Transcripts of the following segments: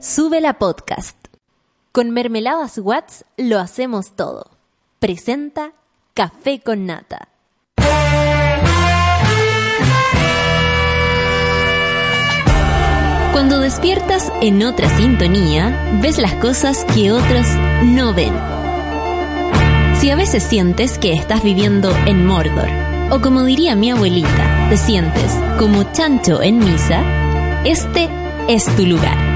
Sube la podcast. Con Mermeladas Watts lo hacemos todo. Presenta Café con Nata. Cuando despiertas en otra sintonía, ves las cosas que otros no ven. Si a veces sientes que estás viviendo en Mordor, o como diría mi abuelita, te sientes como chancho en misa, este es tu lugar.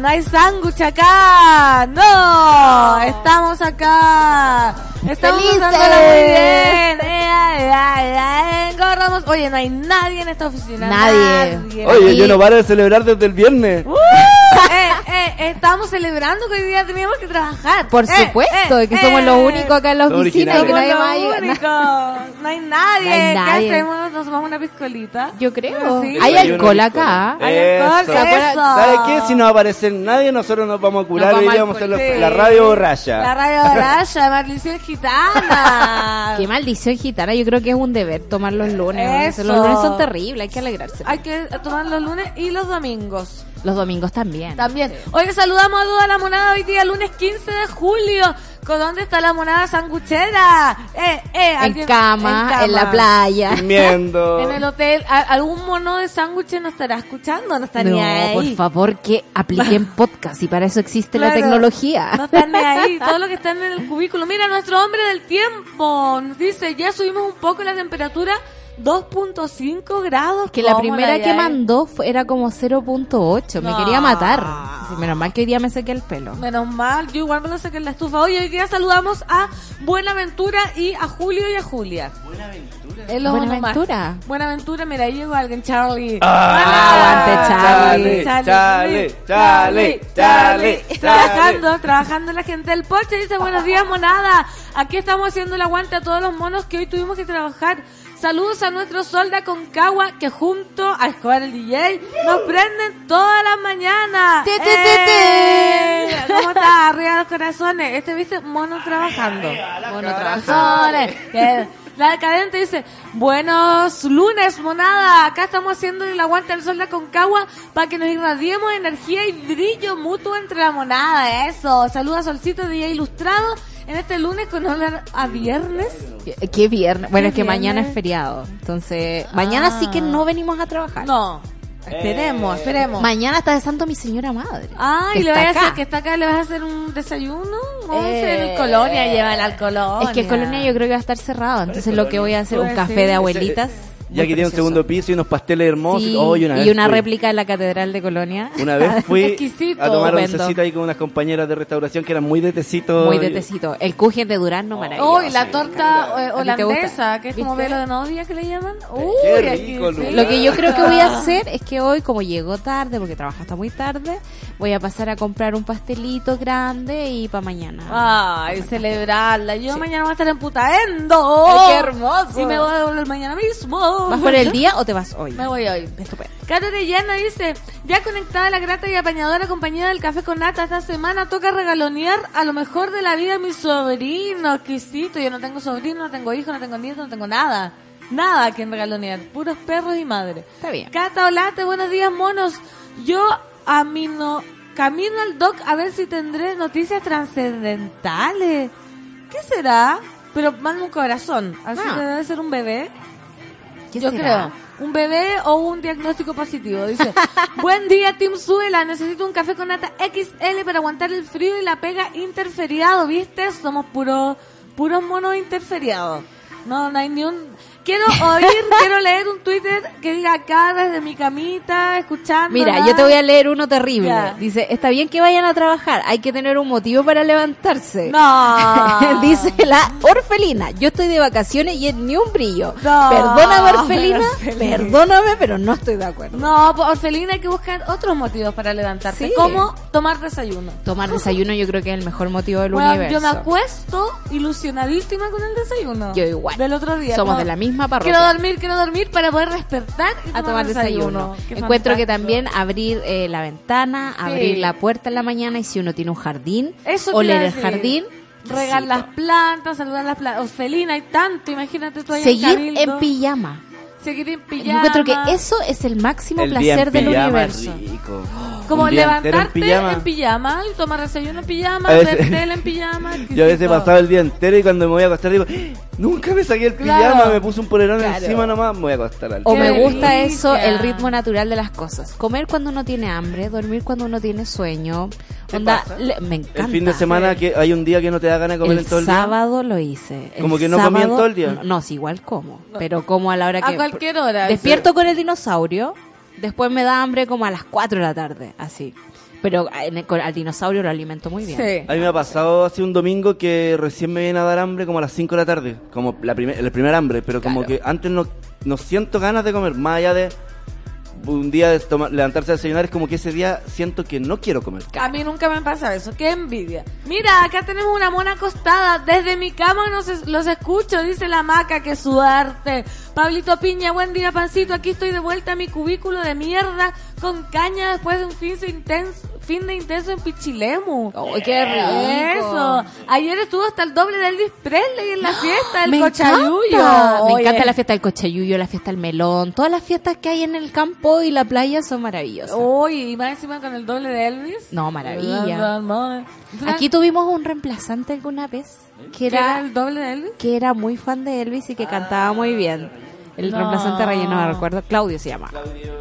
No hay sándwich acá. No, estamos acá. Estamos pasándola muy bien. Ea, ea, ea, engordamos. Oye, no hay nadie en esta oficina. Nadie. Oye, yo no paro de celebrar desde el viernes. Uh, eh, eh, estamos celebrando que hoy día teníamos que trabajar. Por Eh, supuesto, eh, que somos eh. los únicos acá en la oficina y que nadie más. No hay nadie. No hay nadie. ¿Qué hacemos? ¿Nos tomamos una piscolita? Yo creo. Sí. Hay alcohol acá. Hay alcohol. ¿Sabes qué? Si no aparece nadie, nosotros nos vamos a curar Nos y vamos vamos a hacer la, Sí. la radio borracha. La radio borracha, maldición gitana. Qué maldición gitana, yo creo que es un deber tomar los lunes. Eso. Los lunes son terribles, hay que alegrarse. Hay que tomar los lunes y los domingos. Los domingos también. También. Hoy saludamos a toda la monada hoy día, lunes 15 de julio. ¿Con dónde está la monada sanguchera? Eh, eh, En cama, en, cama. la playa. Durmiendo. En el hotel. ¿A- ¿Algún mono de sándwiches nos estará escuchando? No está ni No, ahí. por favor, que apliquen podcast y para eso existe la Claro, tecnología. No están ni ahí, todo lo que están en el cubículo. Mira, nuestro hombre del tiempo nos dice, ya subimos un poco la temperatura, 2.5 grados. Que la ¿Cómo primera que mandó fue- era como 0.8. Me quería matar. Sí, menos mal que hoy día me saqué el pelo. Menos mal, yo igual me lo saqué en la estufa. Hoy, hoy día saludamos a Buenaventura y a Julio y a Julia. Buenaventura. Buenaventura. Buenaventura, mira, ahí llegó alguien, Charlie. Ah, aguante, Charlie. Charlie, Charlie, Charlie, Charlie. Trabajando, trabajando la gente del Porsche. Dice, buenos días, monada. Aquí estamos haciendo el aguante a todos los monos que hoy tuvimos que trabajar. Saludos a nuestro solda con Cagua que junto a Escobar el DJ nos prenden todas las mañanas. ¡Eh! ¿Cómo está? Arriba los corazones. Este, viste, mono trabajando. Mono corazones. La decadente dice, buenos lunes, monada. Acá estamos haciendo el aguante al sol de Concagua para que nos irradiemos energía y brillo mutuo entre la monada. Eso. Saluda Solcito, día ilustrado. En este lunes con olor a viernes. ¿Qué, qué viernes? Bueno, ¿Qué es que mañana es feriado. Entonces, mañana Ah. sí que no venimos a trabajar. No. Esperemos, Eh. esperemos. Mañana está de santo mi señora madre. Ah, y le vas a hacer, que está acá, le vas a hacer un desayuno. Vamos a hacer Eh, el colonia, lleva al colonia. Es que Colonia yo creo que va a estar cerrado. Entonces lo que voy a hacer un café ser. de abuelitas. Ya que tiene un segundo piso y unos pasteles hermosos. Sí, Oh, y una, y una fui- réplica de la catedral de Colonia. Una vez fui a tomar Estupendo. oncecita ahí con unas compañeras de restauración que eran muy de tecito. Muy de tecito. El kuchen de Durazno, maravilloso. Oh, y la torta eh, ¿A ti te holandesa, que es como velo de novia que le llaman. Uy, Qué aquí rico, sí. Lu. Lo que yo creo que voy a hacer es que hoy, como llegó tarde, porque trabaja hasta muy tarde, voy a pasar a comprar un pastelito grande y para mañana. Ay, celebrarla. Yo mañana voy a estar en Putaendo. Qué hermoso. Y me voy a devolver mañana mismo. ¿Vas por el día o te vas hoy? Me voy hoy. Estupendo. Caro Orellana dice, ya conectada la grata y apañadora compañía del café con nata esta semana, toca regalonear a lo mejor de la vida a mi sobrino, exquisito. Yo no tengo sobrino, no tengo hijo, no tengo nieto, no tengo nada. Nada que regalonear, puros perros y madre. Está bien. Cata Olate, buenos días, monos. Yo a mi no, camino al doc a ver si tendré noticias trascendentales. ¿Qué será? Pero manda un corazón, así Ah. que debe ser un bebé. ¿Qué Yo será? creo. Un bebé o un diagnóstico positivo. Dice, buen día, Tim Suela. Necesito un café con nata XL para aguantar el frío y la pega interferiado. ¿Viste? Somos puros puros monos interferiados. No, no hay ni un... quiero oír, quiero leer un Twitter que diga acá desde mi camita, escuchando. Mira, yo te voy a leer uno terrible. Ya. Dice, está bien que vayan a trabajar, hay que tener un motivo para levantarse. No. Dice la orfelina, yo estoy de vacaciones y es ni un brillo. No, Perdóname, orfelina, Orfelina. perdóname, pero no estoy de acuerdo. No, por Orfelina hay que buscar otros motivos para levantarse. Sí. Como tomar desayuno. Tomar desayuno yo creo que es el mejor motivo del Bueno, universo. yo me acuesto ilusionadísima con el desayuno. Yo igual. Del otro día. Somos de la misma parroquia. Quiero dormir, quiero dormir para poder despertar y a tomar desayuno. Encuentro que también abrir eh, la ventana, Sí. abrir la puerta en la mañana y si uno tiene un jardín, Eso oler el jardín, Regar las plantas, saludar las plantas. Orfelina, hay tanto, imagínate tú ahí seguir en pijama. Seguir en Yo pijama. encuentro que eso es el máximo El en placer del pijama universo. rico. Como Un día entero levantarte en pijama. y tomar desayuno en pijama, ver tele en pijama. Yo a veces pasado el día entero y cuando me voy a acostar digo, "¡Ah! nunca me saqué el Claro. pijama, me puse un polerón Claro. encima nomás, me voy a acostar al O me gusta eso, el ritmo natural de las cosas. Comer cuando uno tiene hambre, dormir cuando uno tiene sueño. ¿Te Onda, pasa? le- me encanta. El fin de semana que hay un día que no te da ganas de comer El en todo el día. sábado lo hice. El ¿Como que no comían sábado- todo el día? No, sí, igual como. Pero como a la hora A que... cualquier hora. Despierto con el dinosaurio, después me da hambre como a las 4 de la tarde, así. Pero en el- con- al dinosaurio lo alimento muy bien. Sí. A mí me ha pasado hace un domingo que recién me viene a dar hambre como a las 5 de la tarde, como la primer, el primer hambre, pero como Claro. que antes no, no siento ganas de comer, más allá de un día de tomar- levantarse a desayunar, es como que ese día siento que no quiero comer. A mí nunca me pasa eso, qué envidia. Mira, acá tenemos una mona acostada, desde mi cama nos los escucho, dice la maca, que suerte. Pablito Piña, buen día, pancito, aquí estoy de vuelta a mi cubículo de mierda, con caña después de un fin de intenso, fin de intenso en Pichilemu. ¡Ay, qué rico! Eso. Ayer estuvo hasta el doble de Elvis Presley en la fiesta del Me cochayuyo. encanta. Me encanta la fiesta del cochayuyo, la fiesta del melón. Todas las fiestas que hay en el campo y la playa son maravillosas. Uy, y más encima con el doble de Elvis. No, maravilla. Aquí tuvimos un reemplazante alguna vez que era era, el doble de Elvis. que era muy fan de Elvis y que cantaba muy bien. El No. reemplazante relleno, me recuerdo. Claudio se llama.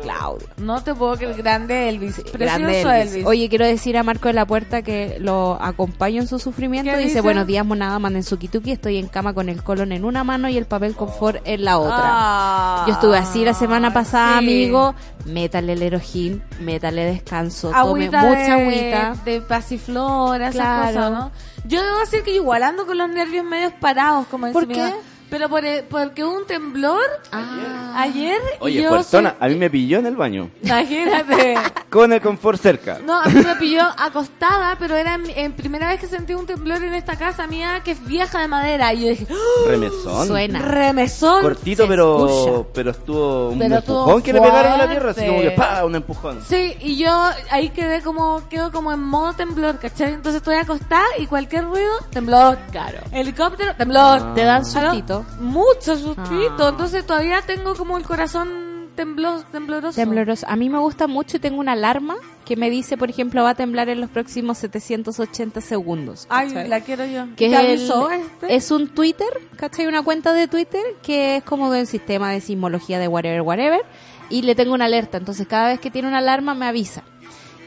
Claudio. No te puedo creer, grande Elvis. Precioso Grande Elvis. Elvis. Oye, quiero decir a Marco de la Puerta que lo acompaño en su sufrimiento. ¿Qué Dice, dice? buenos días, monada, manden su kituki. Estoy en cama con el colon en una mano y el papel confort en la otra. Ah, Yo estuve así la semana pasada, sí. amigo. Métale el erojín, métale descanso, Agüita tome mucha de, agüita. de pasiflora, esas Claro. cosas, ¿no? Yo debo decir que igual ando con los nervios medios parados, como ¿Por qué? Pero por el- porque hubo un temblor Ah. ayer Oye, yo persona, soy- a mí me pilló en el baño, Imagínate. con el confort cerca. No, a mí me pilló acostada, pero era en, en primera vez que sentí un temblor en esta casa mía que es vieja de madera. Y yo dije, ¡Ah! Remesón. Suena. remesón. Cortito, pero escucha. pero estuvo un Pero estuvo empujón que le pegaron a la tierra, así como que ¡pa! un empujón. Sí, y yo ahí quedé como, quedo como en modo temblor, ¿cachai? Entonces estoy acostada y cualquier ruido, temblor. Claro. Helicóptero, temblor. Te dan ¿Aló? Sustito. Mucho sustito. Ah. Entonces todavía tengo como el corazón temblo, tembloroso. Tembloroso. A mí me gusta mucho y tengo una alarma que me dice, por ejemplo, va a temblar en los próximos 780 segundos. Ay, ¿cachai? la quiero yo. que ¿Te es, avisó el- este? es un Twitter, ¿cachai? Una cuenta de Twitter que es como del sistema de sismología de whatever, whatever, y le tengo una alerta, entonces cada vez que tiene una alarma me avisa.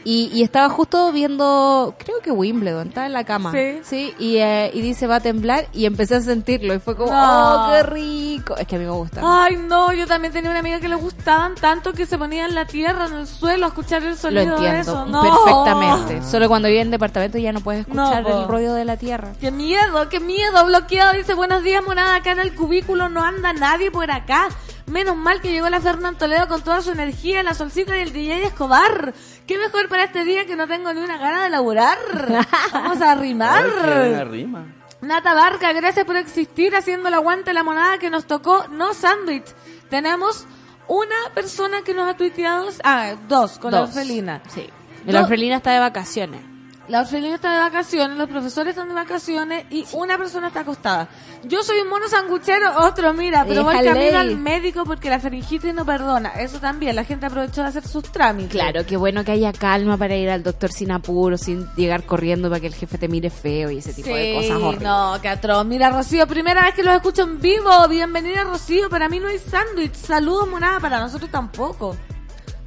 Y, y estaba justo viendo, creo que Wimbledon, estaba en la cama. Sí. y, eh, y dice va a temblar y empecé a sentirlo y fue como, No. oh, qué rico. Es que a mí me gusta. Ay, no, yo también tenía una amiga que le gustaban tanto que se ponía en la tierra, en el suelo, a escuchar el Lo sonido de entiendo eso. No. perfectamente. Solo cuando vive en departamento ya no puedes escuchar No, el ruido de la tierra. Qué miedo, qué miedo, bloqueado. Dice, buenos días, monada, acá en el cubículo no anda nadie por acá. Menos mal que llegó la Fernán Toledo con toda su energía, la solcita y el DJ Escobar. Qué mejor para este día que no tengo ni una gana de laburar. Vamos a arrimar. Ay, qué buena rima. Nata Barca, gracias por existir haciendo el aguante a la monada que nos tocó no sándwich. Tenemos una persona que nos ha tuiteado, ah, dos, con la orfelina. Sí. La orfelina está de vacaciones. La orfelina está de vacaciones, los profesores están de vacaciones y una persona está acostada. Yo soy un mono sanguchero, otro mira, pero voy camino al médico porque la faringitis no perdona. Eso también, la gente aprovechó de hacer sus trámites. Claro, qué bueno que haya calma para ir al doctor sin apuro, sin llegar corriendo para que el jefe te mire feo y ese tipo de cosas horribles. no, qué atroz. Mira, Rocío, primera vez que los escucho en vivo. Bienvenida, Rocío. Para mí no hay sándwich. Saludos, monada. Para nosotros tampoco.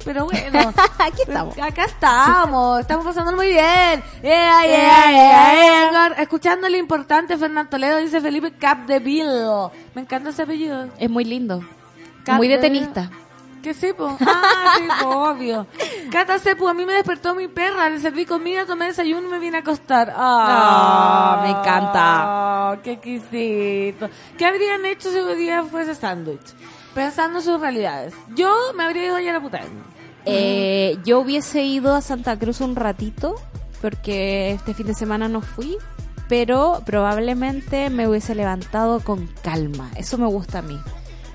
Pero bueno. Aquí estamos. Acá estamos, estamos pasando muy bien. Yeah, yeah, yeah, yeah. Escuchando lo importante, Fernando Toledo dice Felipe Capdeville. Me encanta ese apellido. Es muy lindo. Cap muy de tenista. ¿Qué sí, po? Ah, sí, po, obvio. Cata Cepu, a mí me despertó mi perra, le serví comida, tomé desayuno y me vine a acostar. Ah, Ah, me encanta. qué exquisito. ¿Qué habrían hecho si hoy día fuese sándwich? Pensando en sus realidades. Yo me habría ido allá a la puta. Eh, yo hubiese ido a Santa Cruz un ratito porque este fin de semana no fui, pero probablemente me hubiese levantado con calma. Eso me gusta a mí.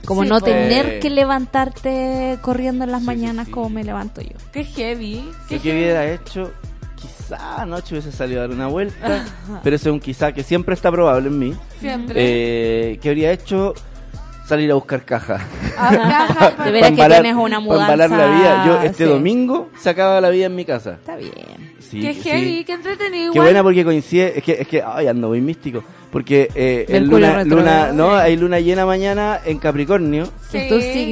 Como Sí, no po. tener que levantarte corriendo en las Sí, mañanas sí. como me levanto yo. Qué heavy. Qué que hubiera hecho, quizá anoche hubiese salido a dar una vuelta, pero eso es un quizá que siempre está probable en mí. Siempre. Eh, ¿Qué habría hecho? Salir a buscar caja. A caja para- De veras que tienes una mudanza, la vida. Yo este sí. domingo se acaba la vida en mi casa. Está bien. Sí, Qué sí. heavy, qué entretenido. Qué igual. buena porque coincide, es que, es que, ay, ando muy místico. Porque eh, el luna, luna, no, hay luna llena mañana en Capricornio Sí.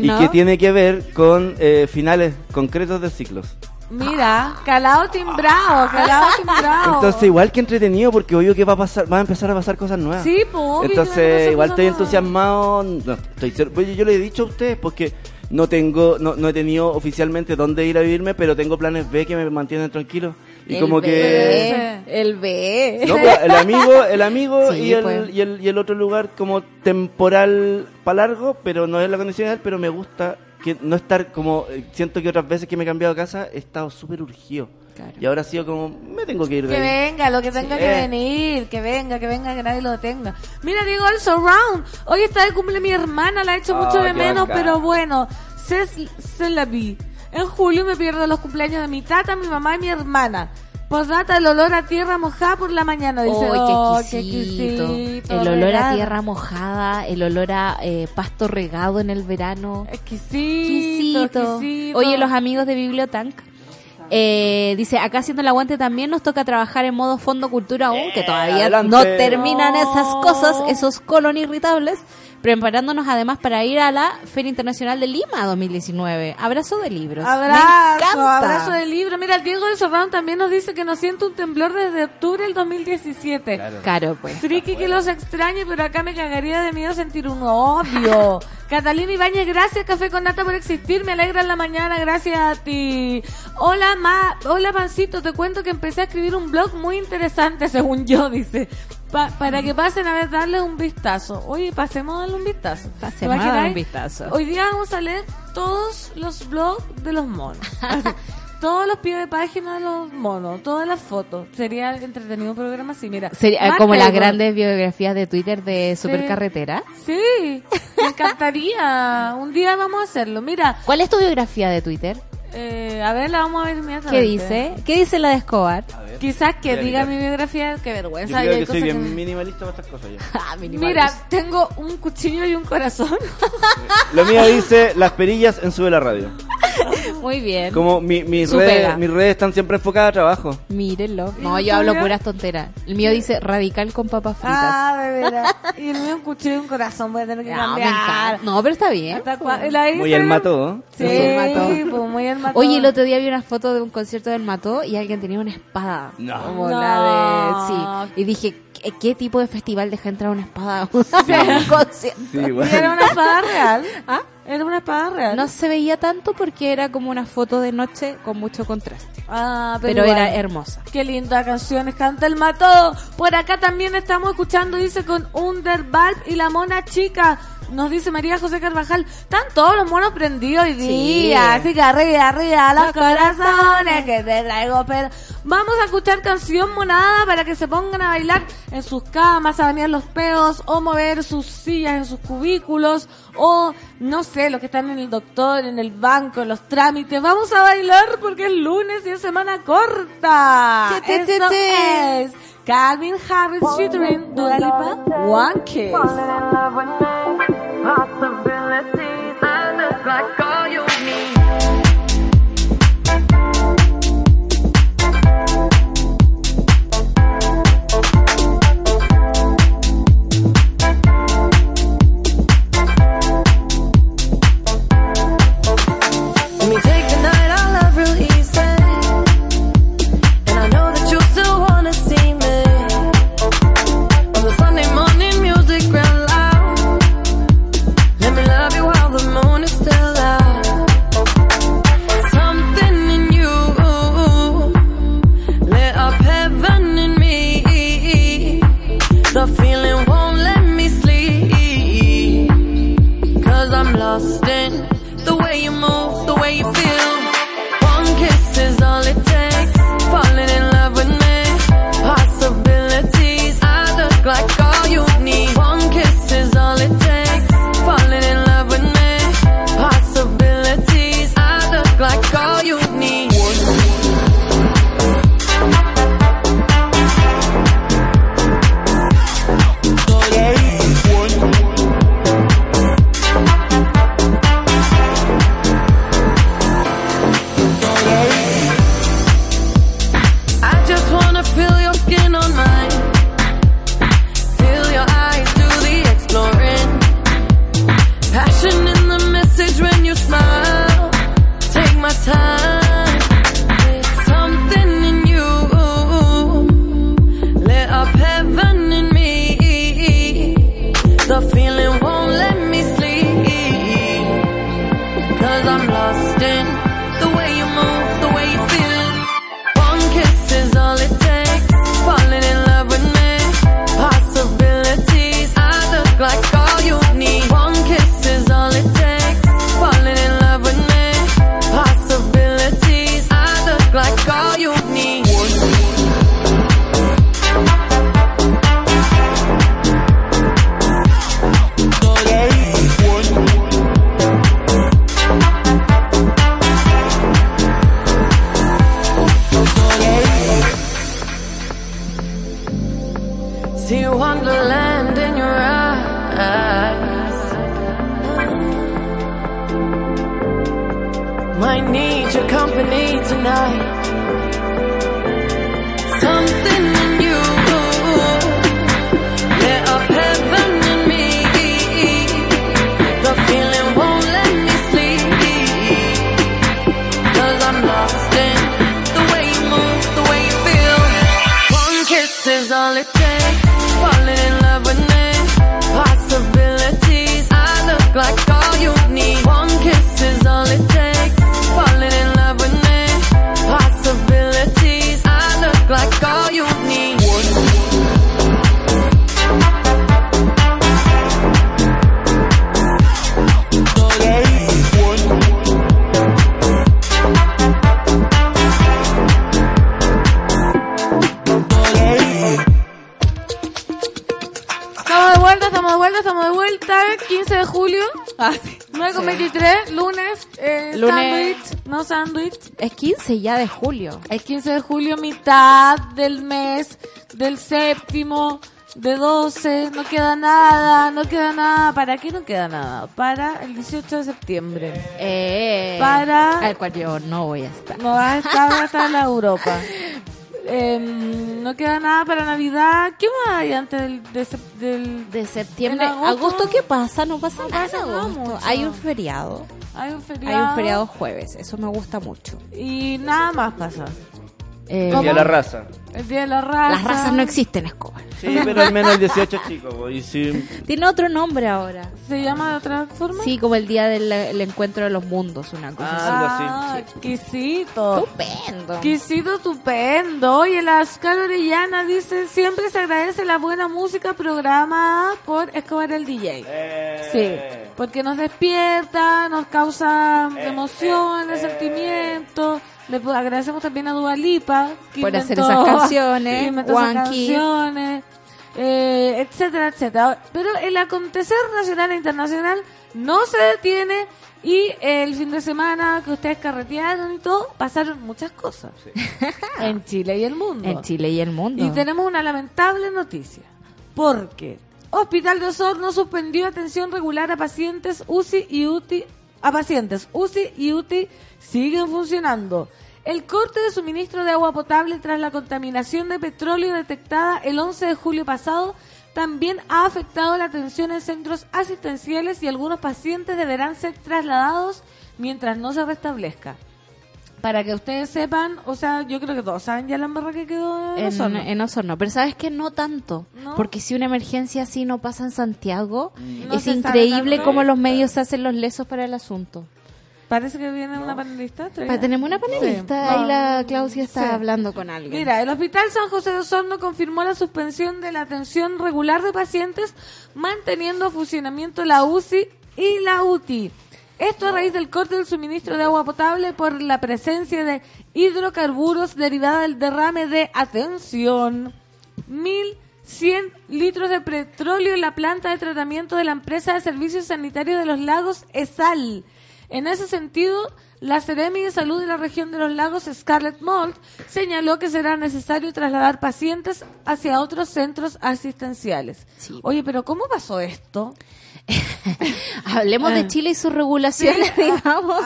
y que tiene que ver con eh, finales concretos de ciclos. Mira, calado timbrado, calado timbrado. Entonces, igual que entretenido, porque obvio que va a pasar, va a empezar a pasar cosas nuevas. Sí, pues, que Entonces, igual estoy nuevas. entusiasmado. No, estoy pues yo le he dicho a ustedes, porque no tengo, no, no he tenido oficialmente dónde ir a vivirme, pero tengo planes B que me mantienen tranquilo. Y El como que. B, El B. No, el amigo, el amigo Sí, y, el, pues. y, el, y el otro lugar como temporal para largo, pero no es la condición ideal, pero me gusta que no estar como, eh, siento que otras veces que me he cambiado de casa he estado súper urgido. Claro. Y ahora ha sido como, me tengo que ir de Que ahí. venga, lo que tenga Sí, que eh. venir, que venga, que venga, que nadie lo detenga. Mira, Diego el Surround. Hoy está de cumple mi hermana, la he hecho Ah, mucho de menos, bacán. pero bueno, se, se la vi. En julio me pierdo los cumpleaños de mi tata, mi mamá y mi hermana. Postdata, el olor a tierra mojada por la mañana. Dice, ¡Ay, "Oh, qué exquisito! exquisito, El olor a regado". tierra mojada, el olor a eh, pasto regado en el verano. Exquisito, Exquisito. exquisito. Oye, los amigos de Bibliotank. Eh, dice, acá haciendo el aguante también nos toca trabajar en modo fondo cultura aún, que todavía no terminan No. esas cosas, esos colon irritables, preparándonos además para ir a la Feria Internacional de Lima 2019. Abrazo de libros. Me Abrazo, encanta. abrazo de libro. Mira, el Diego del Surround también nos dice que nos siente un temblor desde octubre del 2017. Claro. Caro, pues. Friki que los extrañe, pero acá me cagaría de miedo sentir un odio. Catalina Ibáñez, gracias Café con Nata por existir, me alegra en la mañana, gracias a ti. Hola Ma, hola Pancito, te cuento que empecé a escribir un blog muy interesante, según yo, dice. Pa- para que pasen a ver, darle un vistazo. Oye, pasemos a darle un vistazo. ¿Te Pasemos a darle un vistazo. Hoy día vamos a leer todos los blogs de los monos. Todos los pies de página de los monos, todas las fotos. Sería entretenido un programa así, mira. Sería como las grandes biografías de Twitter de Supercarretera. Sí, me encantaría. Un día vamos a hacerlo. Mira, ¿Cuál es tu biografía de Twitter? Eh, a ver, la vamos a ver inmediatamente. ¿Qué dice? ¿Qué dice la de Escobar? Quizás que diga mi biografía, qué Yo vergüenza. y creo hay que soy cosas bien que- minimalista para estas cosas yo. Ah, Mira, tengo un cuchillo y un corazón. Lo mío dice las perillas en Sube la Radio. Muy bien. Como mi, mis, Su redes, mis redes están siempre enfocadas a trabajo. Mírenlo. ¿Y No, yo hablo puras tonteras. El mío dice radical con papas fritas. ah, de veras. Y el mío un cuchillo y un corazón. Voy a tener que No, me cambiar. encanta. No, pero está bien. Hasta cua- y la Muy el mató. Sí, Muy el mató. pues muy el mató. Oye, el otro día vi una foto de un concierto del Mató y alguien tenía una espada. No. Como No. la de... Sí. Y dije, ¿qué, qué tipo de festival deja entrar una espada a un concierto? Sí, ¿Y bueno. era una espada real? ¿Ah? ¿Era una espada real? No se veía tanto porque era como una foto de noche con mucho contraste. Ah, pero, Pero, era hermosa. Qué linda canciones canta el mató. Por acá también estamos escuchando, dice con Undervalve y la mona chica. Nos dice María José Carvajal, están todos los monos prendidos hoy día. Así que arriba, arriba, los corazones que te traigo. Pero vamos a escuchar canción monada para que se pongan a bailar en sus camas, a bañar los pedos o mover sus sillas en sus cubículos o no sé, los que están en el doctor, en el banco, en los trámites. Vamos a bailar porque es lunes y es semana corta. Che, che, che, Esto che. es Calvin Harris featuring Dua Lipa, One Kiss. Possibilities, I look like all you need. 15 ya de julio. El 15 de julio, mitad del mes, del séptimo, de 12, no queda nada, no queda nada. ¿Para qué no queda nada? Para el 18 de septiembre. Eh, Para- Al cual yo no voy a estar. No va a estar hasta en la Europa. Em, no queda nada para Navidad. ¿Qué más hay antes del, de sep- del- De septiembre. Agosto- agosto, ¿qué pasa? No pasa No nada. pasa en nada. Hay un feriado. Hay un feriado. Hay un feriado jueves. Eso me gusta mucho. Y nada más pasa. Eh, El día de la raza. El día de la raza. las razas no existen, Escobar. Sí, pero al menos el 18 chico. po, Y sí, Tiene otro nombre ahora. ¿Se llama de otra forma? Sí, como el día del el encuentro de los mundos, una cosa Ah, algo así. Ah, exquisito. Estupendo. Exquisito, estupendo. Oye, la Oscar Orellana dice, siempre se agradece la buena música programada por Escobar el DJ. Eh, Sí, porque nos despierta, nos causa Eh, emociones, sentimientos. Le agradecemos también a Dualipa Por hacer esas canciones, que inventó esas canciones, eh, etcétera, etcétera. Pero el acontecer nacional e internacional no se detiene y el fin de semana que ustedes carretearon y todo, pasaron muchas cosas en Chile y el mundo. En Chile y el mundo. Y tenemos una lamentable noticia, porque Hospital de Osorno suspendió atención regular a pacientes UCI y UTI, a pacientes UCI y UTI siguen funcionando. El corte de suministro de agua potable tras la contaminación de petróleo detectada el 11 de julio pasado también ha afectado la atención en centros asistenciales y algunos pacientes deberán ser trasladados mientras no se restablezca. Para que ustedes sepan, o sea, yo creo que todos saben ya la embarra que quedó en, en, Osorno. en Osorno. Pero sabes que no tanto. ¿No? Porque si una emergencia así no pasa en Santiago, No es increíble cómo los medios se hacen los lesos para el asunto. Parece que viene una panelista. tenemos una panelista. Sí. Ahí No. la Claudia está Sí. hablando con alguien. Mira, el Hospital San José de Osorno confirmó la suspensión de la atención regular de pacientes, manteniendo funcionamiento la UCI y la UTI. Esto a raíz del corte del suministro de agua potable por la presencia de hidrocarburos derivada del derrame de, atención, 1.100 litros de petróleo en la planta de tratamiento de la empresa de servicios sanitarios de los lagos ESAL. En ese sentido, la Seremi de Salud de la región de los lagos, Scarlett Mold, señaló que será necesario trasladar pacientes hacia otros centros asistenciales. Sí. Oye, pero ¿cómo pasó esto? Hablemos Ah. de Chile y sus regulaciones, digamos.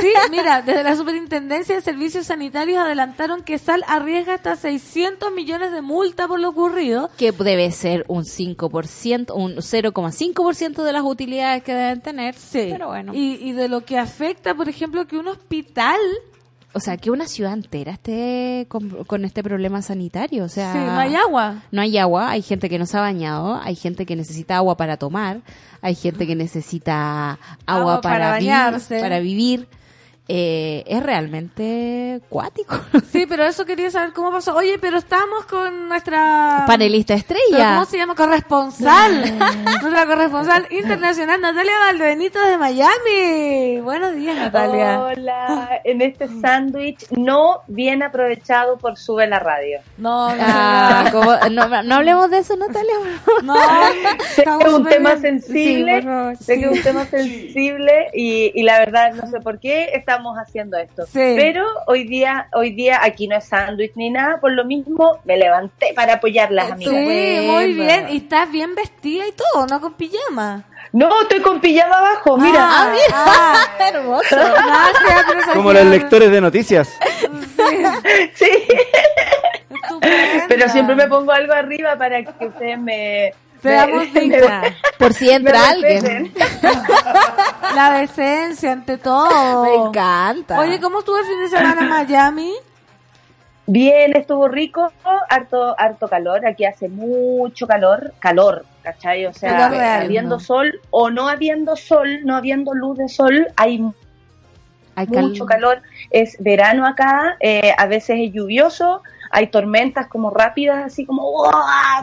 Sí, mira, desde la Superintendencia de Servicios Sanitarios adelantaron que SAL arriesga hasta 600 millones de multa por lo ocurrido. que debe ser un 5%, un 0,5% de las utilidades que deben tener. Sí. Pero bueno. Y, y de lo que afecta, por ejemplo, que un hospital O sea, que una ciudad entera esté con, con este problema sanitario. O sea, Sí, no hay agua. No hay agua, hay gente que no se ha bañado, hay gente que necesita agua para tomar, hay gente que necesita agua, Agua para para, vivir- bañarse. para vivir. Eh, es realmente cuático. Sí, pero eso quería saber cómo pasó. Oye, pero estamos con nuestra... Panelista ¿Pero estrella. ¿Cómo se llama? Corresponsal. Nuestra corresponsal internacional, Natalia Valdebenito de Miami. Buenos días, Natalia. Hola, en este sándwich no bien aprovechado por Sube la Radio. No, no, Ah, como- no, no hablemos de eso, Natalia. no. Sé que es un tema bien. sensible, Sí, sé sí. que es un tema sensible y, y la verdad no sé por qué estamos haciendo esto. Sí. Pero hoy día, hoy día aquí no es sándwich ni nada, por lo mismo me levanté para apoyar las Sí, amigas. muy bien. Y estás bien vestida y todo, no con pijama. No, estoy con pijama abajo, mira. Ah, ah, Hermoso. gracias, pero Como los lectores de noticias. Sí, pero siempre me pongo algo arriba para que ustedes me... Te damos. Por si entra alguien. La decencia ante todo. Me encanta. Oye, ¿cómo estuvo el fin de semana en Miami? Bien, estuvo rico, harto, harto calor, aquí hace mucho calor, calor, ¿cachai? O sea, Calor real, habiendo ¿no? sol o no habiendo sol, no habiendo luz de sol, hay Hay cal- mucho calor, es verano acá, eh, a veces es lluvioso, hay tormentas como rápidas, así como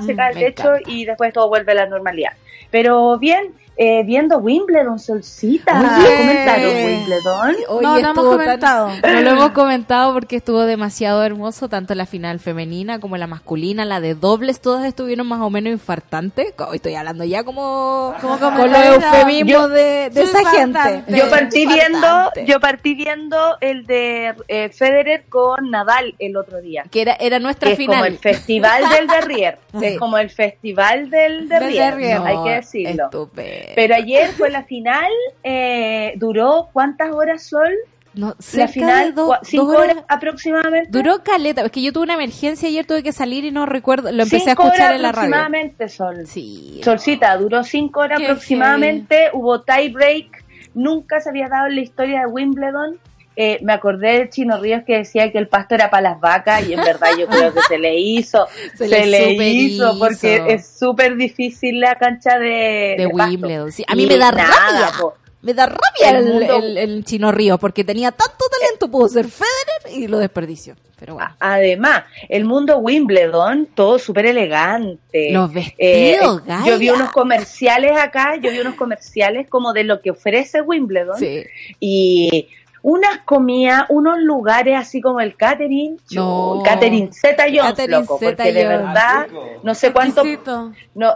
se Mm, cae el techo y después todo vuelve a la normalidad. Pero bien, eh, viendo Wimbledon, Solcita, Oye. ¿comentaron Wimbledon? Oye, No, no hemos tan- comentado. no lo hemos comentado porque estuvo demasiado hermoso, tanto la final femenina como la masculina, la de dobles, todas estuvieron más o menos infartantes. Co- Estoy hablando ya como, Como con los eufemismos Yo- de, de esa Infartante. gente. Yo partí viendo, yo partí viendo el de eh, Federer con Nadal el otro día. Que era, era nuestra que es como final. el festival del Derrier. Sí. Es como el festival del Derrier, Derrier. hay que decirlo. estupendo. Pero ayer fue la final, eh, duró ¿cuántas horas sol? No, La final, do- cinco horas. horas aproximadamente. Duró caleta, es que yo tuve una emergencia ayer, tuve que salir y no recuerdo, lo empecé cinco a escuchar horas en la radio. aproximadamente sol. Sí. Solcita, duró cinco horas Qué aproximadamente, hubo tie break, nunca se había dado en la historia de Wimbledon. Eh, me acordé del Chino Ríos que decía que el pasto era para las vacas y en verdad yo creo que se le hizo, Se se, le hizo, hizo. porque es súper difícil la cancha de, de. Wimbledon. Sí, a mí Y me da nada, rabia. po. Me da rabia El el, mundo- el- el Chino Río porque tenía tanto talento, pudo ser Federer y lo desperdició. Pero bueno. Además, el mundo Wimbledon, todo súper elegante. Los vestidos, Eh, Yo vi unos comerciales acá, yo vi unos comerciales como de lo que ofrece Wimbledon. Sí. y unas comidas, unos lugares así como el catering, No. el catering Z Jones, loco, Zeta porque de verdad no sé cuánto Exquisito. no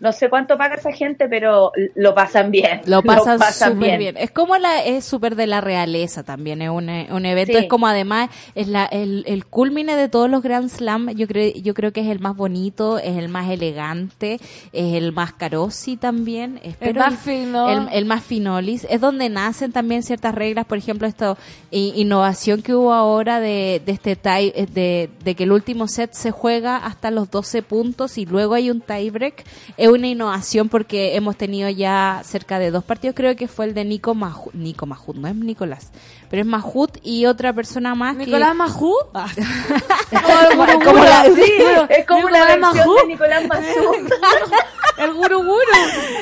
no sé cuánto paga esa gente, pero lo pasan bien. Lo pasan súper bien. Es como la, es súper de la realeza también, es un, eh, un evento, Sí. es como además, es la, el, el culmine de todos los Grand Slam, yo creo, yo creo que es el más bonito, es el más elegante, es el más carosi también, espero más fino. el, el más finolis, es donde nacen también ciertas reglas, por ejemplo, esta innovación que hubo ahora de, de este tie, eh, de, de que el último set se juega hasta los 12 puntos y luego hay un tiebreak, es una innovación porque hemos tenido ya cerca de dos partidos, creo que fue el de Nico Mahut, Nico Mahut, no es Nicolás, pero es Mahut y otra persona más que- ¿Nicolás como la- Sí, es como una Nicolás versión Mahú. de Nicolás Mazú. El guru guru.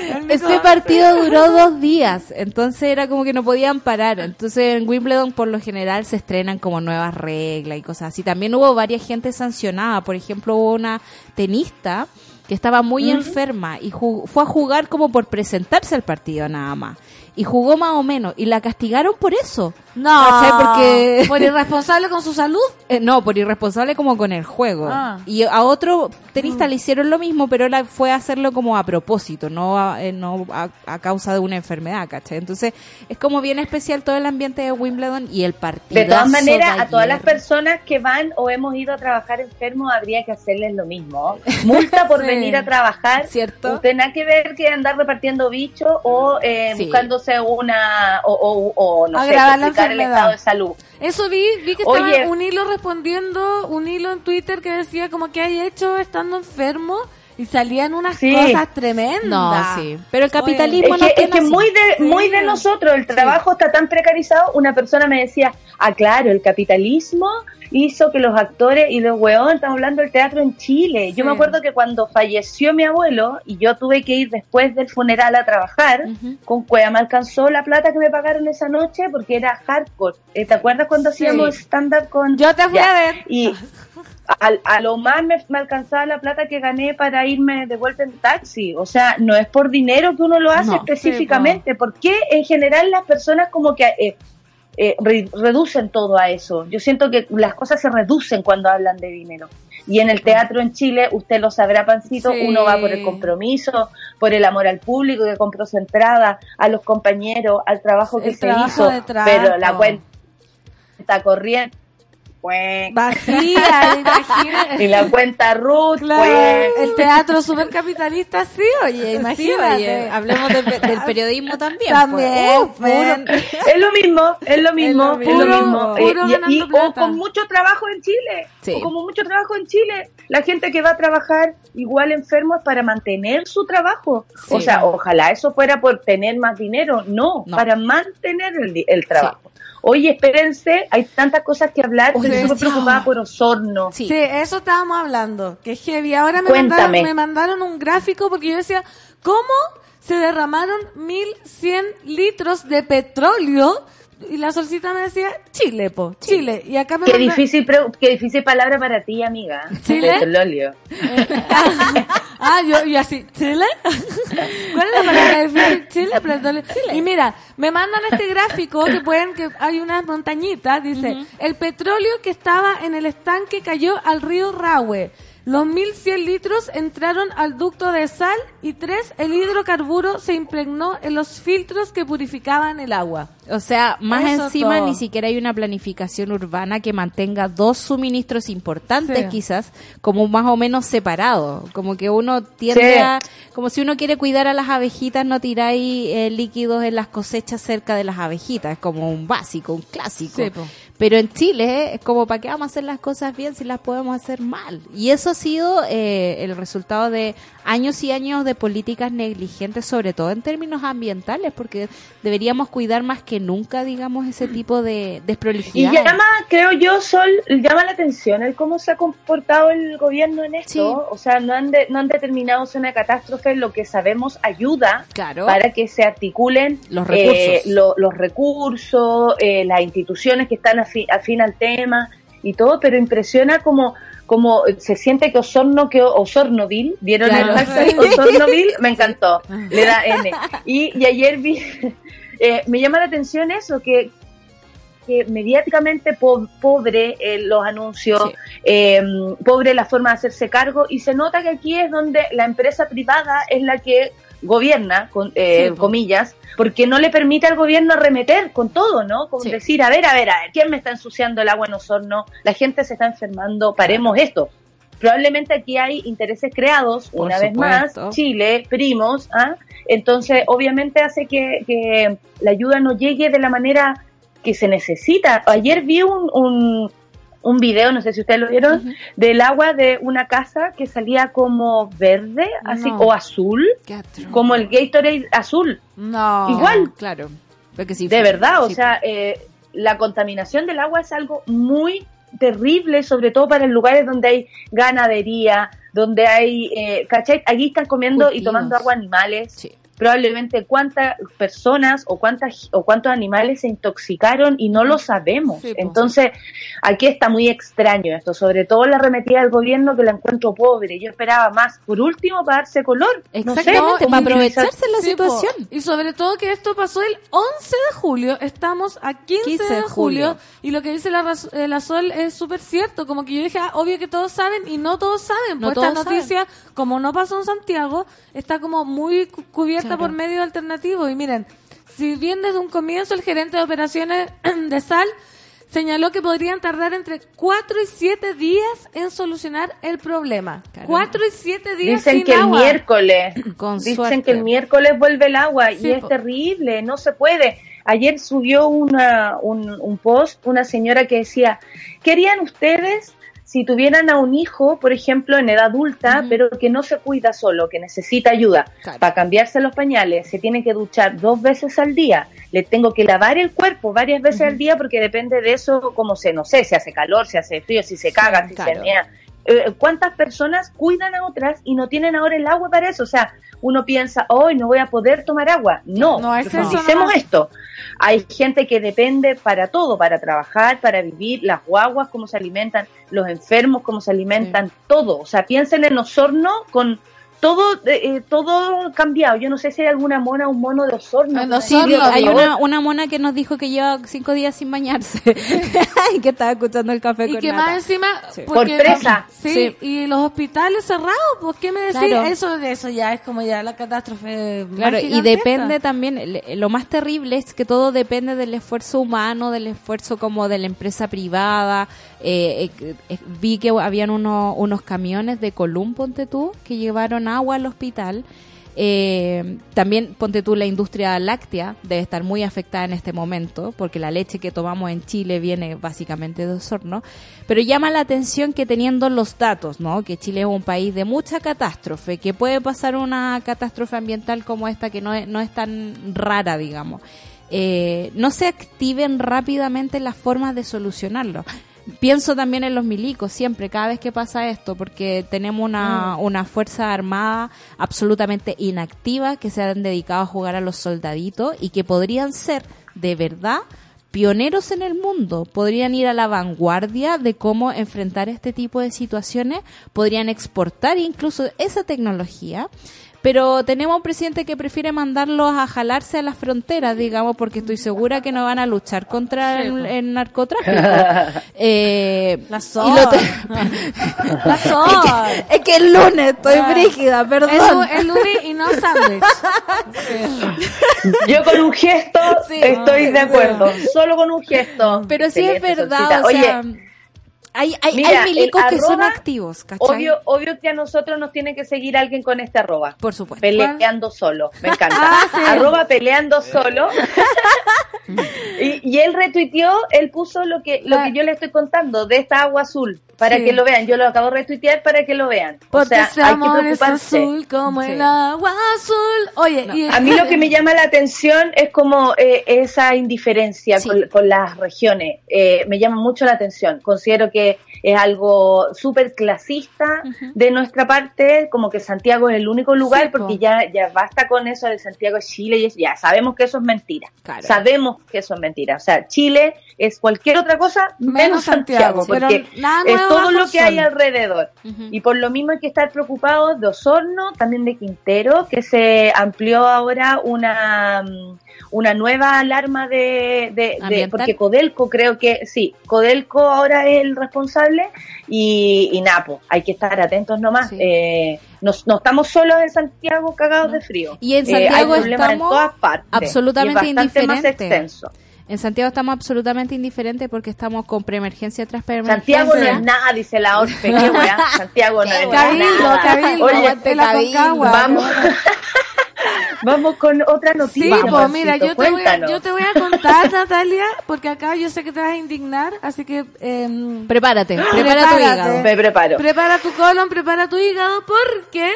El Ese partido duró dos días, entonces era como que no podían parar. Entonces en Wimbledon por lo general se estrenan como nuevas reglas y cosas así. También hubo varias gente sancionada, por ejemplo hubo una tenista que estaba muy enferma y fue a jugar como por presentarse al partido nada más. Y jugó más o menos y la castigaron por eso. No, ¿Cachai? Porque... por irresponsable con su salud. Eh, no, por irresponsable como con el juego. Ah. Y a otro tenista le hicieron lo mismo, pero él fue a hacerlo como a propósito, no a, eh, no a, a causa de una enfermedad, ¿cachai? Entonces es como bien especial todo el ambiente de Wimbledon y el partido. De todas maneras, a todas las personas que van o hemos ido a trabajar enfermos habría que hacerles lo mismo. Multa por Sí. venir a trabajar. ¿Cierto? Usted nada que ver que andar repartiendo bichos o eh, Sí. buscándose una o, o, o no sé, El estado de salud. Eso vi, vi que estaba Oye. un hilo respondiendo, un hilo en Twitter que decía como que hay hecho estando enfermo y salían unas Sí. cosas tremendas. No, sí. Pero el capitalismo Es no que, es que muy de, muy de nosotros, el trabajo está tan precarizado. Una persona me decía, ah, claro, el capitalismo hizo que los actores y los weón, estamos hablando del teatro en Chile. Yo Sí. me acuerdo que cuando falleció mi abuelo y yo tuve que ir después del funeral a trabajar, con cueva me alcanzó la plata que me pagaron esa noche porque era hardcore. Eh, ¿Te acuerdas cuando hacíamos stand-up con... Yo te fui Ya. a ver. Y al- a, lo más me, me alcanzaba la plata que gané para irme de vuelta en taxi. O sea, no es por dinero que uno lo hace No. específicamente. porque en general las personas como que eh, eh, re- reducen todo a eso? Yo siento que las cosas se reducen cuando hablan de dinero. Y en el teatro en Chile, usted lo sabrá, Pancito, Sí. uno va por el compromiso, por el amor al público que compró su entrada, a los compañeros, al trabajo que El se trabajo hizo. Pero la cuenta corriente, pues, Vacía, imagínate. y la cuenta Ruth, Claro, pues. el teatro super capitalista, sí, oye, imagínate. Sí, oye, hablemos de- del periodismo también. También, pues. Uh, men. Es lo mismo, es lo mismo, es lo mismo. Eh, y- o con mucho trabajo en Chile. Sí. O como mucho trabajo en Chile. La gente que va a trabajar igual enfermo es para mantener su trabajo. O sea, ojalá eso fuera por tener más dinero. No, No. para mantener el, el trabajo. Oye, espérense, hay tantas cosas que hablar. Estoy súper preocupada por Osorno. Sí. Sí, eso estábamos hablando, que es heavy. Ahora me mandaron, me mandaron un gráfico porque yo decía, ¿cómo se derramaron 1100 litros de petróleo? Y la solcita me decía, Chile, po, Chile. Y acá me Qué manda- difícil, qué difícil palabra para ti, amiga. ¿Chile? Ah, yo, yo así, ¿Chile? ¿Cuál es la palabra difícil? Chile, petróleo. Y mira, me mandan este gráfico que pueden, que hay unas montañitas, dice, el petróleo que estaba en el estanque cayó al río Rahue. Los 1100 litros entraron al ducto de sal y tres, el hidrocarburo se impregnó en los filtros que purificaban el agua. O sea, más Eso encima todo. ni siquiera hay una planificación urbana que mantenga dos suministros importantes Sí. quizás como más o menos separados. Como que uno tiende Sí. a... Como si uno quiere cuidar a las abejitas, no tiráis eh, líquidos en las cosechas cerca de las abejitas. Es como un básico, un clásico. Sí. Pero en Chile es como, ¿para qué vamos a hacer las cosas bien si las podemos hacer mal? Y eso ha sido eh, el resultado de años y años de políticas negligentes, sobre todo en términos ambientales, porque deberíamos cuidar más que nunca, digamos, ese tipo de Y desprolijidad. llama, creo yo, Sol, llama la atención el cómo se ha comportado el gobierno en esto. Sí. O sea, no han, de- no han determinado de catástrofe, lo que sabemos ayuda Claro. para que se articulen Los eh, recursos. lo- los recursos, eh, las instituciones que están afi- afín al tema y todo, pero impresiona como como se siente que Osorno que Osornoville, ¿vieron Claro. el hashtag Osornoville? Me encantó, le da N. Y, y ayer vi, eh, me llama la atención eso, que, que mediáticamente po- pobre eh, los anuncios, Sí. eh, pobre la forma de hacerse cargo, y se nota que aquí es donde la empresa privada es la que gobierna, con, eh, Sí, comillas, porque no le permite al gobierno arremeter con todo, ¿no? Con Sí. decir, a ver, a ver, a ver, ¿quién me está ensuciando el agua en Osorno? La gente se está enfermando, paremos esto. Probablemente aquí hay intereses creados, Por una vez más. Chile, primos, ¿ah? entonces obviamente hace que, que la ayuda no llegue de la manera que se necesita. Ayer vi un, un, un video, no sé si ustedes lo vieron, del agua de una casa que salía como verde, así, No. o azul, como el Gatorade azul. No. Igual. Claro. Porque sí, De verdad, o sea, eh, la contaminación del agua es algo muy terrible, sobre todo para lugares donde hay ganadería, donde hay, eh, ¿cachai? Aquí están comiendo y tomando agua animales. Sí. Probablemente cuántas personas o cuántas o cuántos animales se intoxicaron y no lo sabemos. Sí, po. Entonces, aquí está muy extraño esto, sobre todo la arremetida del gobierno que la encuentro pobre. Yo esperaba más, por último, para darse color. No sé, Exactamente, para aprovecharse la Sí, po. situación. Y sobre todo que esto pasó el 11 de julio, estamos a 15, 15 de de julio, julio. y lo que dice la, eh, la Sol es súper cierto, como que yo dije, ah, obvio que todos saben y no todos saben, No pues esta noticia, como no pasó en Santiago, está como muy cu- Claro. por medios alternativos y miren, si bien desde un comienzo el gerente de operaciones de Sal señaló que podrían tardar entre 4 y 7 días en solucionar el problema. Caramba. 4 y 7 días Dicen sin que agua. el miércoles, Con dicen suerte. que el miércoles vuelve el agua Sí, y es terrible, no se puede. Ayer subió una, un, un post una señora que decía, ¿querían ustedes si tuvieran a un hijo, por ejemplo, en edad adulta, pero que no se cuida solo, que necesita ayuda Claro. para cambiarse los pañales, se tiene que duchar dos veces al día, le tengo que lavar el cuerpo varias veces al día porque depende de eso, como se, no sé, si hace calor, si hace frío, si se caga, si claro. se mea. Eh, ¿Cuántas personas cuidan a otras y no tienen ahora el agua para eso? O sea, uno piensa, hoy no voy a poder tomar agua. No, No, es eso nomás. esto. Hay gente que depende para todo, para trabajar, para vivir, las guaguas, cómo se alimentan, los enfermos, cómo se alimentan, todo. O sea, piensen en Osorno con todo eh, eh, todo cambiado. Yo no sé si hay alguna mona o un mono de Osorno. Por Sí, hay una, una mona que nos dijo que lleva cinco días sin bañarse y que estaba escuchando el café Y con que nata. más encima... Sí. porque- Por presa. Sí, Sí. y los hospitales cerrados, ¿por qué me decís? Claro. Eso de eso ya es como ya la catástrofe Claro, y depende también, lo más terrible es que todo depende del esfuerzo humano, del esfuerzo como de la empresa privada. Eh, eh, eh, vi que habían uno- unos camiones de Colum, ponte tú, que llevaron agua al hospital. También, ponte tú, la industria láctea debe estar muy afectada en este momento, porque la leche que tomamos en Chile viene básicamente de Osorno. Pero llama la atención que teniendo los datos, ¿no? Que Chile es un país de mucha catástrofe, que puede pasar una catástrofe ambiental como esta, que no es, no es tan rara, digamos. No se activen rápidamente las formas de solucionarlo. Pienso también en los milicos, siempre, cada vez que pasa esto, porque tenemos una, una fuerza armada absolutamente inactiva que se han dedicado a jugar a los soldaditos y que podrían ser, de verdad, pioneros en el mundo, podrían ir a la vanguardia de cómo enfrentar este tipo de situaciones, podrían exportar incluso esa tecnología, pero tenemos un presidente que prefiere mandarlos a jalarse a las fronteras, digamos, porque estoy segura que no van a luchar contra el, el narcotráfico. Eh, La y Sol. lo te- La Sol. es que el lunes estoy Ah. brígida, perdón. el Luri y no sándwich. Yo con un gesto estoy de acuerdo. Solo con un gesto. Pero sí es verdad, Solcita. o Oye, sea, hay, hay, mira, hay milicos que son activos, ¿cachai? obvio, obvio que a nosotros nos tiene que seguir alguien con este arroba. Por supuesto. Peleando solo, me encanta. Ah, sí. Arroba peleando solo. y, y él retuiteó, él puso lo que, lo que yo le estoy contando de esta agua azul, para Sí. que lo vean. Yo lo acabo de retuitear para que lo vean. Porque o sea, ese hay que es preocuparse. azul como Sí. el agua azul. Oye, y A mí lo que me llama la atención es como eh, esa indiferencia con, con las regiones. Eh, me llama mucho la atención. Considero que es algo súper clasista de nuestra parte, como que Santiago es el único lugar, Sí, po. porque ya, ya basta con eso de Santiago es Chile y es- ya sabemos que eso es mentira. Claro. Sabemos que eso es mentira. O sea, Chile es cualquier otra cosa menos, Menos Santiago, porque es todo lo que hay alrededor. Y por lo mismo hay que estar preocupados de Osorno, también de Quintero, que se amplió ahora una, mm, una nueva alarma de, de, porque Codelco creo que, sí, Codelco ahora es el responsable y, y Napo, hay que estar atentos nomás. Sí. Eh, no, no estamos solos en Santiago cagados de frío. Y en Eh, hay Santiago problemas en todas partes. absolutamente y es bastante más indiferentes. extenso. En Santiago estamos absolutamente indiferentes porque estamos con preemergencia tras preemergencia. Santiago no es nada, dice la OSPE. Qué weá. Santiago no es Cabildo, nada. cabildo, Oye, la Cabildo. Vamos, vamos con otra Sí, noticia. pues Juancito, mira, yo te, voy yo te voy a contar, Natalia, porque acá yo sé que te vas a indignar, así que em, Prepárate, prepara tu hígado. Me preparo. prepara tu colon, prepara tu hígado, porque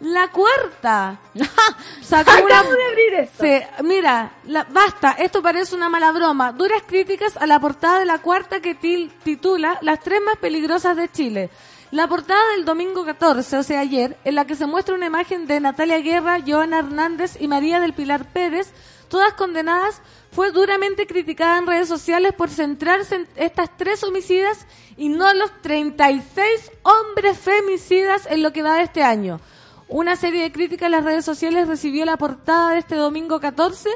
la cuarta sacó una... De abrir esto. Sí, mira, la- basta, esto parece una mala broma. Duras críticas a la portada de la cuarta que til- titula Las tres más peligrosas de Chile. La portada del domingo 14, o sea ayer, en la que se muestra una imagen de Natalia Guerra, Joana Hernández y María del Pilar Pérez, todas condenadas, fue duramente criticada en redes sociales por centrarse en estas tres homicidas y no los 36 hombres femicidas en lo que va de este año. Una serie de críticas en las redes sociales recibió la portada de este domingo 14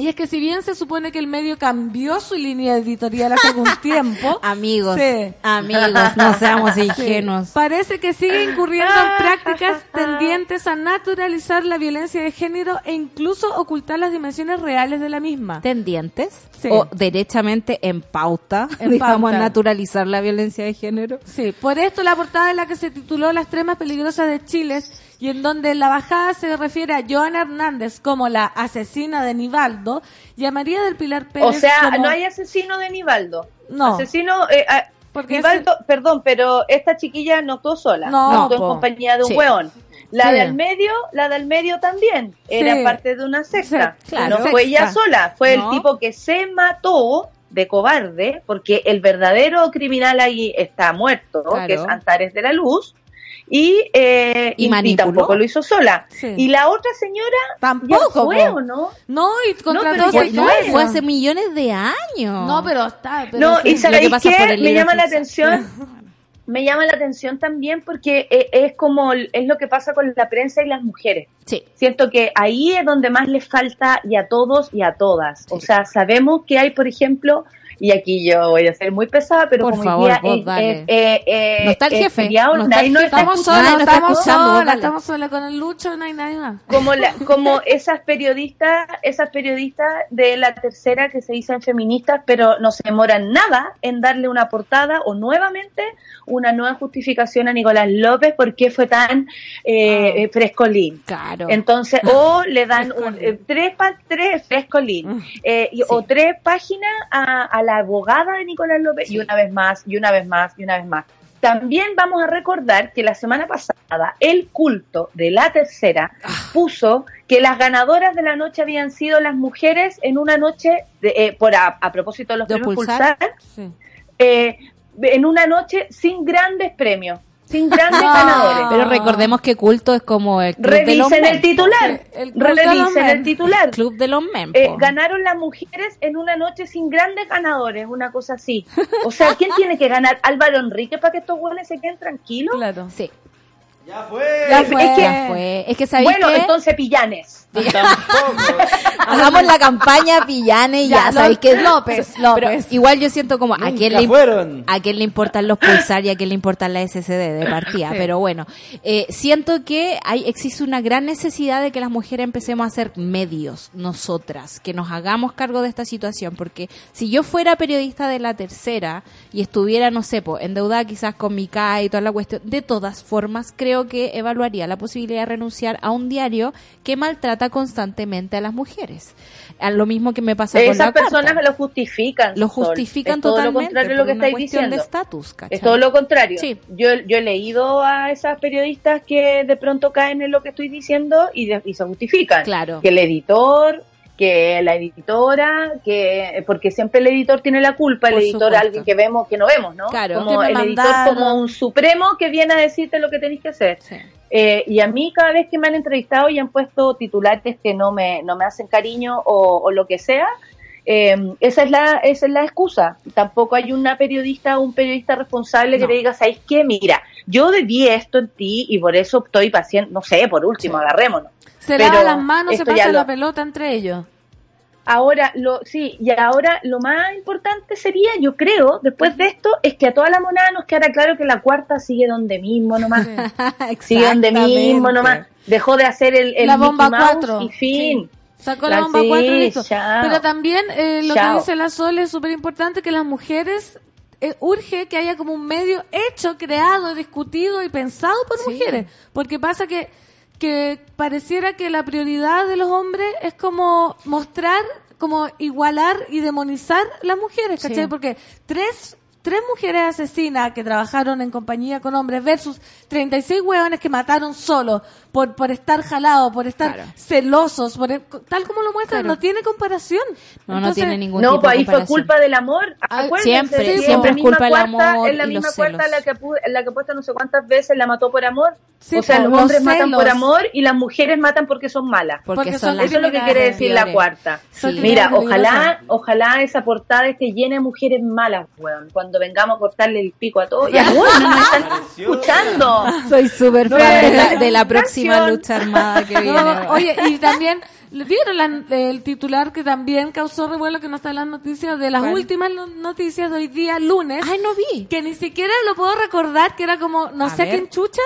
y es que si bien se supone que el medio cambió su línea editorial hace algún tiempo, Amigos, Sí. amigos, no seamos Sí. ingenuos. Parece que sigue incurriendo en prácticas tendientes a naturalizar la violencia de género e incluso ocultar las dimensiones reales de la misma. ¿Tendientes? Sí. O derechamente en pauta, En digamos, pauta. naturalizar la violencia de género. Sí, por esto la portada en la que se tituló Las tres más peligrosas de Chile y en donde en la bajada se refiere a Joana Hernández como la asesina de Nivaldo y a María del Pilar Pérez O sea, como... no hay asesino de Nivaldo. No. Asesino, eh, ah, Porque Vivaldo, perdón, pero esta chiquilla no actuó sola, No, no, actuó en compañía de un Sí. hueón. La Sí. del medio, la del medio también, era Sí. parte de una secta. Sí, claro. no fue ella sola, fue No. el tipo que se mató de cobarde, porque el verdadero criminal ahí está muerto, Claro. que es Antares de la Luz, y, eh, Y y, tampoco lo hizo sola. Sí. Y la otra señora Tampoco, ya fue, po. ¿o no? No, y contrató Fue, no, sectarios. fue hace millones de años. No, pero está. Pero no, sí. y ¿sabéis que Me llama la atención. Me llama la atención también porque eh, es como es lo que pasa con la prensa y las mujeres. Sí. Siento que ahí es donde más les falta y a todos y a todas. O sea, sabemos que hay, por ejemplo, y aquí yo voy a ser muy pesada, pero Por como favor, día vos dale. eh, eh, No está el jefe, no está nadie el nos jefe. está Estamos solas, dale. estamos solas con el Lucho, no hay nadie más. como la, como esas periodistas esas periodistas de la tercera que se dicen feministas pero no se demoran nada en darle una portada o nuevamente una nueva justificación a Nicolás López por qué fue tan eh, eh, frescolín Claro. entonces o le dan un- eh, tres pa- tres frescolín eh, y- o tres páginas a, a la abogada de Nicolás López y una vez más y una vez más y una vez más también vamos a recordar que la semana pasada el culto de la tercera puso que las ganadoras de la noche habían sido las mujeres en una noche, de- eh, por a, a propósito de los De premios Pulsar. Pulsar, Sí. eh, en una noche sin grandes premios, sin grandes ganadores. Pero recordemos que culto es como el club de los Revisen el titular, el los revisen el titular. Club de los. Eh, ganaron las mujeres en una noche sin grandes ganadores, una cosa así. O sea, ¿quién tiene que ganar? Álvaro Enrique para que estos buenos se queden tranquilos. Claro. Sí, Ya fue. Ya Es fue. que- ya fue. Es que sabéis Bueno, que entonces pillanes. Tampoco. hagamos la campaña Pillane y ya, Ya, sabéis que López, Pero López. igual yo siento como a quién, le, a quién le importan los pulsar y a quién le importan la SCD de partida. Sí. Pero bueno, eh, siento que hay existe una gran necesidad de que las mujeres empecemos a ser medios, nosotras, que nos hagamos cargo de esta situación. Porque si yo fuera periodista de la tercera y estuviera, no sé, po, endeudada quizás con mi CAE y toda la cuestión, de todas formas creo que evaluaría la posibilidad de renunciar a un diario que maltrata constantemente a las mujeres. A lo mismo que me pasa con Esas la carta. personas lo justifican. Lo justifican es todo totalmente lo contrario por lo que una estáis diciendo. Es todo lo contrario. Sí. Yo, yo he leído a esas periodistas que de pronto caen en lo que estoy diciendo y, de- y se justifican. Claro. Que el editor, que la editora, que porque siempre el editor tiene la culpa, el Por editor supuesto. alguien que vemos, que no vemos, ¿no? Claro. Como el editor como un supremo que viene a decirte lo que tenéis que hacer. Sí. Eh, y a mí cada vez que me han entrevistado y han puesto titulares que no me, no me hacen cariño o, o lo que sea, eh, esa es la esa es la excusa. Tampoco hay una periodista o un periodista responsable que te diga, ¿sabes qué? Mira, yo vi esto en ti y por eso estoy paciente, no sé, por último, agarrémonos. Se Pero lavan las manos, se lo- la pelota entre ellos. Ahora, lo, sí, y ahora lo más importante sería, yo creo, después de esto, es que a toda la monada nos quedara claro que la cuarta sigue donde mismo nomás. Sigue donde mismo nomás. Dejó de hacer el, el La Mickey bomba Mouse 4. y fin. Sacó La- la bomba sí, 4 y listo. chao. Pero también eh, lo Chao. que dice la Sol es súper importante que las mujeres eh, urge que haya como un medio hecho, creado, discutido y pensado por Sí. mujeres. Porque pasa que, que pareciera que la prioridad de los hombres es como mostrar, como igualar y demonizar las mujeres, ¿cachai? Sí. Porque tres tres mujeres asesinas que trabajaron en compañía con hombres versus 36 hueones que mataron solo por, por estar jalados, por estar Claro. celosos, por el- tal como lo muestran, Claro. no tiene comparación. No, no tiene ningún No, tipo pues ahí fue culpa del amor. Ah, Acuérdense, siempre, sí, siempre es culpa del amor En la y misma los cuarta, celos. la que, la que he puesto no sé cuántas veces la mató por amor. Sí, o sea, los los hombres matan por amor y las mujeres matan porque son malas. Porque, Porque son Eso es lo que quiere decir la cuarta. Sí. Mira, ojalá, ojalá esa portada esté llena de mujeres malas, weón. Cuando vengamos a cortarle el pico a todos. Ya, weón, no me están escuchando. Soy súper fan de la, no, de la no, próxima lucha armada que viene. No, oye, y también, ¿vieron la- el titular que también causó revuelo que no está en las noticias? De las ¿Cuál? últimas no- noticias de hoy día, lunes. Ay, no vi. que ni siquiera lo puedo recordar, que era como, no A sé ver. quién chucha,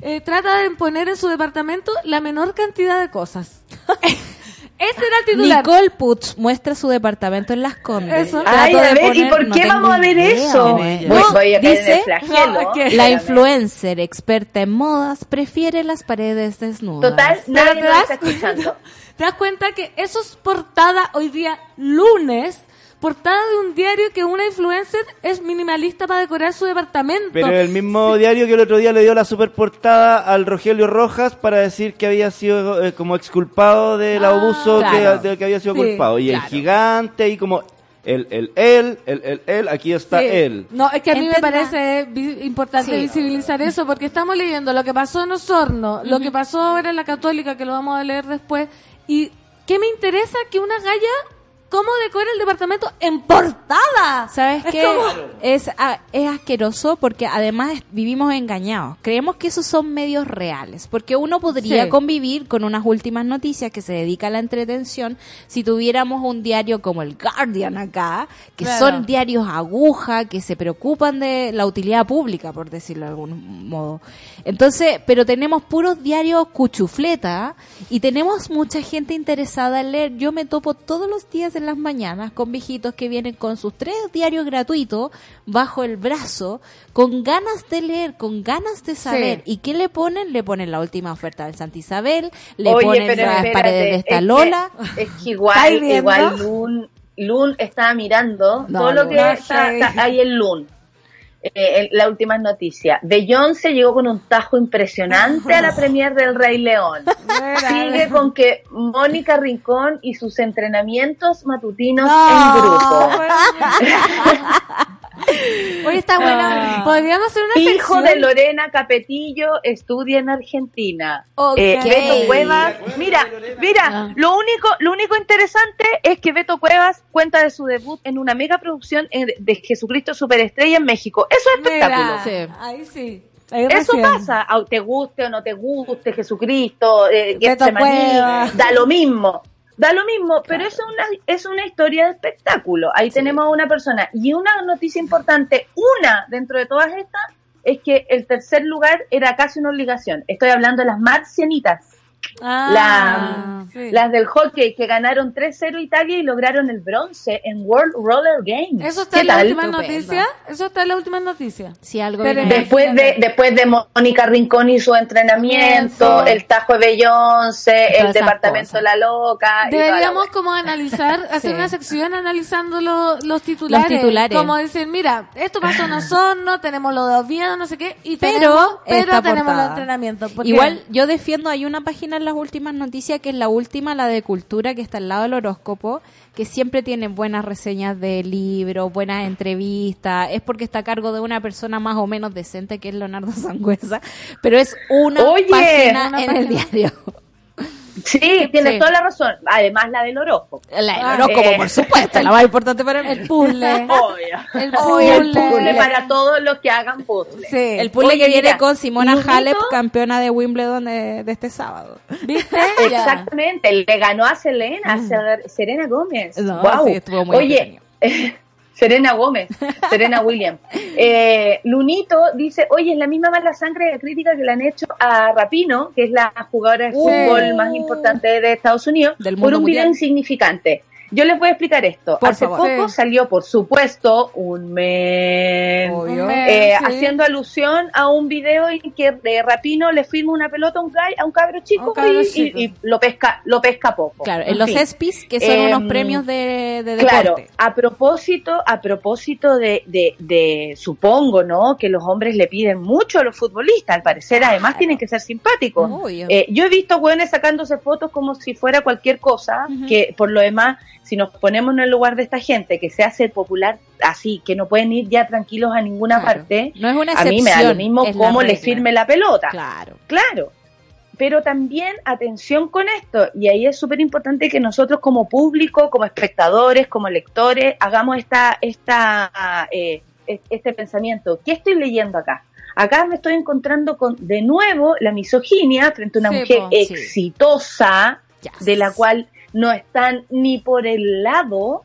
eh, trata de poner en su departamento la menor cantidad de cosas. Ese era el titular. Nicole Putz muestra su departamento en Las Condes. Eso. Ay, a ver, ¿y por qué vamos a ver eso? ¿Quién es ella? Voy, No, voy a caer en dice- el flagelo. No, es que- La influencer experta en modas prefiere las paredes desnudas. Total, nadie te nos está escuchando. ¿Te das cuenta que eso es portada hoy día lunes? Portada de un diario que una influencer es minimalista para decorar su departamento. Pero el mismo diario que el otro día le dio la super portada al Rogelio Rojas para decir que había sido eh, como exculpado del Ah, abuso que- claro. del que había sido Sí, culpado. Y el gigante y como el, el, él, el, el, él, aquí está Sí. él. No, es que a mí me parece importante Sí. visibilizar eso porque estamos leyendo lo que pasó en Osorno, lo que pasó ahora en la Católica, que lo vamos a leer después. ¿Y qué me interesa que una galla, cómo decora el departamento en portada? ¿Sabes Es qué? como- Es, a- es asqueroso porque además vivimos engañados. Creemos que esos son medios reales. Porque uno podría Sí. convivir con unas últimas noticias que se dedica a la entretención si tuviéramos un diario como el Guardian acá, que Claro. son diarios aguja, que se preocupan de la utilidad pública, por decirlo de algún modo. Entonces, pero tenemos puros diarios cuchufleta y tenemos mucha gente interesada en leer. Yo me topo todos los días en las mañanas con viejitos que vienen con sus tres diarios gratuitos bajo el brazo, con ganas de leer, con ganas de saber. Sí. ¿Y qué le ponen? Le ponen la última oferta del Santa Isabel, le Oye, ponen las espérate, paredes de es esta que- Lola. Es que igual, igual Lun, Lun estaba mirando No, todo lo que está ahí en Lun. Eh, la última noticia. Beyoncé llegó con un tajo impresionante a la premier del Rey León. Sigue con que Mónica Rincón y sus entrenamientos matutinos en grupo. Oye, está buena. Podríamos hacer una Hijo sección. de Lorena Capetillo estudia en Argentina. Ok. Eh, Beto Cuevas, mira, mira, Ah. lo único, lo único interesante es que Beto Cuevas cuenta de su debut en una mega producción en- de Jesucristo Superestrella en México. Eso es espectáculo. Mira, Sí. ahí sí. Ahí Eso recién. pasa, te guste o no te guste, Jesucristo, eh, Beto Cuevas. da lo mismo, da lo mismo, pero es una, es una historia de espectáculo. Ahí tenemos a una persona. Y una noticia importante, una dentro de todas estas, es que el tercer lugar era casi una obligación. Estoy hablando de las marcianitas, Ah, la- sí. las del hockey, que ganaron 3-0 Italia y lograron el bronce en World Roller Games. ¿Eso está ¿Qué en la última Estupendo. noticia? ¿Eso está en la última noticia? Si algo Después de, después de Mónica Rincón y su entrenamiento, el tajo de Beyoncé, el departamento cosas. La Loca. la Deberíamos como analizar, hacer Sí. una sección analizando lo- los titulares. Los titulares. Como decir, mira, esto pasó en Osorno, tenemos lo de Oviedo, no sé qué, y Pero tenemos, pero tenemos portada. el entrenamiento. porque- Igual yo defiendo, hay una página las últimas noticias que es la última, la de cultura, que está al lado del horóscopo, que siempre tiene buenas reseñas de libros, buenas entrevistas, es porque está a cargo de una persona más o menos decente que es Leonardo Sangüesa, pero es una Oye, página una en el página. diario. Sí, tienes Sí. toda la razón. Además, la del horóscopo. La del Ah, horóscopo, eh. por supuesto, la más importante para mí. el puzzle. Obvio. el puzzle. para todos los que hagan puzzle. Sí. El puzzle Oye, que viene mira, con Simona Halep, campeona de Wimbledon de, de este sábado. ¿Viste? Exactamente, le ganó a Selena, a Ser- Serena Gómez. No, sí, estuvo muy Oye, Serena Gómez, Serena Williams. Eh, Lunito dice, oye, es la misma mala sangre de crítica que le han hecho a Rapino, que es la jugadora de fútbol más importante de Estados Unidos, Del por un video mundial. insignificante. Yo les voy a explicar esto. Por Hace favor. poco Sí. salió, por supuesto, un men eh, sí. haciendo alusión a un video en que de Rapino le firma una pelota a un, gay- a un cabro chico, Un cabro y, y- chico. y lo pesca lo pesca poco. Claro, en En los. ESPYs, que son Em, unos premios de, de Claro, a propósito, a propósito de, de, de, supongo, ¿no? Que los hombres le piden mucho a los futbolistas, al parecer, además tienen que ser simpáticos. Eh, yo he visto jóvenes sacándose fotos como si fuera cualquier cosa, que por lo demás, si nos ponemos en el lugar de esta gente que se hace popular así, que no pueden ir ya tranquilos a ninguna Claro. parte, No es una a mí me da lo excepción, mismo cómo le firme la pelota. Claro. Claro. Pero también atención con esto, y ahí es súper importante que nosotros como público, como espectadores, como lectores, hagamos esta, esta, eh, es- este pensamiento. ¿Qué estoy leyendo acá? Acá me estoy encontrando con, de nuevo, la misoginia frente a una Sí, mujer sí. exitosa, Yes. de la cual no están ni por el lado,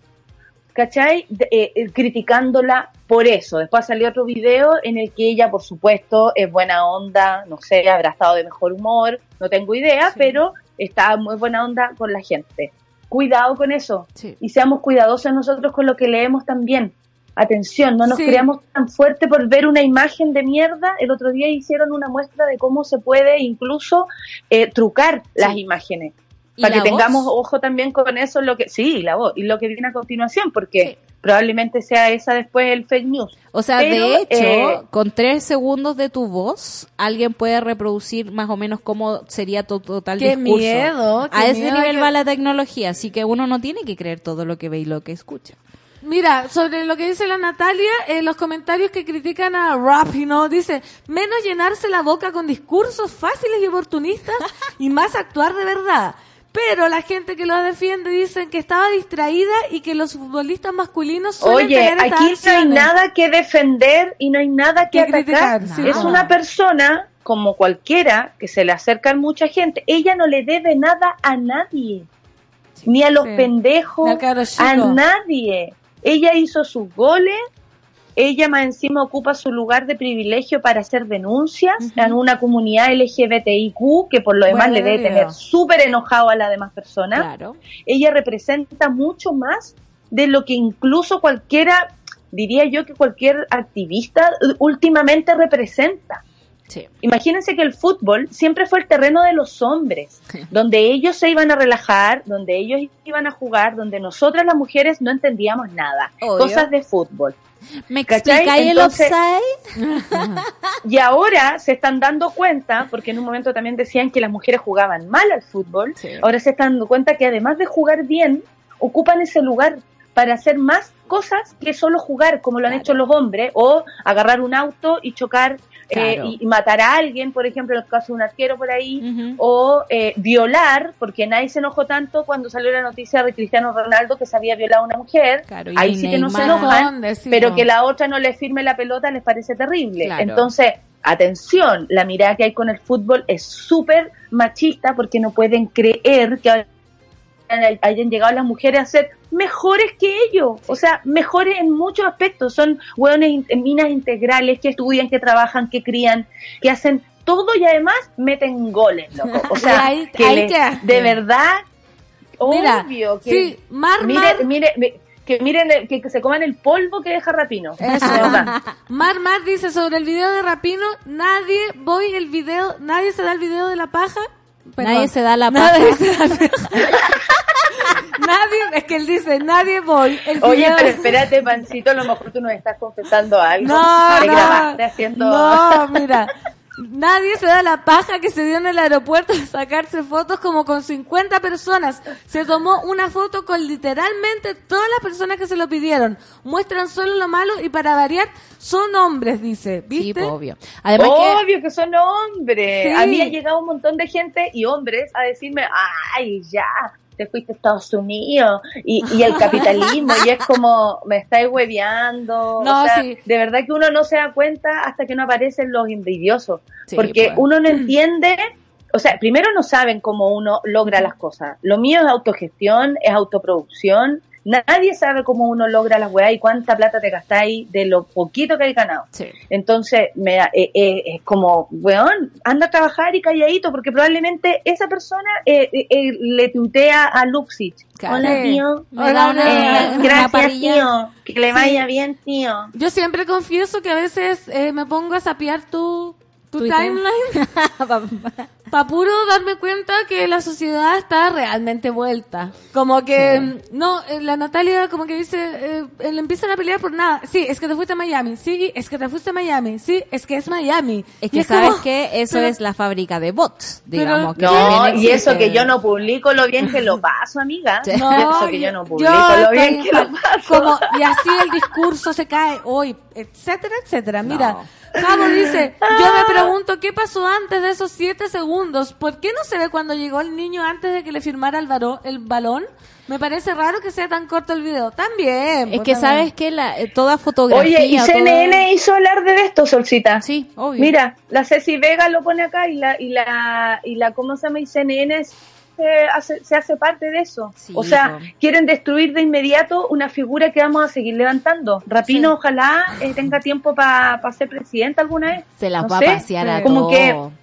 ¿cachai? De- eh, eh, criticándola por eso. Después salió otro video en el que ella, por supuesto, es buena onda, no sé, habrá estado de mejor humor, no tengo idea, Sí. pero está muy buena onda con la gente. Cuidado con eso Sí. y seamos cuidadosos nosotros con lo que leemos también. Atención, no nos Sí. creamos tan fuerte por ver una imagen de mierda. El otro día hicieron una muestra de cómo se puede incluso eh, trucar las imágenes. ¿Y Para que tengamos ojo también con eso, lo que sí, la voz, y lo que viene a continuación, porque probablemente sea esa después el fake news. O sea, Pero, de hecho, eh, con tres segundos de tu voz, alguien puede reproducir más o menos cómo sería tu total Qué discurso. miedo, qué A ese miedo nivel que- va la tecnología, así que uno no tiene que creer todo lo que ve y lo que escucha. Mira, sobre lo que dice la Natalia, eh, los comentarios que critican a Rapino, dice, menos llenarse la boca con discursos fáciles y oportunistas y más actuar de verdad. Pero la gente que lo defiende dicen que estaba distraída y que los futbolistas masculinos suelen Oye, tener estas aquí no hay nada que defender y no hay nada que, Que atacar. criticar, sí, es no. una persona como cualquiera que se le acerca a mucha gente. Ella no le debe nada a nadie, ni a los Sí. pendejos, a nadie. Ella hizo sus goles. Ella más encima ocupa su lugar de privilegio para hacer denuncias en una comunidad LGBTIQ que por lo demás Bueno, le debe tener súper enojado a las demás personas Claro. ella representa mucho más de lo que incluso cualquiera, diría yo que cualquier activista eh, últimamente representa. Sí. Imagínense que el fútbol siempre fue el terreno de los hombres, donde ellos se iban a relajar, donde ellos iban a jugar, donde nosotras las mujeres no entendíamos nada, Obvio. cosas de fútbol. ¿Me explicáis el offside? Y ahora se están dando cuenta, porque en un momento también decían que las mujeres jugaban mal al fútbol, Sí. ahora se están dando cuenta que además de jugar bien, ocupan ese lugar para hacer más cosas que solo jugar, como lo han Claro. hecho los hombres, o agarrar un auto y chocar eh, y, y matar a alguien, por ejemplo, en el caso de un arquero por ahí, o eh, violar, porque nadie se enojó tanto cuando salió la noticia de Cristiano Ronaldo que se había violado a una mujer, Claro, ahí sí que no se enojan, pero que la otra no le firme la pelota les parece terrible. Entonces, atención, la mirada que hay con el fútbol es súper machista porque no pueden creer que ahora hayan llegado las mujeres a ser mejores que ellos, o sea, mejores en muchos aspectos, son hueones in- minas integrales que estudian, que trabajan, que crían, que hacen todo y además meten goles, loco. O sea, ahí- que ahí de verdad, Mira, obvio que sí, Mar, mire, Mar- mire, que miren, el- que, que se coman el polvo que deja Rapino. Eso. De verdad. Mar Mar dice sobre el video de Rapino, nadie voy el video, nadie se da el video de la paja. Perdón. Nadie se da la Nadie paja. se da la paja. Que él dice, nadie voy el Oye, pero espérate, Pancito, a lo mejor tú nos estás confesando algo. No, Te no, grabaste haciendo... no, mira. Nadie se da la paja que se dio en el aeropuerto de sacarse fotos como con 50 personas. Se tomó una foto con literalmente todas las personas que se lo pidieron. Muestran solo lo malo y para variar son hombres, dice. Sí, ¿Viste? pues, obvio. Además que Obvio que son hombres. Sí. A mí ha llegado un montón de gente y hombres a decirme, ay, ya, te fuiste a Estados Unidos y, y el capitalismo y es como, me estáis hueveando. No, o sea, sí. de verdad que uno no se da cuenta hasta que no aparecen los envidiosos. Sí, porque pues. uno no entiende, o sea, primero no saben cómo uno logra las cosas. Lo mío es autogestión, es autoproducción. Nadie sabe cómo uno logra las weas y cuánta plata te gastáis de lo poquito que hay ganado. Sí. Entonces, me, da- eh, eh, es como, weón, anda a trabajar y calladito, porque probablemente esa persona eh, eh, le tutea a Luxich. Claro. Hola, tío. Eh, una gracias, tío. Que le vaya bien, tío. Yo siempre confieso que a veces eh, me pongo a sapear tu, tu timeline para puro darme cuenta que la sociedad está realmente vuelta. Como que, mm, no, eh, la Natalia como que dice, eh, le empiezan a pelear por nada. Sí, es que te fuiste a Miami. Sí, es que te fuiste a Miami. Sí, es que es Miami. Es Y que sabes como- que eso pero- es la fábrica de bots, digamos. que No, y eso que yo no publico lo bien que lo paso, amiga. Sí. No, eso que yo no yo publico lo bien que lo paso. Como, y así el discurso se cae hoy, etcétera, etcétera. Mira, Javo dice, yo me pregunto qué pasó antes de esos siete segundos. ¿Por qué no se ve cuando llegó el niño antes de que le firmara el, el balón? Me parece raro que sea tan corto el video. También. Es pues, que también. sabes que la, eh, toda fotografía... Oye, y CNN hizo hablar de esto, Solcita. Sí, obvio. Mira, la Ceci Vega lo pone acá y la, y la, y la, ¿cómo se llama? Y CNN se hace, se hace parte de eso. Sí, o sea, quieren destruir de inmediato una figura que vamos a seguir levantando. Rapino, ojalá eh, tenga tiempo para ser presidente alguna vez. Se las No va sé, a pasear a como todo. que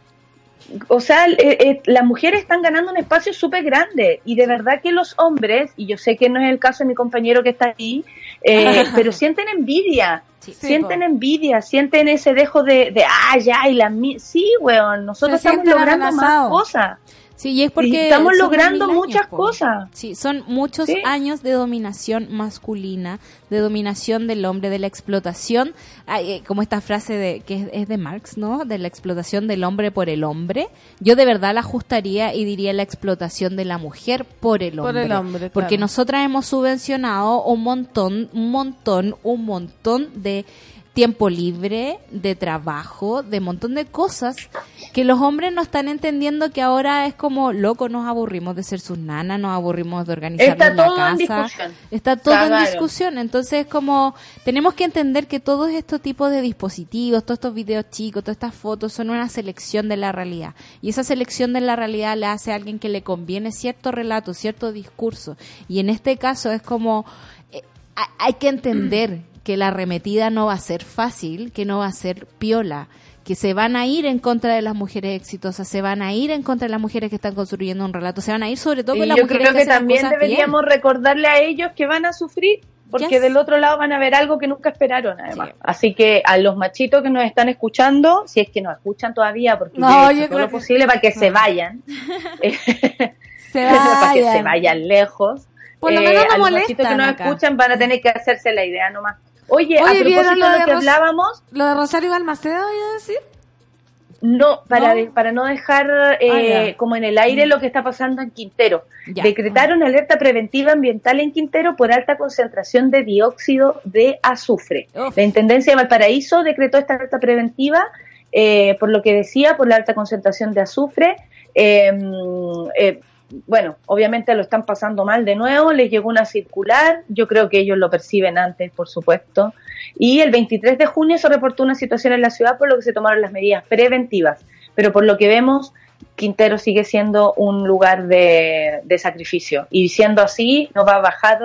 o sea, eh, eh, las mujeres están ganando un espacio súper grande y de verdad que los hombres, y yo sé que no es el caso de mi compañero que está ahí, eh, pero sienten envidia, Sí. sienten envidia, sienten ese dejo de, de ah, ya, y la sí, weón, nosotros estamos logrando más cosas. Sí, y es porque Y estamos logrando años, muchas cosas. Sí, son muchos Sí. años de dominación masculina, de dominación del hombre, de la explotación, ay, eh, como esta frase de que es, de Marx, ¿no? De la explotación del hombre por el hombre. Yo de verdad la ajustaría y diría la explotación de la mujer por el Por hombre. el hombre, Porque claro. nosotras hemos subvencionado un montón, un montón, un montón de tiempo libre, de trabajo, de montón de cosas que los hombres no están entendiendo que ahora es como, loco, nos aburrimos de ser sus nanas, nos aburrimos de organizar la en casa. discusión. Está todo en discusión. Entonces, como, tenemos que entender que todos estos tipos de dispositivos, todos estos videos chicos, todas estas fotos son una selección de la realidad. Y esa selección de la realidad le hace a alguien que le conviene cierto relato, cierto discurso. Y en este caso es como, eh, ha- hay que entender que la arremetida no va a ser fácil, que no va a ser piola, que se van a ir en contra de las mujeres exitosas, se van a ir en contra de las mujeres que están construyendo un relato, se van a ir sobre todo con las yo mujeres creo que también deberíamos bien. recordarle a ellos que van a sufrir, porque Yes. del otro lado van a ver algo que nunca esperaron, además. Sí. Así que a los machitos que nos están escuchando, si es que nos escuchan todavía, porque No, yo todo creo lo que- posible para que se vayan, Se para que se vayan. vayan lejos. Por lo Eh, menos no a los molestan machitos que nos acá. escuchan van a tener que hacerse la idea nomás. Oye, Oye, a ¿vieron propósito lo de lo que Ros- hablábamos, Lo de Rosario Balmaceda, voy a decir. No, para, ¿No? de- para no dejar eh, Ah, como en el aire lo que está pasando en Quintero. Ya. Decretaron alerta preventiva ambiental en Quintero por alta concentración de dióxido de azufre. Uf. La Intendencia de Valparaíso decretó esta alerta preventiva eh, por lo que decía, por la alta concentración de azufre. Eh, eh, bueno, obviamente lo están pasando mal de nuevo, les llegó una circular, yo creo que ellos lo perciben antes, por supuesto, y el 23 de junio se reportó una situación en la ciudad por lo que se tomaron las medidas preventivas, pero por lo que vemos, Quintero sigue siendo un lugar de, de sacrificio y siendo así no va a bajar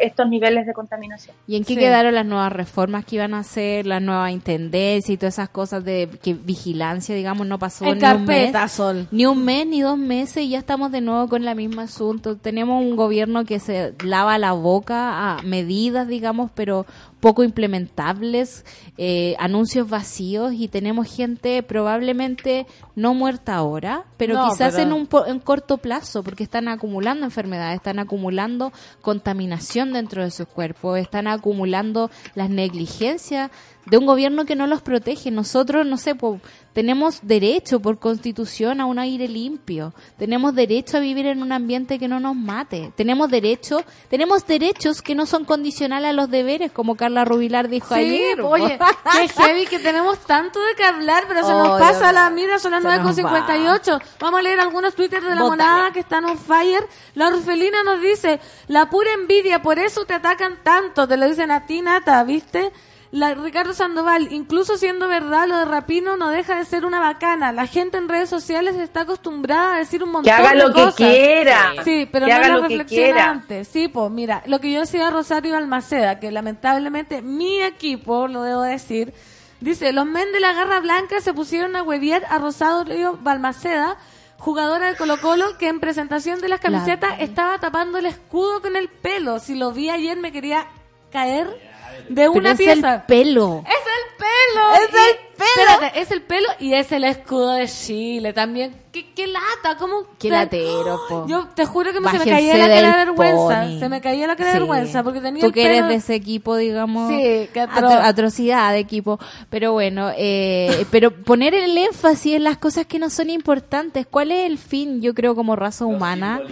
estos niveles de contaminación. ¿Y en qué Sí. quedaron las nuevas reformas que iban a hacer, la nueva intendencia y todas esas cosas de que vigilancia, digamos, no pasó En ni un mes? Sol. Ni un mes ni dos meses y ya estamos de nuevo con el mismo asunto. Tenemos un gobierno que se lava la boca a medidas, digamos, pero poco implementables, eh, anuncios vacíos y tenemos gente probablemente no muerta ahora, pero No, quizás pero- en un en corto plazo, porque están acumulando enfermedades, están acumulando contaminación dentro de sus cuerpos, están acumulando las negligencias de un gobierno que no los protege. Nosotros, no sé, po, tenemos derecho por constitución a un aire limpio, tenemos derecho a vivir en un ambiente que no nos mate, tenemos derecho, tenemos derechos que no son condicionales a los deberes, como Carla Rubilar dijo Sí, ayer. po. oye, qué heavy que tenemos tanto de qué hablar, pero se Oh, nos pasa Dios la mira, son las Se nos 9.58. Vamos a leer algunos twitters de la Bótale. monada que están on fire. La orfelina nos dice, la pura envidia, por eso te atacan tanto, te lo dicen a ti, Nata, ¿viste? La, Ricardo Sandoval, incluso siendo verdad lo de Rapino no deja de ser una bacana. La gente en redes sociales está acostumbrada a decir un montón Que haga de lo que cosas. quiera. Sí, pero que no haga lo que reflexiona quiera. antes. Sí, pues mira, lo que yo decía a Rosario Balmaceda, que lamentablemente mi equipo, lo debo decir, dice, los men de la Garra Blanca se pusieron a hueviar a Rosario Balmaceda, jugadora de Colo Colo, que en presentación de las camisetas estaba tapando el escudo con el pelo. Si lo vi ayer me quería caer de una es pieza. el pelo. ¡Es el pelo! ¡Es el Y- pelo! Espérate, es el pelo y es el escudo de Chile también. ¿Qué, qué lata? ¿Cómo? Qué te- latero, po. Yo te juro que me, se me caía la cara de vergüenza. pony. Se me caía la cara de Sí. vergüenza porque tenía Tú el que pelo... eres de ese equipo, digamos. Sí, qué atro- atro- atrocidad de equipo. Pero bueno, eh, pero poner el énfasis en las cosas que no son importantes. ¿Cuál es el fin, yo creo, como raza humana?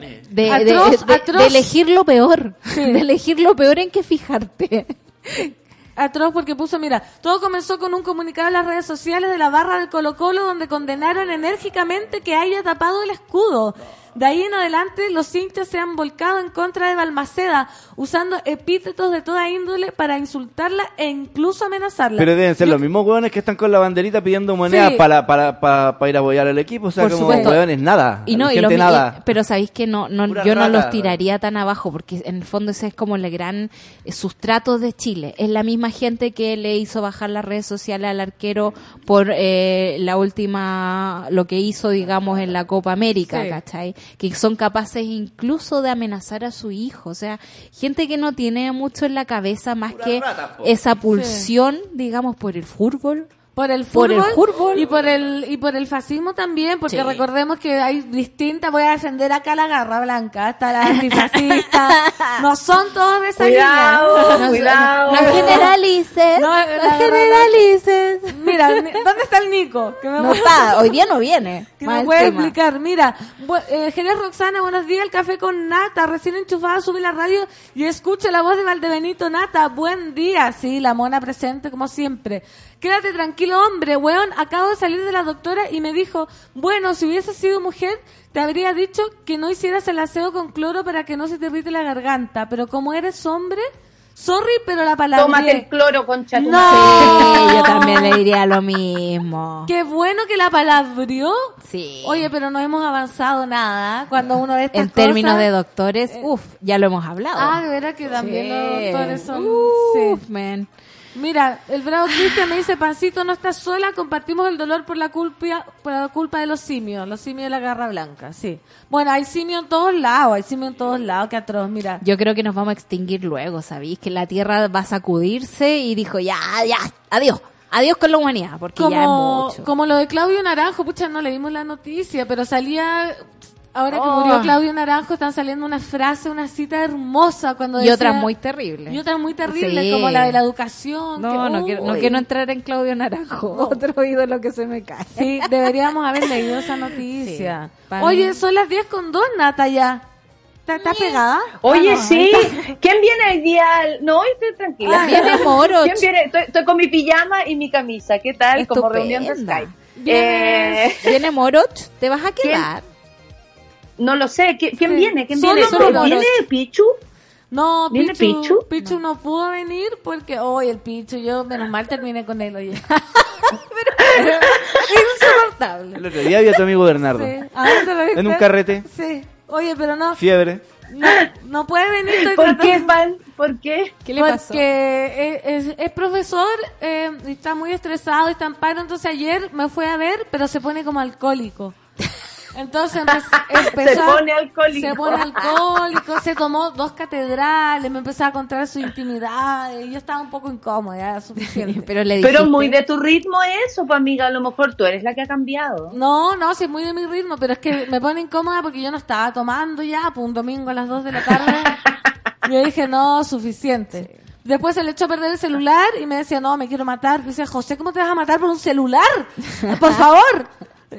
De, de- Atroz, de- atroz. de elegir lo peor. De elegir lo peor en que fijarte. Atroz porque puso, mira, todo comenzó con un comunicado en las redes sociales de la barra del Colo Colo donde condenaron enérgicamente que haya tapado el escudo. De ahí en adelante los hinchas se han volcado en contra de Balmaceda, usando epítetos de toda índole para insultarla e incluso amenazarla. Pero deben ser Yo- los mismos hueones que están con la banderita pidiendo monedas Sí. para, para, para, para ir a apoyar al equipo. O sea, Por como supuesto. hueones, nada. Y no, y gente lo mi- nada. y- pero sabéis que no, no Pura yo no los tiraría tan abajo, porque en el fondo ese es como el gran sustrato de Chile. Es la misma gente que le hizo bajar las redes sociales al arquero por eh, la última, lo que hizo, digamos, en la Copa América, Sí. ¿cachai? Que son capaces incluso de amenazar a su hijo. O sea, gente que no tiene mucho en la cabeza más Pura que rata, esa pulsión, digamos, por el fútbol Por el Por fútbol, el fútbol. y por el y por el fascismo también, porque Sí. recordemos que hay distintas, voy a defender acá la garra blanca, está la antifascista, no son todos de esa Cuidado, línea. cuidado. No generalices. No, generalices. Mira, ¿dónde está el Nico? Que me No está, hoy día no viene. que me puede encima. explicar. Mira, eh, Jerez Roxana, buenos días, el café con Nata, recién enchufada, sube la radio y escucha la voz de Valdebenito Nata, buen día, sí, la mona presente como siempre. Quédate tranquilo, hombre, weón, acabo de salir de la doctora y me dijo, bueno, si hubieses sido mujer, te habría dicho que no hicieras el aseo con cloro para que no se te irrite la garganta, pero como eres hombre, sorry, pero la palabra... Tómate el cloro, concha tu No. Sí, yo también le diría lo mismo. Qué bueno que la palabrió. Sí. Oye, pero no hemos avanzado nada cuando uno de estas en términos cosas- de doctores, uff, ya lo hemos hablado. Ah, de veras que también Sí. los doctores son... Uf, sí. man. Mira, el bravo Cristian me dice, Pancito, no estás sola, compartimos el dolor por la culpa, por la culpa de los simios, los simios de la garra blanca, sí. Bueno, hay simios en todos lados, hay simios en todos lados, qué atroz, mira. Yo creo que nos vamos a extinguir luego, ¿sabéis? Que la Tierra va a sacudirse y dijo, ya, ya, adiós, adiós con la humanidad, porque ya es Como, mucho. como lo de Claudio Naranjo, pucha, no leímos la noticia, pero salía, ahora que Oh. murió Claudio Naranjo, están saliendo una frase, una cita hermosa cuando Y decía- otras muy terribles. Y otras muy terribles, Sí. como la de la educación. No, que- no, quiero, no quiero entrar en Claudio Naranjo, otro ídolo que se me cae. Sí, deberíamos haber leído esa noticia. Sí, Oye, mí- son las 10 con 2, Nata, ya. ¿Está, está pegada? Oye, Ah, no, sí. está. ¿Quién viene hoy día? al- No, hoy estoy tranquila. Ah, Viene Moroch. ¿Quién viene? Estoy, estoy con mi pijama y mi camisa. ¿Qué tal? Como reunión de. Skype. Eh, Viene Moroch, te vas a quedar. No lo sé. ¿Qui- ¿Quién Sí. viene? ¿Quién Solo viene? Moroch. ¿Viene Pichu? No, ¿Viene Pichu, Pichu? Pichu no. pudo venir porque, hoy el Pichu, yo menos mal terminé con él, oye. Insoportable. El otro día vi a tu amigo Bernardo. Sí. ¿A dónde lo viste? En un carrete. Sí. Oye, pero no, Fiebre. no, no puede venir. estoy ¿Por tratando- qué, Pan? ¿Por qué? ¿Qué le Porque pasó? es, es- es profesor eh, y está muy estresado está en paro. Entonces ayer me fue a ver, pero se pone como alcohólico. Entonces empe- empezó Se pone alcohólico. Se pone alcohólico, se tomó dos catedrales, me empezó a contar su intimidad y yo estaba un poco incómoda, ya suficiente. Pero le Pero dijiste- muy de tu ritmo eso, pues amiga. A lo mejor tú eres la que ha cambiado. No, no, sí, muy de mi ritmo, pero es que me pone incómoda porque yo no estaba tomando ya, pues un domingo a las 2 de la tarde. Yo dije, no, suficiente. Después se le echó a perder el celular y me decía, no, me quiero matar. Y decía, José, ¿cómo te vas a matar por un celular? Por favor.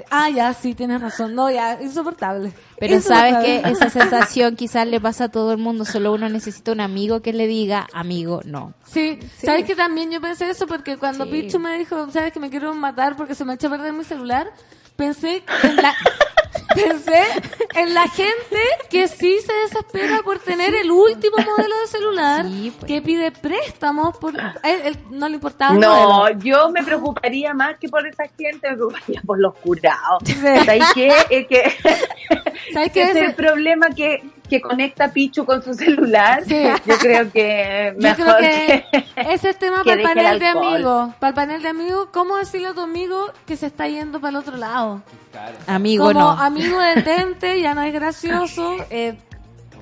Ah, ya, sí, tienes razón. No, ya, insoportable. Pero sabes que esa sensación quizás le pasa a todo el mundo, solo uno necesita un amigo que le diga, amigo, no. Sí, Sí. ¿sabes que también yo pensé eso? Porque cuando Sí. Pichu me dijo, ¿sabes que me quiero matar porque se me echó a perder mi celular? Pensé en la, pensé en la gente que sí se desespera por tener el último modelo de celular, Sí, pues. que pide préstamos, por, él, él no le importaba No, modelo. yo me preocuparía más que por esa gente, me preocuparía por los curados. Sí. ¿Sabes qué? Es que, ¿Sabes qué? es el problema que, que conecta Pichu con su celular. Sí. Yo creo que Yo mejor creo que que... ese es tema para el panel de amigos. Para el panel de amigos, ¿cómo decirle a tu amigo que se está yendo para el otro lado? Amigo, como no. amigo detente, ya no es gracioso, eh,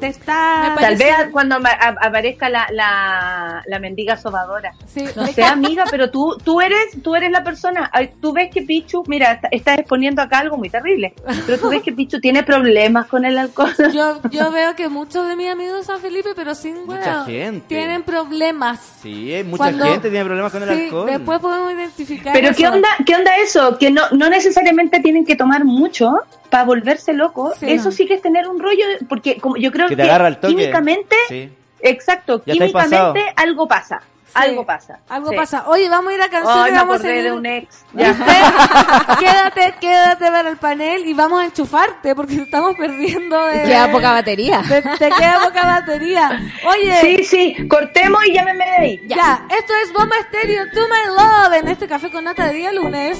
te está... Tal vez cuando aparezca la, la, la mendiga sobadora. Sí, No sé, amiga, pero tú, tú eres, tú eres la persona. Tú ves que Pichu, mira, está- estás exponiendo acá algo muy terrible. Pero tú ves que Pichu tiene problemas con el alcohol. yo, yo veo que muchos de mis amigos de San Felipe, pero sin Mucha huevo, gente. tienen problemas. Sí, mucha Cuando- gente tiene problemas con el alcohol. después podemos identificar Pero qué eso. onda, qué onda eso, que no, no necesariamente tienen que tomar mucho para volverse locos. Sí. eso sí que es tener un rollo, porque como yo creo Que que, te agarra el toque. químicamente, Sí. exacto, Ya químicamente algo pasa, Sí, algo pasa. Algo Sí. pasa. Oye, vamos a ir a canción Ay, y vamos a seguir. de un ex. Ya. Quédate, quédate para el panel y vamos a enchufarte porque estamos perdiendo de... Queda poca batería. Te, te queda poca batería. Oye, Sí, sí, cortemos y llámeme de ahí. ya. esto es Bomba Estéreo To My Love en este café con nata de día lunes.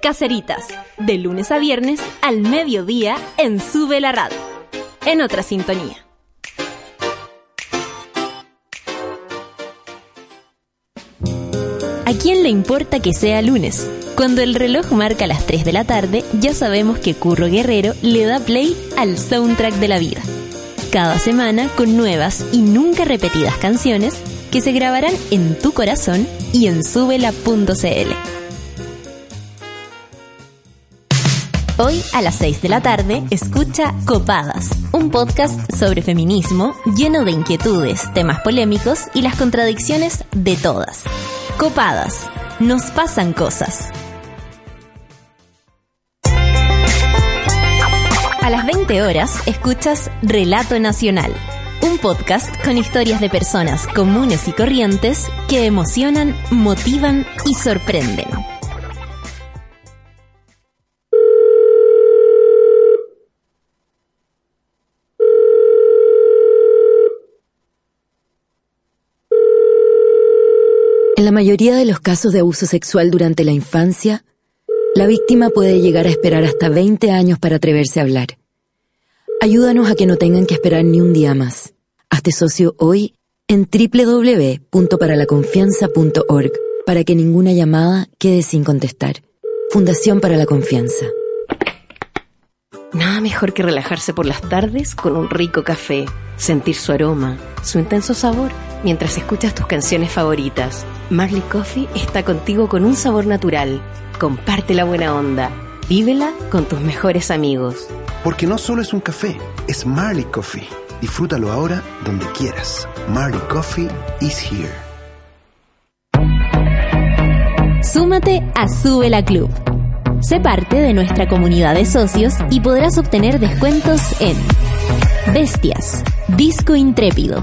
Caseritas, de lunes a viernes al mediodía en Sube la Radio. En otra sintonía. ¿A quién le importa que sea lunes? Cuando el reloj marca las 3 de la tarde, ya sabemos que Curro Guerrero le da play al soundtrack de la vida. Cada semana con nuevas y nunca repetidas canciones que se grabarán en tu corazón y en subela.cl. Hoy a las 6 de la tarde escucha Copadas, un podcast sobre feminismo lleno de inquietudes, temas polémicos y las contradicciones de todas. Copadas, nos pasan cosas. A las 20 horas escuchas Relato Nacional, un podcast con historias de personas comunes y corrientes que emocionan, motivan y sorprenden. En la mayoría de los casos de abuso sexual durante la infancia, la víctima puede llegar a esperar hasta 20 años para atreverse a hablar. Ayúdanos a que no tengan que esperar ni un día más. Hazte socio hoy en www.paralaconfianza.org para que ninguna llamada quede sin contestar. Fundación para la Confianza. Nada mejor que relajarse por las tardes con un rico café, sentir su aroma, su intenso sabor, mientras escuchas tus canciones favoritas. Marley Coffee está contigo con un sabor natural. Comparte la buena onda. Vívela con tus mejores amigos. Porque no solo es un café, es Marley Coffee. Disfrútalo ahora donde quieras. Marley Coffee is here. Súmate a Sube la Club. Sé parte de nuestra comunidad de socios y podrás obtener descuentos en Bestias, Disco Intrépido,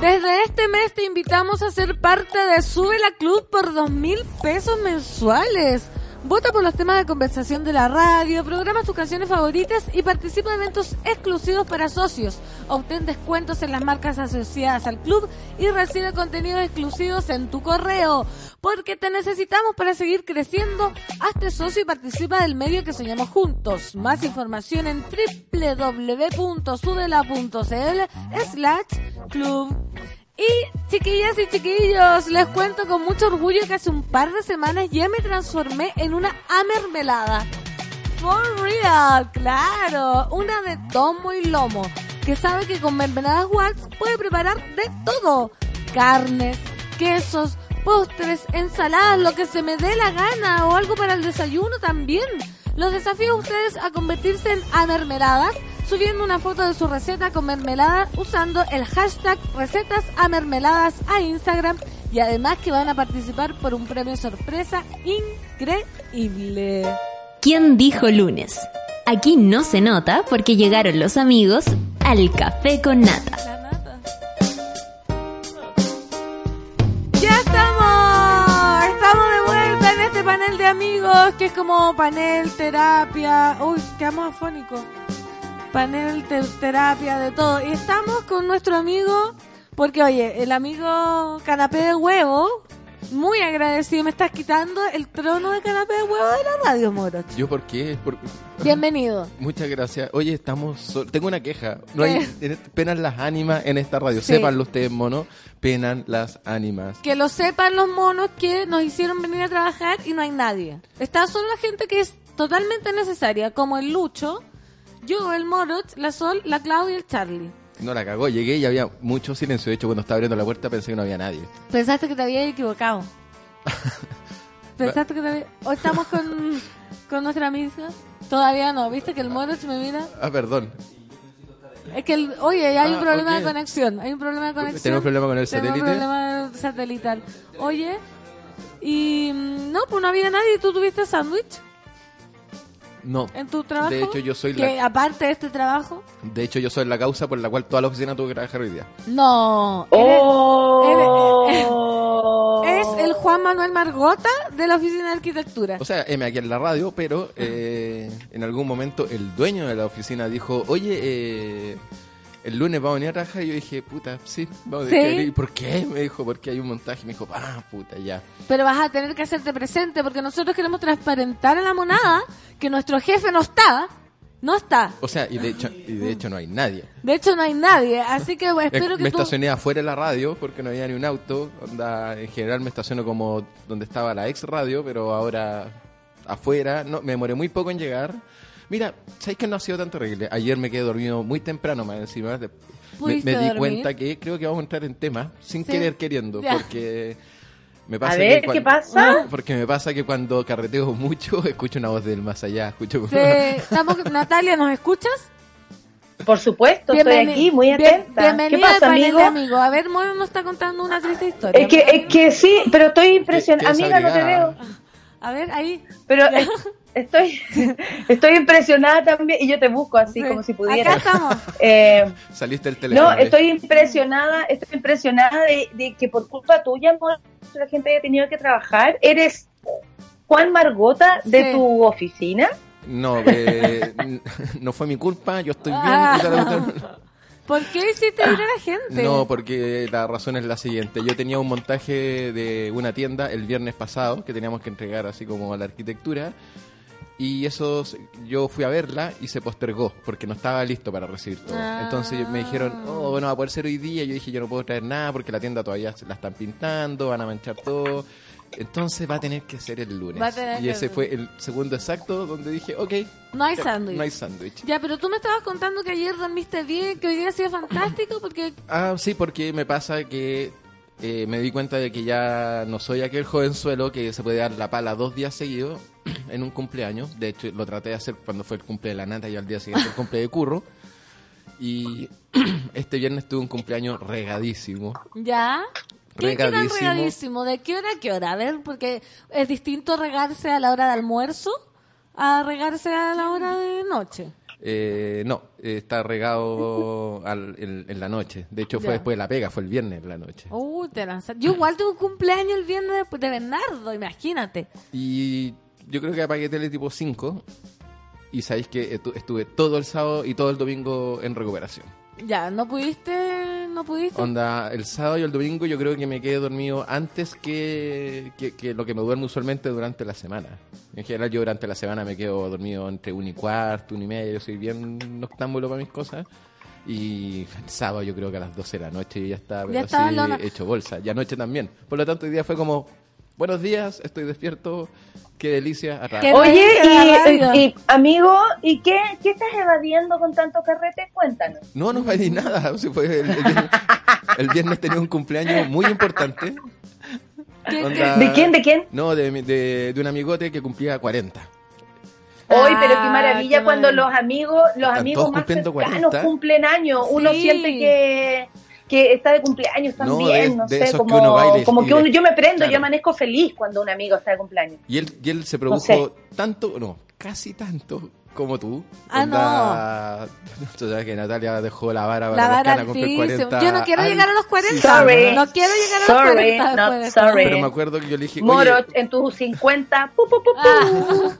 Desde este mes te invitamos a ser parte de Sube la Club por dos mil pesos mensuales. Vota por los temas de conversación de la radio, programa tus canciones favoritas y participa en eventos exclusivos para socios. Obtén descuentos en las marcas asociadas al club y recibe contenidos exclusivos en tu correo. Porque te necesitamos para seguir creciendo. Hazte socio y participa del medio que soñamos juntos. Más información en www.sudela.cl slash club. Y chiquillas y chiquillos, les cuento con mucho orgullo que hace un par de semanas ya me transformé en una amermelada. For real, claro, una de tomo y lomo, que sabe que con mermeladas Wax puede preparar de todo. Carnes, quesos, postres, ensaladas, lo que se me dé la gana o algo para el desayuno también. Los desafío a ustedes a convertirse en amermeladas subiendo una foto de su receta con mermelada usando el hashtag recetas a a Instagram y además que van a participar por un premio sorpresa increíble. ¿Quién dijo lunes? Aquí no se nota porque llegaron los amigos al café con nata. Panel de amigos que es como panel, terapia, uy, quedamos afónicos. Panel, te- terapia, de todo. Y estamos con nuestro amigo, porque oye, el amigo canapé de huevo, muy agradecido, me estás quitando el trono de canapé de huevo de la radio, Moroch. ¿Yo por qué? Por- Bienvenido. Muchas gracias. Oye, estamos... sol- Tengo una queja. No hay... en- Penan las ánimas en esta radio. Sí. Sépanlo ustedes, mono. Penan las ánimas. Que lo sepan los monos que nos hicieron venir a trabajar y no hay nadie. Está solo la gente que es totalmente necesaria, como el Lucho, yo, el Moroch, la Sol, la Claudia y el Charlie. No la cagó. Llegué y había mucho silencio. De hecho, cuando estaba abriendo la puerta pensé que no había nadie. Pensaste que te habías equivocado. Pensaste que te había... Hoy estamos con, con nuestra amiga. Todavía no, ¿viste que el Moroch me mira? Ah, perdón. Es que, el, oye, hay un Ah, problema ok. de conexión. Hay un problema de conexión. ¿Tenemos problema con el Tenemos satélite? problema satelital. Oye, y mm, no, pues no había nadie. ¿Tú tuviste sándwich No. en tu trabajo? De hecho, yo soy que la... aparte de este trabajo, De hecho, yo soy la causa por la cual toda la oficina tuvo que trabajar hoy día. no. eres- ¡Oh! Es el Juan Manuel Margota de la Oficina de Arquitectura. O sea, M aquí en la radio, pero eh, en algún momento el dueño de la oficina dijo, oye, eh, el lunes vamos a venir a trabajar. Y yo dije, puta, sí, vamos a ¿Sí? tener que venir". ¿Y por qué? Me dijo, porque hay un montaje. Me dijo, ah, puta, ya. Pero vas a tener que hacerte presente porque nosotros queremos transparentar a la monada que nuestro jefe no está. No está. O sea, y de hecho, y de hecho no hay nadie. De hecho, no hay nadie. Así que bueno, espero que me tú... estacioné afuera de la radio porque no había ni un auto. Onda, en general me estaciono como donde estaba la ex radio, pero ahora afuera. No, me demoré muy poco en llegar. Mira, ¿sabes que no ha sido tan terrible? Ayer me quedé dormido muy temprano más encima. De- Me, ¿Pudiste me di dormir? cuenta que creo que vamos a entrar en temas sin Sí. querer queriendo. Ya. Porque me pasa A ver, que ¿qué pasa? Porque me pasa que cuando carreteo mucho escucho una voz del más allá. Escucho Sí, estamos... Natalia, ¿nos escuchas? Por supuesto, Bienveni- estoy aquí muy bien- atenta. bienvenida ¿Qué pasa, amigo? de amigos. A ver, Mono nos está contando una triste historia. Es que, es que sí, pero estoy impresionada. Amiga, no te veo. A ver, ahí. Pero eh, estoy, estoy impresionada también y yo te busco así Sí. como si pudiera. Acá estamos. Eh, Saliste del teléfono. no, estoy impresionada, estoy impresionada de, de que por culpa tuya amor, la gente haya tenido que trabajar. Eres Juan Margota de Sí. tu oficina. No, eh, no fue mi culpa, yo estoy bien. Ah. ¿Por qué hiciste ir a la gente? No, porque la razón es la siguiente. Yo tenía un montaje de una tienda el viernes pasado que teníamos que entregar así como a la arquitectura y eso yo fui a verla y se postergó porque no estaba listo para recibir todo. Ah. Entonces me dijeron, oh, bueno, va a poder ser hoy día. Yo dije, yo no puedo traer nada porque la tienda todavía se la están pintando, van a manchar todo. Entonces va a tener que ser el lunes. Va a tener Y que- ese fue el segundo exacto donde dije, ok, No hay sándwich. No hay sándwich. Ya, pero tú me estabas contando que ayer dormiste bien, que hoy día ha sido fantástico, porque... Ah, sí, porque me pasa que eh, me di cuenta de que ya no soy aquel jovenzuelo que se puede dar la pala dos días seguidos en un cumpleaños. De hecho, lo traté de hacer cuando fue el cumple de la nata y al día siguiente el cumple de curro. Y este viernes tuve un cumpleaños regadísimo. ¿Ya? ¿Qué, qué tan Regadísimo. regadísimo? ¿De qué hora a qué hora? A ver, porque es distinto regarse a la hora de almuerzo a regarse a la hora de noche. Eh, no, eh, está regado al- en, en la noche. De hecho, fue Ya. después de la pega, fue el viernes en la noche. Uy, te lanzas. Yo igual tuve un cumpleaños el viernes de, de Bernardo, imagínate. Y yo creo que apagué tele tipo 5 y sabéis que estu- estuve todo el sábado y todo el domingo en recuperación. Ya, no pudiste, no pudiste. Onda, el sábado y el domingo yo creo que me quedé dormido antes que, que, que lo que me duermo usualmente durante la semana. En general yo durante la semana me quedo dormido entre un y cuarto, un y medio, yo soy bien noctámbulo para mis cosas. Y el sábado yo creo que a las 12 de la noche yo ya estaba, pero Ya estaba así, hecho bolsa. Y anoche también. Por lo tanto, hoy día fue como, buenos días, estoy despierto, qué delicia. Qué trabajar". Oye, radio. y, y, amigo, ¿y qué, qué estás evadiendo con tanto carrete? Cuéntanos. No, no pedí nada. o sea, fue el, el viernes, el viernes tenía un cumpleaños muy importante. ¿Qué- Onda- ¿De quién? ¿De quién? No, de, mi- de, de un amigote que cumplía 40. Hoy, pero qué Ah, maravilla qué cuando maravilla. los amigos, los Están amigos más cumpliendo cercanos 40. cumplen años. Uno siente que, que está de cumpleaños No, también, de- no, de sé, que como, uno baila y- como que uno- yo me prendo, claro. yo amanezco feliz cuando un amigo está de cumpleaños. Y él, y él se produjo sé. tanto, no, casi tanto como tú. Ah, Onda- Tú sabes que Natalia dejó la vara para La vara cumple altísima. 40 Yo no quiero al- llegar a los 40. Sorry. No quiero llegar a los Sorry, 40 not sorry. Pero me acuerdo que yo le dije, oye, Moro, en tus 50, pu, pu, pu, pu.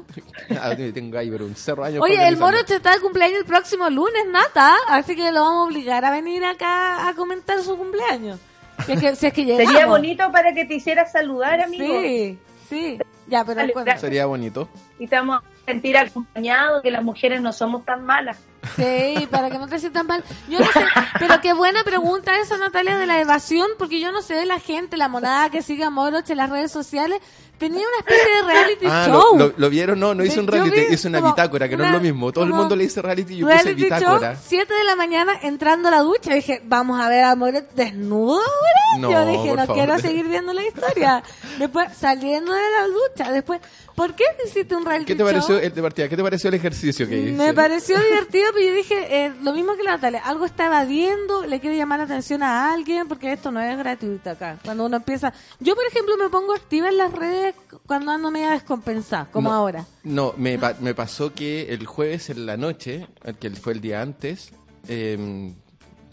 Ah. tengo ahí, pero un cerro años Oye, el. Moro está de cumpleaños el próximo lunes, Nata. Así que lo vamos a obligar a venir acá a comentar su cumpleaños. Si es que, si es que llegamos. Sería bonito para que te hicieras saludar, amigo. Sí, sí. Ya, pero. Sería bonito. Y estamos sentir acompañados, que las mujeres no somos tan malas. Sí, para que no te sientas mal. Yo no sé, pero qué buena pregunta esa, Natalia, de la evasión, porque yo no sé de la gente, la monada que sigue a Moroch en las redes sociales, tenía una especie de reality Ah, show. lo, lo- lo vieron? No, no hice un reality, vi hice una bitácora, que no es lo mismo. Todo el mundo le dice reality y yo puse Reality bitácora. show, 7 de la mañana entrando a la ducha. Dije, vamos a ver a Moret desnudo ahora. No, Yo dije, por no favor. quiero seguir viendo la historia. Después, saliendo de la ducha. Después, ¿por qué hiciste un reality ¿Qué te show? Pareció el de partida? ¿Qué te pareció el ejercicio que hice? Me pareció divertido, pero yo dije, eh, lo mismo que la Natalia, algo está evadiendo, le quiere llamar la atención a alguien, porque esto no es gratuito acá. Cuando uno empieza... Yo, por ejemplo, me pongo activa en las redes cuando ando media descompensada, como No, ahora. No, me, pa- me pasó que el jueves en la noche, que fue el día antes, eh,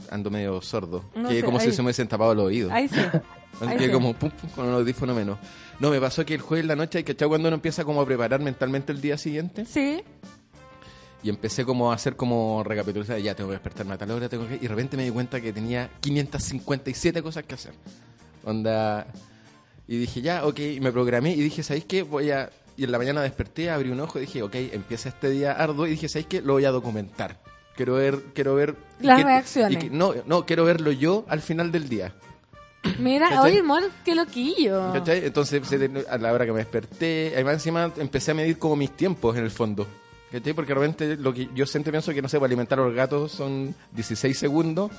ando medio sordo. No que sé, como ahí- si se me hubiesen tapado los oídos. Ahí sí. Ahí Que sí. como pum, pum, con un audífono menos. No, me pasó que el jueves en la noche, hay que cuando uno empieza como a preparar mentalmente el día siguiente. Sí. Y empecé como a hacer como recapitulación, ya tengo que despertarme a tal hora, tengo que... Y de repente me di cuenta que tenía 557 cosas que hacer. Onda... Y dije, ya, ok, y me programé y dije, ¿sabéis qué? Voy a... Y en la mañana desperté, abrí un ojo y dije, ok, empieza este día arduo. Y dije, ¿sabéis qué? Lo voy a documentar. Quiero ver... Quiero ver Las qué- reacciones. que- no, no, quiero verlo yo al final del día. Mira, oye, Mor, qué loquillo. ¿Cachai? Entonces, a la hora que me desperté, además encima empecé a medir como mis tiempos en el fondo. ¿Cachai? Porque realmente lo que yo siempre pienso que, no sé, para alimentar a los gatos son 16 segundos.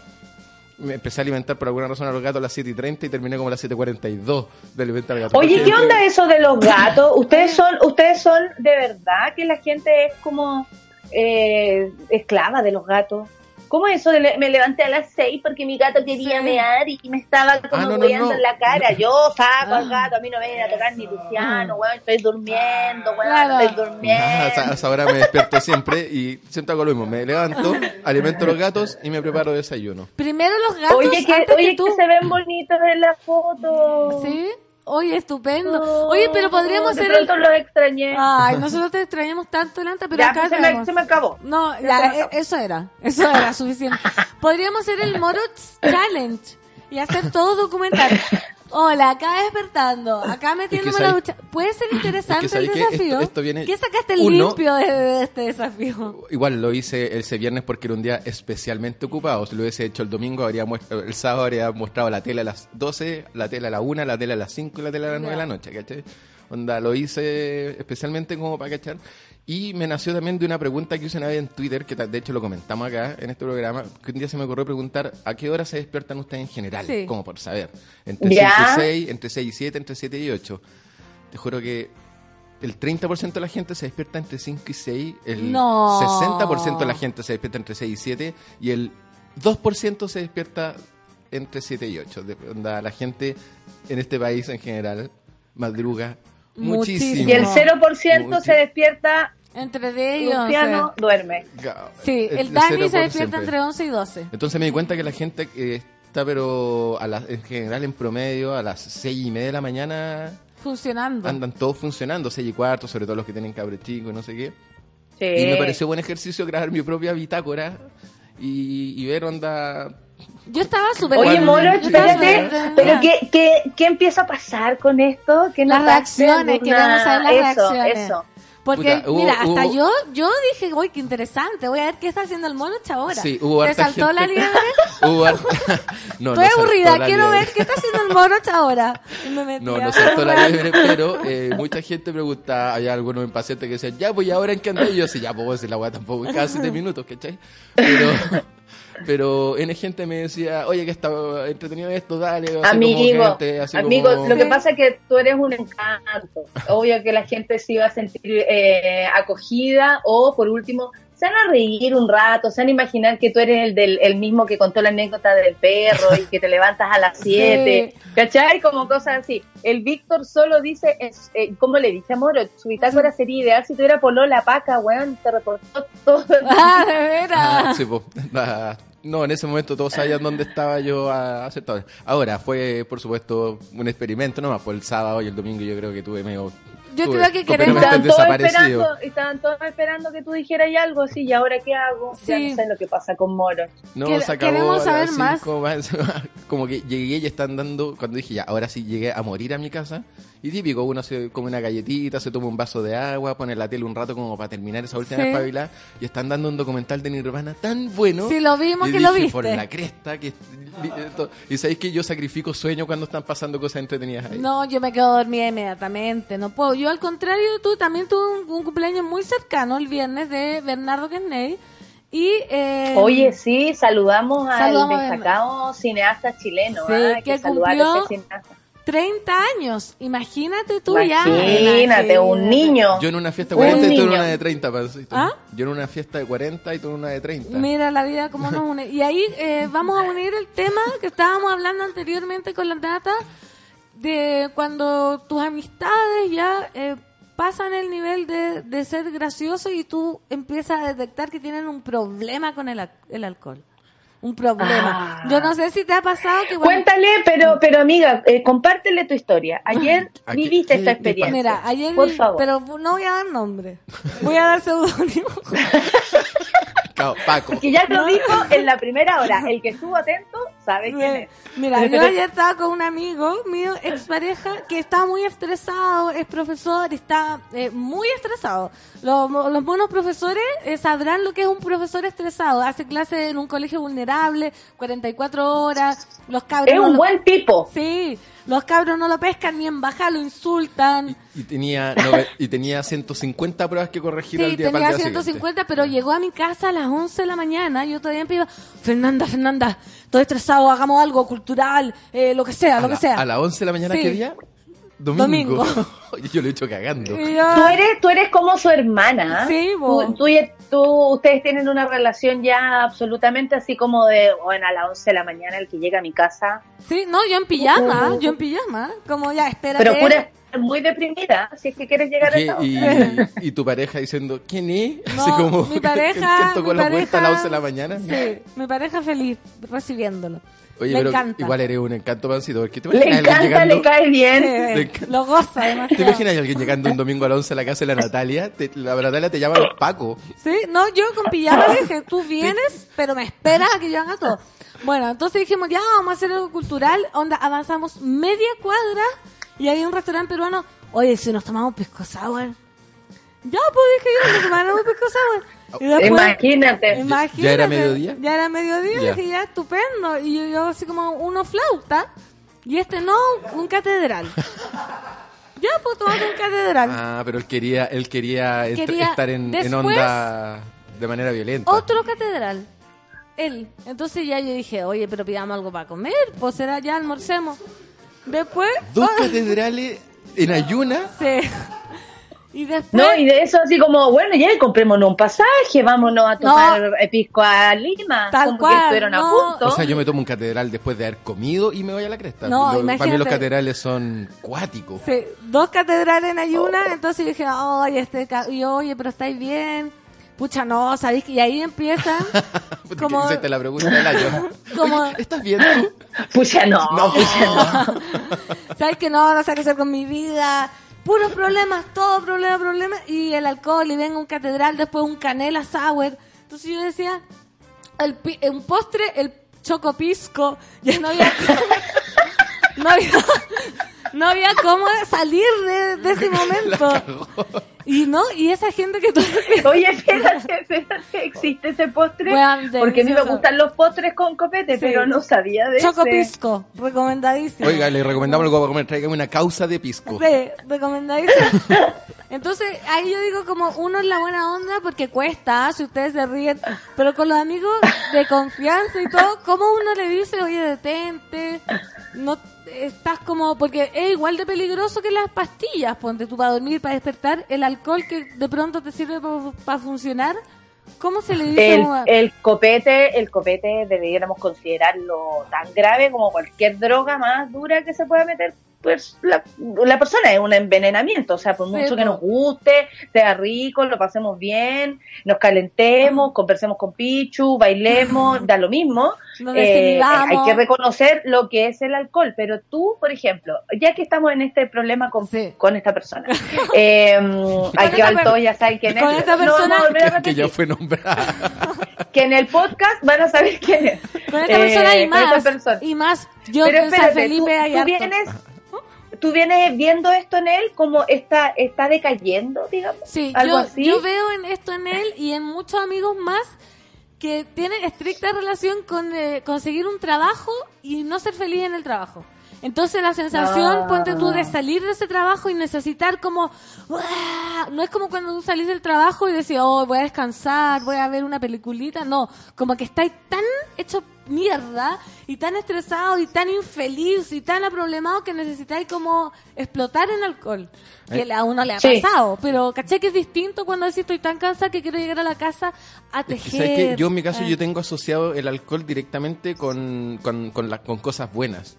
Me empecé a alimentar por alguna razón a los gatos a las 7 y 30 y terminé como a las 7 y 42 de alimentar gatos. Oye, ¿qué onda eso de los gatos? ¿Ustedes son, ustedes son de verdad que la gente es como eh, esclava de los gatos? ¿Cómo es eso de le- me levanté a las seis porque mi gato quería Sí. mear y me estaba como Ah, no, no, en la cara? Yo saco al Ah. gato, a mí no me viene a tocar ni Luciano, weón, estoy durmiendo, weón, Claro. estoy Ah, durmiendo. esa- a esa hora me despierto siempre y siempre hago lo mismo. Me levanto, alimento a los gatos y me preparo desayuno. Primero los gatos Oye, que, antes oye que tú. que se ven bonitos en la foto. ¿Sí? Oye, estupendo. Oye, pero podríamos de hacer el... pronto los extrañé. Ay, nosotros te extrañamos tanto, Lanta, pero ya, acá se, me, se me acabó. No, Ya me e- acabó. eso era. Eso era suficiente. Podríamos hacer el Morots Challenge y hacer todo documental. Hola, acá despertando, acá metiéndome la ¿sabes- ducha. Puede ser interesante es que el desafío. Esto- esto viene- ¿Qué sacaste el limpio de, de este desafío? Igual lo hice ese viernes porque era un día especialmente ocupado. Si lo hubiese hecho el domingo, habría el sábado habría mostrado la tele a las 12, la tele a la 1, la tele a las 5 y la tele a las 9 de la noche, ¿cachai? Onda, lo hice especialmente como para cachar. Y me nació también de una pregunta que hice una vez en Twitter, que de hecho lo comentamos acá en este programa, que un día se me ocurrió preguntar a qué hora se despiertan ustedes en general, Sí. como por saber. Entre Ya. 5 y 6, entre 6 y 7, entre 7 y 8. Te juro que el 30% de la gente se despierta entre 5 y 6, el No. 60% de la gente se despierta entre 6 y 7 y el 2% se despierta entre 7 y 8. De, onda, la gente en este país en general madruga Muchísimo. muchísimo. Y el 0% Muchi- se despierta, Entre de ellos. Luciano duerme. Ga- Sí, el, el Dani se despierta siempre. entre 11 y 12. Entonces me di cuenta que la gente que está, pero a en general en promedio, a las seis y media de la mañana funcionando. andan todos funcionando, seis y cuarto, sobre todo los que tienen cabros chicos y no sé qué. Sí. Y me pareció buen ejercicio grabar mi propia bitácora y, y ver onda... Yo estaba súper Oye, Moro, espérate, pero ¿qué, qué, ¿qué empieza a pasar con esto? ¿Qué Las reacciones, queremos saber las eso, reacciones. Eso, Porque, Puta, hubo- mira, hasta hubo- yo yo dije, uy, qué interesante, voy a ver qué está haciendo el mono ahora. Sí, hubo ¿Te saltó gente- la liebre? Hubo no, Estoy no aburrida, quiero liebre. ver qué está haciendo el mono ahora. Y me metí No, no saltó la liebre, pero eh, mucha gente pregunta, hay algunos impacientes que decían, ya, pues, ¿y ahora en qué andáis? Y yo, sí, ya, pues, si la weá tampoco, cada siete minutos, ¿cachai? Pero, pero N gente me decía, oye, que está entretenido esto, dale. así como Amigo, gente, así amigo, como- lo que pasa es que tú eres un encanto. Obvio que la gente se iba a sentir eh, acogida o, por último, se van a reír un rato, se van a imaginar que tú eres el, del, el mismo que contó la anécdota del perro y que te levantas a las 7, ¿cachai? Como cosas así. El Víctor solo dice, es, eh, ¿cómo le dije, amor? Su bitácora sería ideal si tuviera polola paca, weón, te reportó todo. el Ah, de veras. Ah, sí, po. Ah, No, en ese momento todos sabían dónde estaba yo a hacer todo. Ahora, fue por supuesto un experimento nomás, por el sábado y el domingo yo creo que tuve medio... Yo tuve creo que queremos- Estaban todos, esperando, estaban todos esperando que tú dijeras algo así, ¿y ahora qué hago? Ya Sí. no sé lo que pasa con Moro. No, Que- se acabó queremos saber más. cinco, más- Como que llegué y están dando, cuando dije ya, ahora sí llegué a morir a mi casa. Y típico, uno se come una galletita, se toma un vaso de agua, pone la tele un rato como para terminar esa última Sí. espabilada. Y están dando un documental de Nirvana tan bueno. Sí, lo vimos y que lo dije, viste. por la cresta. que Y sabéis que yo sacrifico sueño cuando están pasando cosas entretenidas ahí. No, yo me quedo dormida inmediatamente, no puedo. Yo al contrario de tú, también tuve un, un cumpleaños muy cercano el viernes de Bernardo Kennedy. Y, eh, Oye, sí, saludamos al Saludamos destacado cineasta chileno. Sí, ah, hay que saludar a cumplió- ese cineasta. 30 años, imagínate tú ya. Imagínate, un niño. Yo en una fiesta de Un 40 y tú en niño. una de 30, pancito. ¿Ah? Yo en una fiesta de 40 y tú en una de 30. Mira la vida como nos une. Y ahí eh, vamos a unir el tema que estábamos hablando anteriormente con la data de cuando tus amistades ya eh, pasan el nivel de, de ser gracioso y tú empiezas a detectar que tienen un problema con el, el alcohol. Un problema. Ah. Yo no sé si te ha pasado que... Cuéntale, pero, pero amiga, eh, compártele tu historia. Ayer ¿A qué- viviste qué esta experiencia. Mira, ayer... Por vi- favor. Pero no voy a dar nombre. Voy a dar seudónimo. Paco. Que ya lo dijo en la primera hora. El que estuvo atento sabe quién es. Mira, yo ayer estaba con un amigo mío, expareja, que está muy estresado, es profesor, está eh, muy estresado. Los, los buenos profesores eh, sabrán lo que es un profesor estresado. Hace clase en un colegio vulnerable, 44 horas, los cabros... Es no un lo- buen tipo. Sí, los cabros no lo pescan ni en baja, lo insultan. Y tenía, y tenía 150 pruebas que corregir al Sí, día para tenía el día 150, pero llegó a mi casa a las 11 de la mañana. Yo todavía me iba, Fernanda, Fernanda, estoy estresado, hagamos algo cultural, eh, lo que sea, A lo la- que sea. A las 11 de la mañana, Sí. ¿qué día? Domingo. Domingo. yo lo he hecho cagando. Tú eres, tú eres como su hermana. Sí, bo. tú, tú y- tú- ustedes tienen una relación ya absolutamente así como de, bueno, a las 11 de la mañana el que llega a mi casa. Sí, no, yo en pijama, yo en pijama, como ya, espérate. Pero pura muy deprimida, si es que quieres llegar a esa Y, hora. y tu pareja diciendo, ¿quién es? No, Así como, mi pareja, ¿quién tocó mi la puerta a las pareja- 11 de la mañana? Sí, mi pareja feliz recibiéndolo. Oye, Le pero encanta. igual eres un encanto pancito. Porque te Le imaginas alguien encanta, llegando, le cae bien. Le lo goza ¿Te demasiado. imaginas a alguien llegando un domingo a las 11 a la casa de la Natalia? Te- la Natalia te llama Paco. Sí, no, yo con pijama le dije, tú vienes, pero me esperas a que yo haga todo. Bueno, entonces dijimos, ya, vamos a hacer algo cultural. Onda, avanzamos media cuadra y había un restaurante peruano. Oye, si nos tomamos pisco sour. Ya, pues dije yo, nos tomamos pisco sour. Después, Imagínate. imagínate, ¿Ya era mediodía? Ya era mediodía, Ya. dije, ya, estupendo. Y yo, yo así como uno flauta y este no, un catedral. ya, pues tomate un catedral. Ah, pero él quería, él quería, est- Quería- estar en, onda de manera violenta. Otro catedral. Él. Entonces ya yo dije, oye, pero pidamos algo para comer, pues será ya almorcemos. Después. Dos catedrales en ayuna. sí. Y después. No, y de eso así como, bueno, ya comprémonos un pasaje, vámonos a tomar eh, pisco a Lima. Tal como cual, que estuvieron no. a punto. O sea, yo me tomo un catedral después de haber comido y me voy a la cresta. No, Lo- para mí imagínate. los catedrales son cuáticos. Sí, dos catedrales en ayuna, entonces yo dije, oye, este, y oye, pero estáis bien. pucha, no, ¿sabéis que y ahí empieza como, hiciste la pregunta del año. como, Oye, ¿Estás bien tú? Pucha, no, No. pucha, no. ¿sabes que no, no sé qué hacer con mi vida? Puros problemas, todo problema, problema, y el alcohol, y venga un catedral, después un canela sour. Entonces yo decía, el, un postre, el chocopisco, ya no había no había, no había cómo salir de, de ese momento. Y no, y esa gente que tú Oye, espérate, espérate, ¿existe ese postre? Porque a mí me gustan los postres con copete, Sí. pero no sabía de ese. Chocopisco, recomendadísimo. Oiga, le recomendamos algo para comer. Tráigame una causa de pisco. Sí, recomendadísimo. Entonces, ahí yo digo como uno es la buena onda porque cuesta, si ustedes se ríen, pero con los amigos de confianza y todo, ¿cómo uno le dice, oye, detente? No estás como, porque es igual de peligroso que las pastillas, ponte tú para dormir, para despertar, el alcohol que de pronto te sirve para funcionar. ¿Cómo se le dice? El, el copete, el copete deberíamos considerarlo tan grave como cualquier droga más dura que se pueda meter pues la, la persona es un envenenamiento, o sea, por Sí, mucho que nos guste, sea rico, lo pasemos bien, nos calentemos, conversemos con Pichu, bailemos, da lo mismo. Eh, hay que reconocer lo que es el alcohol, pero tú, por ejemplo, ya que estamos en este problema con, Sí. con esta persona, eh, hay que esta ver per- todos ya saben quién es. con esta No persona- volver a Que, ya fue nombrada. que en el podcast van a saber quién es. con esta Eh, persona y con esta más. persona. Y más. Yo Pero espérate, Felipe tú, vienes, tú vienes viendo esto en él como está, está decayendo, digamos. Sí, algo yo, así. yo veo en esto en él y en muchos amigos más que tienen estricta relación con eh, conseguir un trabajo y no ser feliz en el trabajo. Entonces la sensación, Ah. ponte tú, de salir de ese trabajo y necesitar como... ¡Uah! No es como cuando tú salís del trabajo y decís, oh, voy a descansar, voy a ver una peliculita. No, como que estáis tan hecho mierda y tan estresado y tan infeliz y tan aproblemado que necesitáis como explotar en alcohol. Que Eh. a uno le ha Sí. pasado, pero caché que es distinto cuando decís estoy tan cansada que quiero llegar a la casa a Es que, tejer. Yo en mi caso Ah, yo tengo asociado el alcohol directamente con, con, con, la- con cosas buenas.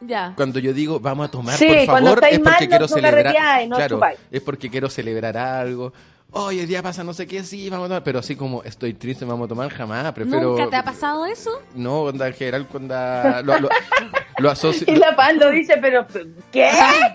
Ya. Cuando yo digo vamos a tomar, Sí, por favor, es porque mal, quiero no celebrar. no claro, es porque quiero celebrar algo. Hoy el día pasa no sé qué, sí, vamos a tomar. Pero así como estoy triste, vamos a tomar jamás. Prefiero. ¿Nunca te ha pasado eso? No, onda en general cuando lo, lo, lo asocio. Y la pan lo dice, pero ¿qué?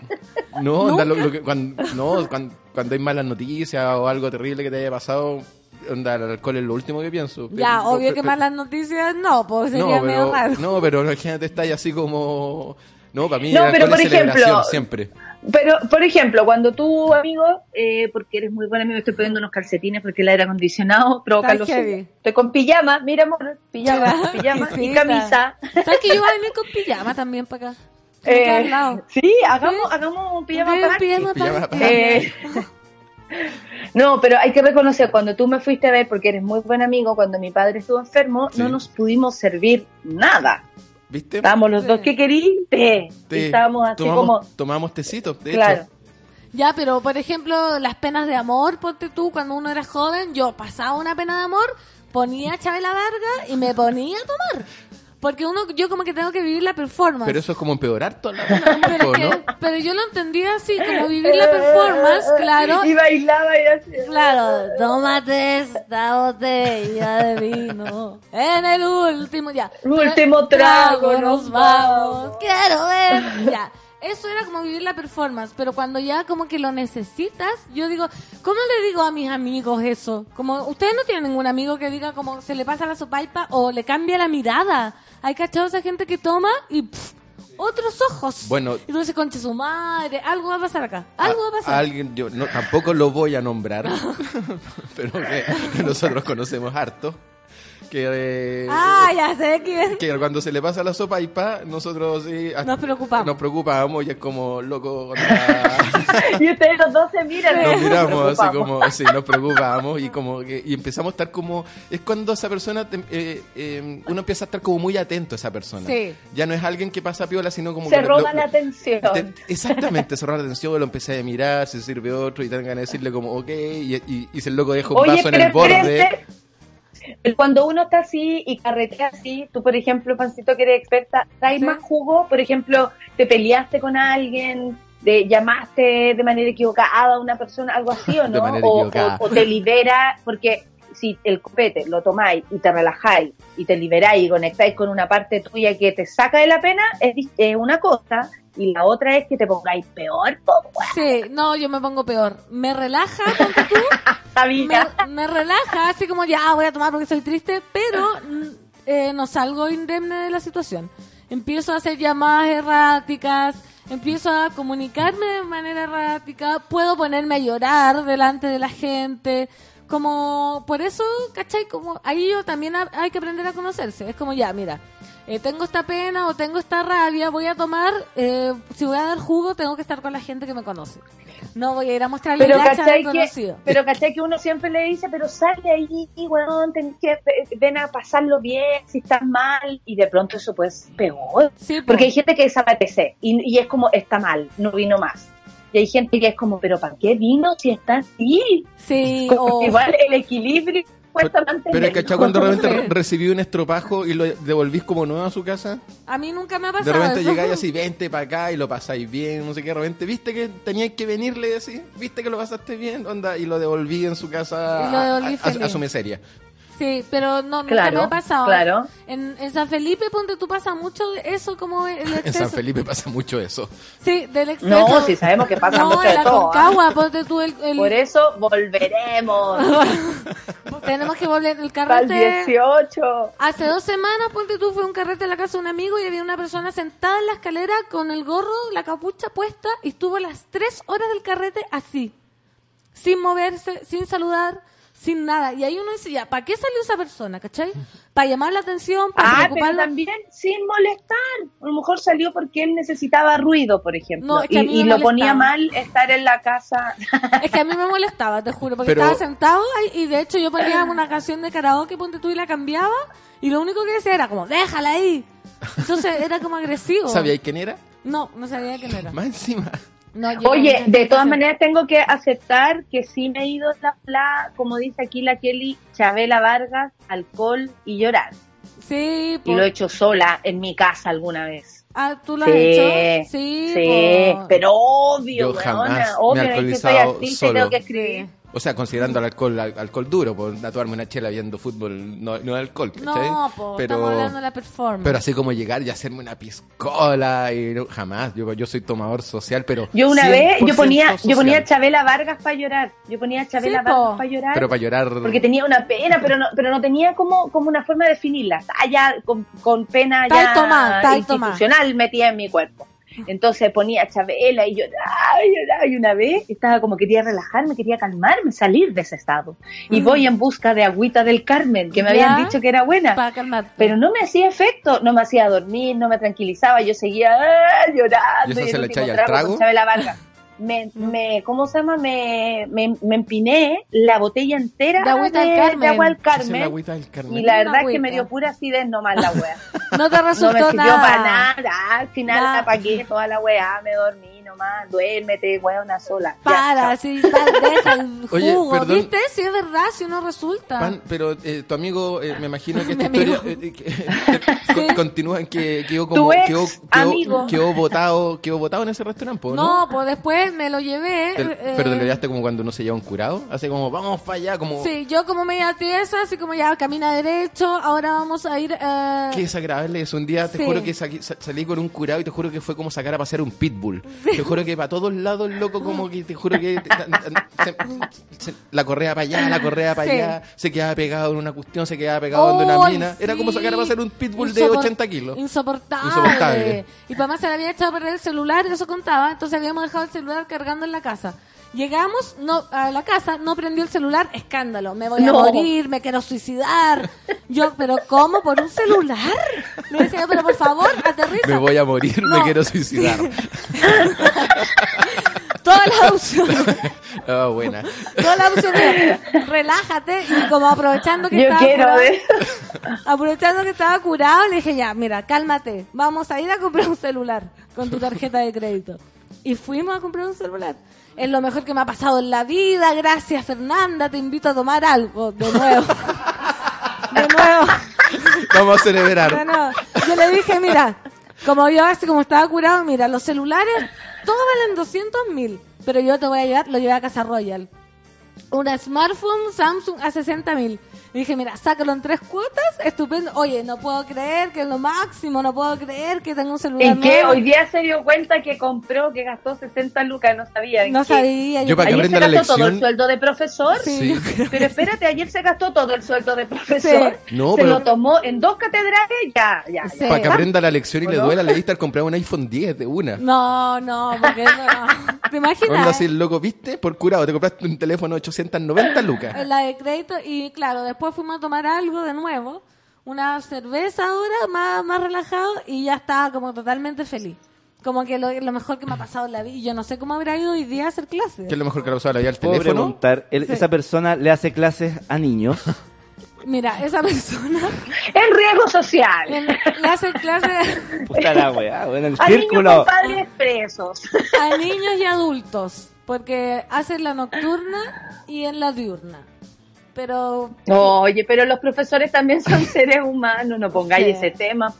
No, onda, lo- lo que- cuando, no cuando, cuando hay malas noticias o algo terrible que te haya pasado, onda, el alcohol es lo último que pienso. Ya, Pero- obvio pero- que malas noticias no, pues sería no, medio raro. no, pero imagínate, está ahí así como... No, para mí No, pero por ejemplo- siempre. Pero, por ejemplo, cuando tú, amigo, eh, porque eres muy buen amigo, estoy poniendo unos calcetines porque el aire acondicionado provoca los. Estoy con pijama, mira, amor, pijama, pijama y camisa. ¿Sabes que yo voy a venir con pijama también para acá? Eh, al lado. sí, hagamos, hagamos un pijama party. pijama Pijama. Eh, no, pero hay que reconocer, cuando tú me fuiste a ver, porque eres muy buen amigo, cuando mi padre estuvo enfermo, Sí. no nos pudimos servir nada. ¿Viste? Estábamos los dos que querí, té. Te- estábamos así tomamos, como, Tomamos tecitos, de claro. hecho. Ya, pero por ejemplo, las penas de amor, ponte tú, cuando uno era joven, yo pasaba una pena de amor, ponía a Chabela Varga y me ponía a tomar. Porque uno, yo como que tengo que vivir la performance. Pero eso es como empeorar toda la Pero, es que- ¿no? pero yo lo entendía así, como vivir la performance, claro. Y bailaba y así. Claro, tómate esta botella de vino en el último, ya. Último trago, nos nos vamos. Quiero ver. Ya. Eso era como vivir la performance, pero cuando ya como que lo necesitas, yo digo, ¿cómo le digo a mis amigos eso? Como ustedes no tienen ningún amigo que diga como se le pasa la sopaipa o le cambia la mirada. Hay cachados esa gente que toma y pff, otros ojos. Bueno. y tú dices, concha su madre, algo va a pasar acá. Algo va a pasar. A- alguien, yo no, tampoco lo voy a nombrar, pero que nosotros conocemos harto. Que, eh, Ah, ya sé quién. que cuando se le pasa la sopa y pa, nosotros sí, Nos preocupamos. nos preocupamos y es como loco. Y ustedes los dos se miran. nos miramos así preocupamos. como, sí, nos preocupamos y como que y empezamos a estar como, es cuando esa persona, te- eh, eh, uno empieza a estar como muy atento a esa persona. Sí. Ya no es alguien que pasa piola, sino como Se que roba lo- la atención. te- exactamente, cerrar la atención, lo empecé a mirar, se sirve otro y tengan de decirle como, ok, y, y, y si el loco deja un Oye, vaso en el borde. Cuando uno está así y carretea así, tú, por ejemplo, Pancito, que eres experta, ¿traes Sí. más jugo? Por ejemplo, ¿te peleaste con alguien? de llamaste de manera equivocada a una persona, algo así o De no? manera o, equivocada. o- o te libera, porque si el copete lo tomáis y te relajáis y te liberáis y conectáis con una parte tuya que te saca de la pena, es, es una cosa, y la otra es que te pongáis peor, po. Sí, no, yo me pongo peor. Me relaja, tú, me, me relaja, así como ya voy a tomar porque estoy triste, pero mm, eh, no salgo indemne de la situación. Empiezo a hacer llamadas erráticas, empiezo a comunicarme de manera errática, puedo ponerme a llorar delante de la gente. Como, por eso, ¿cachai? Como, ahí yo también ha- hay que aprender a conocerse. Es como, ya, mira, eh, tengo esta pena o tengo esta rabia, voy a tomar, eh, si voy a dar jugo, tengo que estar con la gente que me conoce. No voy a ir a mostrarle Pero cachai, que, conocido. pero cachai que uno siempre le dice, pero sal de ahí, weón, que ven a pasarlo bien, si estás mal, y de pronto eso pues peor. Sí. Porque hay gente que desaparece y, y es como, está mal, no vino más. Y hay gente que es como, pero ¿para qué vino si está así? Sí, Como o- que Igual el equilibrio. Pero es que cuando de repente re- recibí un estropajo y lo devolvís como nuevo a su casa. a mí nunca me ha De pasado repente eso. llegáis así, vente para acá y lo pasáis bien, no sé qué. De repente, viste que teníais que venirle así, viste que lo pasaste bien, onda, y lo devolví en su casa Y lo devolví a, a- a feliz. su miseria. Sí, pero no, nunca Claro, me ha pasado. claro. En, en San Felipe, ponte tú, pasa mucho de eso como el En exceso. San Felipe pasa mucho eso. Sí, del exceso. No, si sabemos que pasa no, mucho en de la todo. ¿ah? Concagua, ponte tú el... el- Por eso volveremos tenemos que volver el para el carrete... 18. Hace dos semanas, ponte tú, fue un carrete en la casa de un amigo y había una persona sentada en la escalera con el gorro, la capucha puesta y estuvo las tres horas del carrete así, sin moverse, sin saludar, sin nada. Y ahí uno dice, ya, ¿para qué salió esa persona, cachai? Para llamar la atención, para Ah, pero preocuparla. también sin molestar. A lo mejor salió porque él necesitaba ruido, por ejemplo. No, es que a mí y y me lo ponía molestaba. mal estar en la casa. Es que a mí me molestaba, te juro, porque Pero- estaba sentado ahí y de hecho yo ponía una canción de karaoke, ponte tú y la cambiaba y lo único que decía era como, déjala ahí. Entonces era como agresivo. ¿Sabíais quién era? No, no sabía quién era. Más encima. No, yo Oye, de todas hacer. maneras tengo que aceptar que sí me he ido la, la como dice aquí la Kelly, Chabela Vargas, alcohol y llorar. Sí, Y por- lo he hecho sola en mi casa alguna vez. Ah, ¿tú lo sí, has hecho? Sí, sí, pero obvio, Yo weona, jamás me he obvio es que soy artista y solo. tengo que escribir. O sea, considerando el alcohol, al- alcohol duro, por tomarme una chela viendo fútbol, no, no alcohol, ¿cachai? No, po, estamos hablando de la performance. Pero así como llegar y hacerme una piscola y no- jamás. Yo, yo soy tomador social, pero Yo una vez, yo 100% ponía, yo ponía a Chabela Vargas para llorar. Yo ponía a Chabela Sí. Vargas para llorar. Pero para llorar. porque tenía una pena, pero no, pero no tenía como, como una forma de definirla. Ya con, con pena ahí ya está ahí institucional metida en mi cuerpo. Entonces ponía a Chabela y lloraba, y lloraba, y una vez estaba como quería relajarme, quería calmarme, salir de ese estado. Y Mm. voy en busca de agüita del Carmen, que me Ya. habían dicho que era buena. Para calmarte. Pero no me hacía efecto, no me hacía dormir, no me tranquilizaba, yo seguía ah, llorando. ¿Y eso el se le trago? con Chabela Vargas. Me, me, ¿cómo se llama? Me, me, me empiné la botella entera De agüita del Carmen. de agua del Carmen. agüita del Carmen. Y la verdad es que me dio pura acidez nomás la wea. No te No me resultó sirvió nada. para nada. Al final Nada. apagué toda la weá, me dormí nomás. Duérmete, una sola. Ya, Para, chao. sí, va, deja el Oye, jugo. perdón. ¿Viste? Sí, es verdad, si uno resulta. Pan, pero eh, tu amigo, eh, me imagino que esta historia eh, eh, que- con- continúa en que quedó como quedó, quedó, quedó botado, quedó botado en ese restaurante, ¿no? No, pues después me lo llevé. Te- eh, pero te lo llevaste como cuando uno se lleva un curado, así como vamos para allá, como Sí, yo como media tiesa, así como ya camina derecho, ahora vamos a ir... eh, Qué desagradable es. Un día te Sí. juro que sa- sa- salí con un curado y te juro que fue como sacar a pasear un pitbull. Te juro que para todos lados, loco, como que te juro que se- se- la correa para allá, la correa para Sí. allá, se quedaba pegado en una cuestión, se quedaba pegado en una ¡Ay, mina. Era como sacar a pasear un pitbull de Insopor- 80 kilos. Insoportable. Insoportable. Y para más se le había echado a perder el celular, eso contaba. Entonces habíamos dejado el celular cargando en la casa. Llegamos no, a la casa, no prendió el celular, escándalo. Me voy a No. morir, me quiero suicidar. Yo, ¿pero cómo? ¿Por un celular? Le decía, pero por favor, aterriza. Me voy a morir, No. me quiero suicidar. Todas las opciones. Ah, buena. Todas las opciones. Relájate. Y como aprovechando que Yo estaba quiero curado, ver. aprovechando que estaba curado, le dije, ya, mira, cálmate. Vamos a ir a comprar un celular con tu tarjeta de crédito. Y fuimos a comprar un celular. Es lo mejor que me ha pasado en la vida. Gracias, Fernanda. Te invito a tomar algo. De nuevo. De nuevo. Vamos a celebrar. No, no. Yo le dije, mira, como yo así como estaba curado, mira, los celulares, todos valen 200 mil, pero yo te voy a llevar, lo llevé a Casa Royal. una smartphone Samsung a 60 mil. Y dije, mira, sácalo en tres cuotas, estupendo. Oye, no puedo creer que es lo máximo, no puedo creer que tengo un celular ¿En qué? nuevo. Hoy día se dio cuenta que compró, que gastó 60 lucas, no sabía. ¿En No qué? sabía. Yo para que Ayer se la gastó todo el sueldo de profesor. Sí. Pero espérate, ayer se gastó todo el sueldo de profesor. No, se pero- lo tomó en dos catedrales, ya, ya, Sí. ya. Para que aprenda la lección y le duela, le diste al comprar un iPhone 10 de una. No, no, porque eso no. ¿Te imaginas? Onda así, el loco, ¿viste? Por curado, te compraste un teléfono de 890 lucas. En la de crédito y claro, después fuimos a tomar algo de nuevo, una cerveza ahora más, más relajado y ya estaba como totalmente feliz. Como que lo, lo mejor que me ha pasado en la vida. Y yo no sé cómo habrá ido hoy día a hacer clases. ¿Qué es lo mejor que le ha usado la vida al ¿Puedo teléfono? preguntar? ¿el- Sí. ¿Esa persona le hace clases a niños? Mira, esa persona En riesgo social. en- le hace clases Puta la weá, el A niños círculo. con padres presos. a niños y adultos, porque hace en la nocturna y en la diurna. Pero Oye, pero los profesores también son seres humanos, no pongáis Sí. ese tema,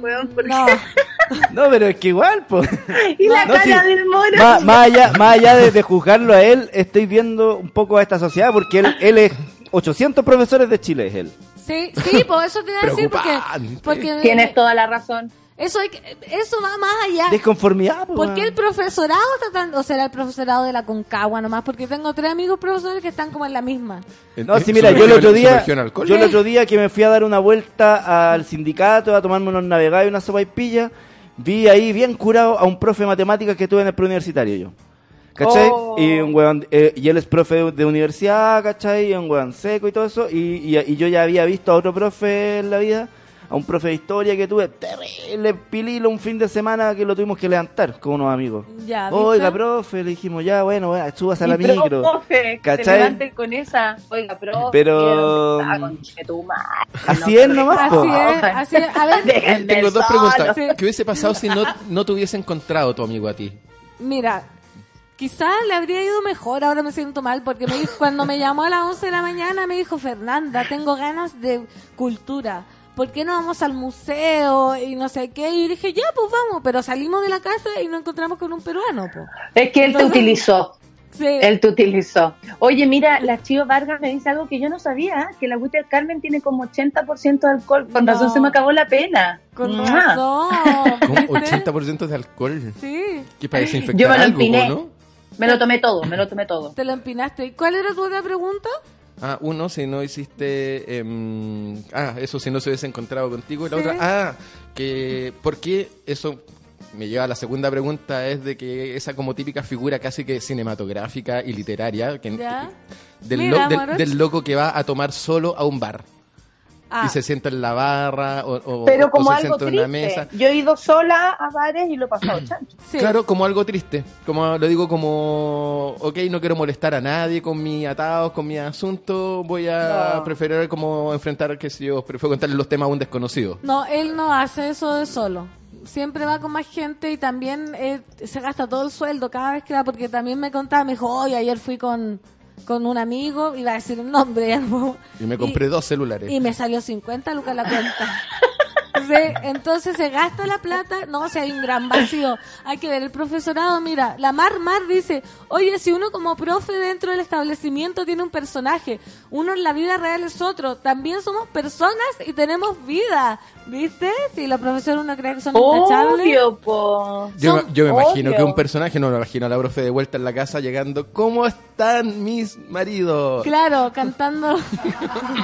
weón, porque- no, No, pero es que igual, pues. Y la No, cara sí. del mono. Más, más allá, más allá de, de juzgarlo a él, estoy viendo un poco a esta sociedad porque él, él es 800 profesores de Chile, es él. sí, sí, por eso te iba a decir porque, porque Tienes toda la razón. Eso hay que, eso va más allá. Desconformidad, pues. ¿Por qué el profesorado está tan, o será el profesorado de la Concagua nomás? Porque tengo tres amigos profesores que están como en la misma. No, sí, mira, yo el otro día, yo el otro día que me fui a dar una vuelta al sindicato a tomarme unos navegados y una sopa y pilla, vi ahí bien curado a un profe de matemáticas que tuve en el preuniversitario yo. ¿Cachai? Oh. Y un weón, eh, y él es profe de, de universidad, ¿cachai? Y un weón seco y todo eso. Y, y, y yo ya había visto a otro profe en la vida, a un profe de historia que tuve terrible pililo un fin de semana que lo tuvimos que levantar con unos amigos. Oiga, profe, le dijimos, ya, bueno, bueno súbase a la Y micro. profe, que ¿Cachai? con esa. Oiga, profe. Pero- conchetumare. Así es nomás. Así es, así es. A ver, Déjenme Tengo dos preguntas. Sí. ¿Qué hubiese pasado si no, no te hubiese encontrado tu amigo a ti? mira, quizás le habría ido mejor, ahora me siento mal, porque me dijo, cuando me llamó a las 11 de la mañana me dijo, Fernanda, tengo ganas de cultura. ¿Por qué no vamos al museo y no sé qué? Y dije, ya, pues vamos, pero salimos de la casa y nos encontramos con un peruano, pues. Es que él te utilizó. Sí. Él te utilizó. Oye, mira, la Chío Vargas me dice algo que yo no sabía, que la agüita del Carmen tiene como 80% de alcohol. Con No. razón se me acabó la pena. Con Mua. razón. Con ¿viste? 80% de alcohol. Sí, ¿Qué para desinfectar Yo me lo algo, empiné. ¿no? Me lo tomé todo, me lo tomé todo. te lo empinaste. ¿Y cuál era tu otra pregunta? Ah, uno, si no hiciste... em, ah, eso, si no se hubiese encontrado contigo. Y la Sí. otra, ah, que... ¿Por qué eso... Me lleva a la segunda pregunta, es de que esa como típica figura casi que cinematográfica y literaria, que, del, Mira, lo- del- Moroch. del loco que va a tomar solo a un bar. Ah, y se sienta en la barra o, o- Pero o como se algo sienta en una triste. mesa. Yo he ido sola a bares y lo he pasado chancho. sí. Claro, como algo triste. Como lo digo como, ok, no quiero molestar a nadie con mis atados, con mi asunto. Voy a No. preferir como enfrentar, que si yo prefiero contarle los temas a un desconocido. No, él no hace eso de solo. Siempre va con más gente y también eh, se gasta todo el sueldo cada vez que va, porque también me contaba, me dijo, hoy ayer fui con, con un amigo, iba a decir un nombre, Y me compré dos celulares. y me salió 50 lucas la cuenta. Sí, entonces se gasta la plata, no, o sea, hay un gran vacío. Hay que ver el profesorado, mira, la Mar Mar dice, oye, si uno como profe dentro del establecimiento tiene un personaje, uno en la vida real es otro, también somos personas y tenemos vida, ¿viste? Si los profesores uno cree que son intachables. Obvio. Yo, son yo me imagino obvio. que un personaje, no me imagino a la profe de vuelta en la casa llegando, ¿cómo están mis maridos? Claro, cantando.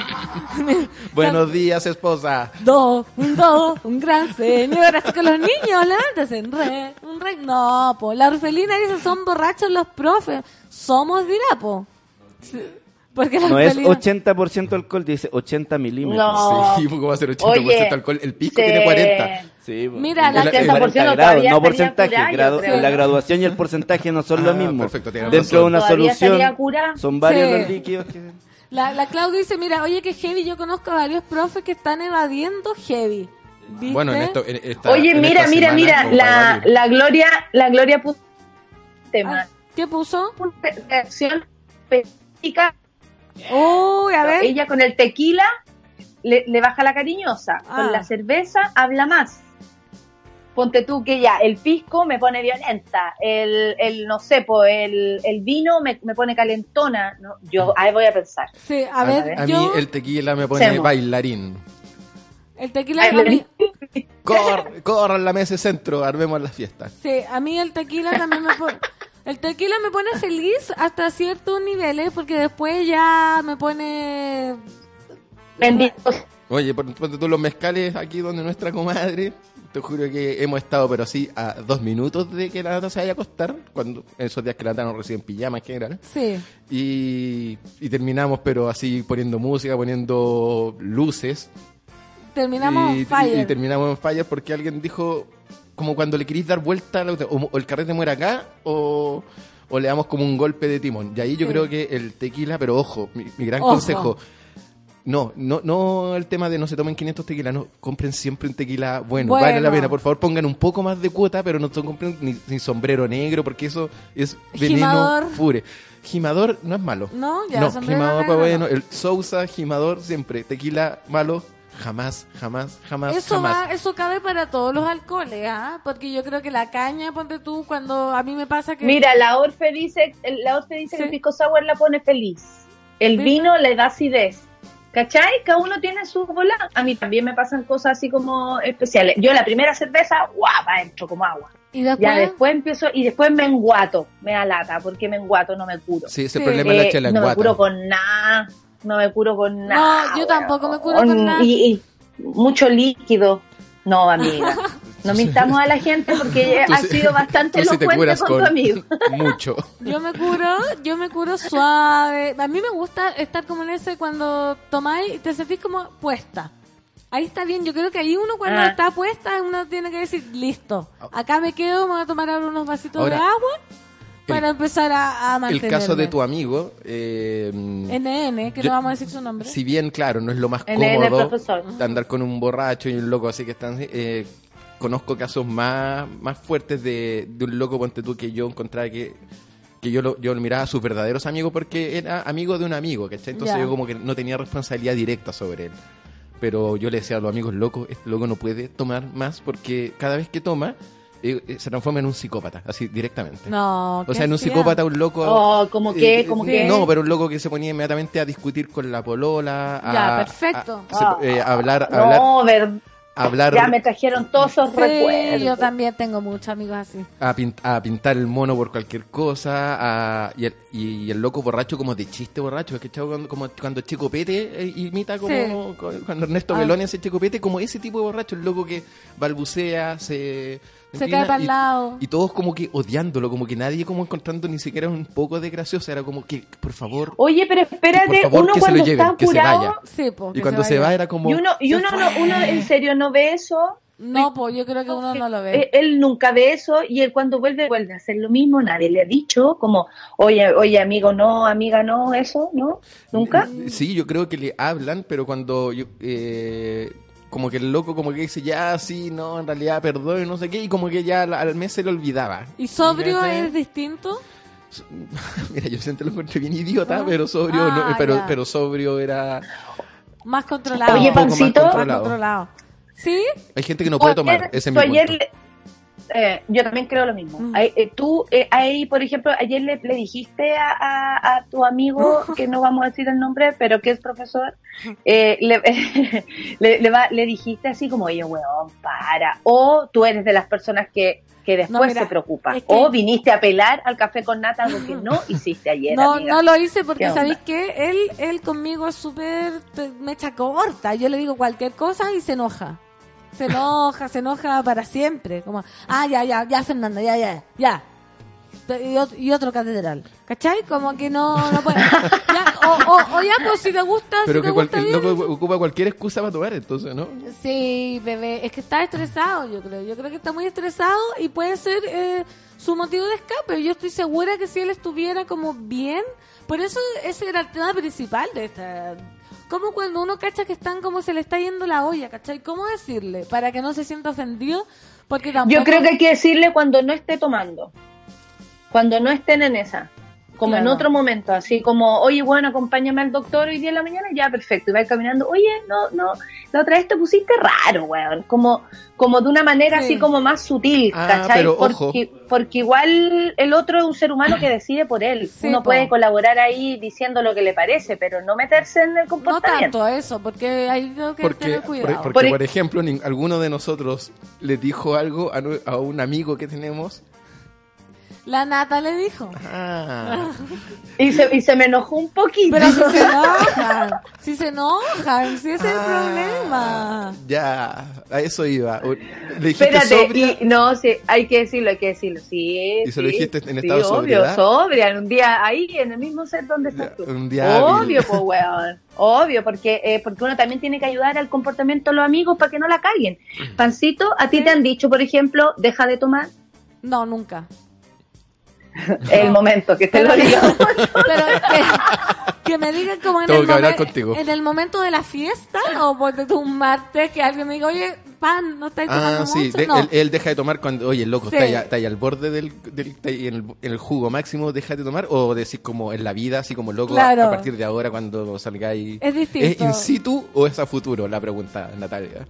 Buenos días, esposa. Do, un do, un gran señor. Así que los niños, levántense. Re, un re. No, po. La orfelina dice: son borrachos los profes. Somos dirapo. Porque la No es orfelina. 80% alcohol, dice 80 milímetros. No. Sí, ¿cómo va a ser 80% Oye, alcohol? El pisco se- tiene 40. Sí, pues. Mira, la- Es 80% 40 grados, no porcentaje. grado- creo. la graduación y el porcentaje no son lo Ah, mismo. perfecto, Dentro de razón. una Todavía solución son varios Sí. los líquidos que... La, la Clau dice: Mira, oye, que heavy. Yo conozco a varios profes que están evadiendo heavy. ¿Viste? Bueno, en esto. en esta- Oye, en mira, esta mira, semana, mira, la, la Gloria, la Gloria puso tema. Ah, ¿Qué puso? Reacción específica. Uy, a ver. Ella con el tequila le, le baja la cariñosa, Ah. con la cerveza habla más. Ponte tú que ya, el pisco me pone violenta, el, el no sé, pues el, el vino me, me pone calentona, ¿no? Yo ahí voy a pensar. Sí, a ver, A mí el tequila me pone Semo. bailarín. el tequila, a mí, Cor, corran la mesa de centro, armemos la fiesta. sí, a mí el tequila también me pone... El tequila me pone feliz hasta ciertos niveles porque después ya me pone... Bendito. Oye, por, por tú los mezcales aquí donde nuestra comadre, te juro que hemos estado, pero así, a dos minutos de que la nata se vaya a acostar, cuando esos días que la nata no recibe en pijama en general. Sí. Y, y terminamos, pero así poniendo música, poniendo luces. Terminamos y, on fire. y- terminamos en fire porque alguien dijo, como cuando le queréis dar vuelta, o, o el carrete muere acá, o, o le damos como un golpe de timón. Y ahí yo Sí. creo que el tequila, pero ojo, mi, mi gran Ojo. consejo. No, no, no el tema de no se tomen 500 tequilas, no, compren siempre un tequila bueno, Bueno. vale la pena, por favor pongan un poco más de cuota, pero no compren ni, ni sombrero negro, porque eso es veneno Gimador. pure. Gimador no es malo. No, ya, no, gimador negro bueno, no. el Sousa, gimador siempre, tequila malo, jamás, jamás, jamás, Eso jamás. va, eso cabe para todos los alcoholes, ¿ah? Porque yo creo que la caña, ponte tú, cuando a mí me pasa que... Mira, la Orfe dice, la Orfe dice que el pisco sour la pone feliz. El vino le da acidez. ¿Cachai? Cada uno tiene su bola. A mí también me pasan cosas así como especiales. Yo la primera cerveza, guapa, entro como agua. y después, Ya después empiezo y después me enguato, me da lata, porque me enguato, no me curo. Sí, ese Sí. problema es la Eh, chela en no me curo con nada, no me curo con nada. yo tampoco me curo con nada. Y, y mucho líquido. No, amiga. No mintamos a la gente porque ha sí- sido bastante elocuente curas con, tu amigo. mucho. yo me curo, yo me curo suave. A mí me gusta estar como en ese cuando tomáis y te sentís como puesta. Ahí está bien, yo creo que ahí uno cuando Ah. está puesta, uno tiene que decir, listo, acá me quedo, me voy a tomar ahora unos vasitos Ahora, de agua para empezar a, a El mantenerme. caso de tu amigo, eh, NN, que Yo- no vamos a decir su nombre. si bien, claro, no es lo más NN cómodo profesor. de andar con un borracho y un loco así que están... eh, conozco casos más, más fuertes de, de un loco, ponte tú, que yo encontraba que que yo lo, yo lo miraba a sus verdaderos amigos porque era amigo de un amigo, ¿cachai? Entonces yo como que no tenía responsabilidad directa sobre él. Pero yo le decía a los amigos, loco, este loco no puede tomar más porque cada vez que toma eh, eh, se transforma en un psicópata, así directamente. No, O sea, en un psicópata, un loco... Oh, como que, eh, como que. No, pero un loco que se ponía inmediatamente a discutir con la polola, a, Ya, perfecto. a- se- Ah, eh, a hablar, a hablar, No, ver, a hablar, ya me trajeron todos esos Sí, recuerdos. yo también tengo muchos amigos así. a, pin- a pintar el mono por cualquier cosa, a- y, el, y el loco borracho como de chiste borracho, es que chavo cuando, como cuando Chico Pete eh, imita como Sí. cuando Ernesto Ah. Meloni hace Chico Pete, como ese tipo de borracho, el loco que balbucea, se Se cae pa'l y- lado. Y todos como que odiándolo, como que nadie como encontrando ni siquiera un poco de gracioso, era como que, por favor, Oye, pero espérate, por favor, uno que se lo cuando lleven, está que se apurado. vaya. Sí, po, y cuando se, vaya. va era como... Y uno, y uno, fue. no, uno en serio no ve eso. No, pues yo creo que uno no lo Eh, ve. Él nunca ve eso y él cuando vuelve, vuelve a hacer lo mismo. Nadie le ha dicho como, oye, oye, amigo, no, amiga, no, eso, ¿no? ¿Nunca? Sí, yo creo que le hablan, pero cuando yo, eh, como que el loco como que dice, ya, sí, no, en realidad, perdón, y no sé qué, y como que ya al, al mes se le olvidaba. ¿Y sobrio es distinto? Mira, yo siempre lo encontré bien idiota, Ah. pero sobrio, Ah, no, pero, ya. pero sobrio era... Más controlado. Oye, más Pancito. Más controlado. ¿Sí? Hay gente que no puede tomar, ayer- ese es mi ayer punto. le- eh, yo también creo lo mismo. Mm. Ahí, eh, tú, eh, ahí, por ejemplo, ayer le, le dijiste a, a- a tu amigo, que no vamos a decir el nombre, pero que es profesor, eh, le, le, le va- le dijiste así como, oye, weón, para. O tú eres de las personas que, que después No, mira, se preocupa. es que- O viniste a pelar al café con nata, algo que no hiciste ayer, No, amiga. no lo hice porque, ¿Qué? ¿sabéis qué? Él, él conmigo es súper mecha corta. Yo le digo cualquier cosa y se enoja. Se enoja, se enoja para siempre. Como, ah, ya, ya, ya, Fernanda, ya, ya, ya. Y otro, y otro catedral. ¿Cachai? Como que no, no puede. Ya, o, o, o ya, pues si te gusta, Pero si que bien, ocupa cualquier excusa para tomar, entonces, ¿no? Sí, bebé, es que está estresado, yo creo. Yo creo que está muy estresado y puede ser eh, su motivo de escape. Yo estoy segura que si él estuviera como bien, por eso ese era el tema principal de esta. Como cuando uno cacha que están como se le está yendo la olla, ¿cachai? ¿Cómo decirle? Para que no se sienta ofendido, porque tampoco... Yo creo que hay que decirle cuando no esté tomando. Cuando no estén en esa. Como en Claro. otro momento, así como, oye, bueno, acompáñame al doctor hoy día en la mañana, ya, perfecto, y va caminando, oye, no, no, la otra vez te pusiste raro, weón, como, como de una manera Sí. así como más sutil, Ah, ¿cachai? pero porque, ojo. porque igual el otro es un ser humano que decide por él, Sí, uno po. puede colaborar ahí diciendo lo que le parece, pero no meterse en el No comportamiento. tanto eso, porque hay que Porque, tener por, cuidado. porque, Por por ejemplo, alguno de nosotros le dijo algo a, a un amigo que tenemos. La nata le dijo. Ah, Y, se, y se me enojó un poquito. Pero si se enojan, si se enojan, si ese es el Ah, problema. ya, a eso iba. Le dijiste Espérate, sobria. y, no, sí, hay que decirlo, hay que decirlo, sí. ¿Y se lo sí, dijiste en sí, estado de obvio, sobriedad? sobria, en un día ahí, en el mismo set donde estás tú. Un día. Obvio, pues, weón. Obvio, porque, eh, porque uno también tiene que ayudar al comportamiento de los amigos para que no la caguen. Pancito, ¿a ti te han dicho, por ejemplo, deja de tomar? No, nunca. El momento que te lo Pero- diga. Pero que, que me digan como en Tengo el, que hablar momen- contigo. en el momento de la fiesta o porque tú un martes que alguien me diga, oye, pan, no estáis tomando Ah, sí, mucho? de- no. él, él deja de tomar cuando, oye, loco, Sí. está, ahí, está ahí al borde del, del está ahí en, el, en el jugo máximo, deja de tomar, o decís como en la vida, así como loco, a, partir de ahora cuando salgáis. Es distinto. ¿Es in situ o es a futuro? La pregunta, Natalia.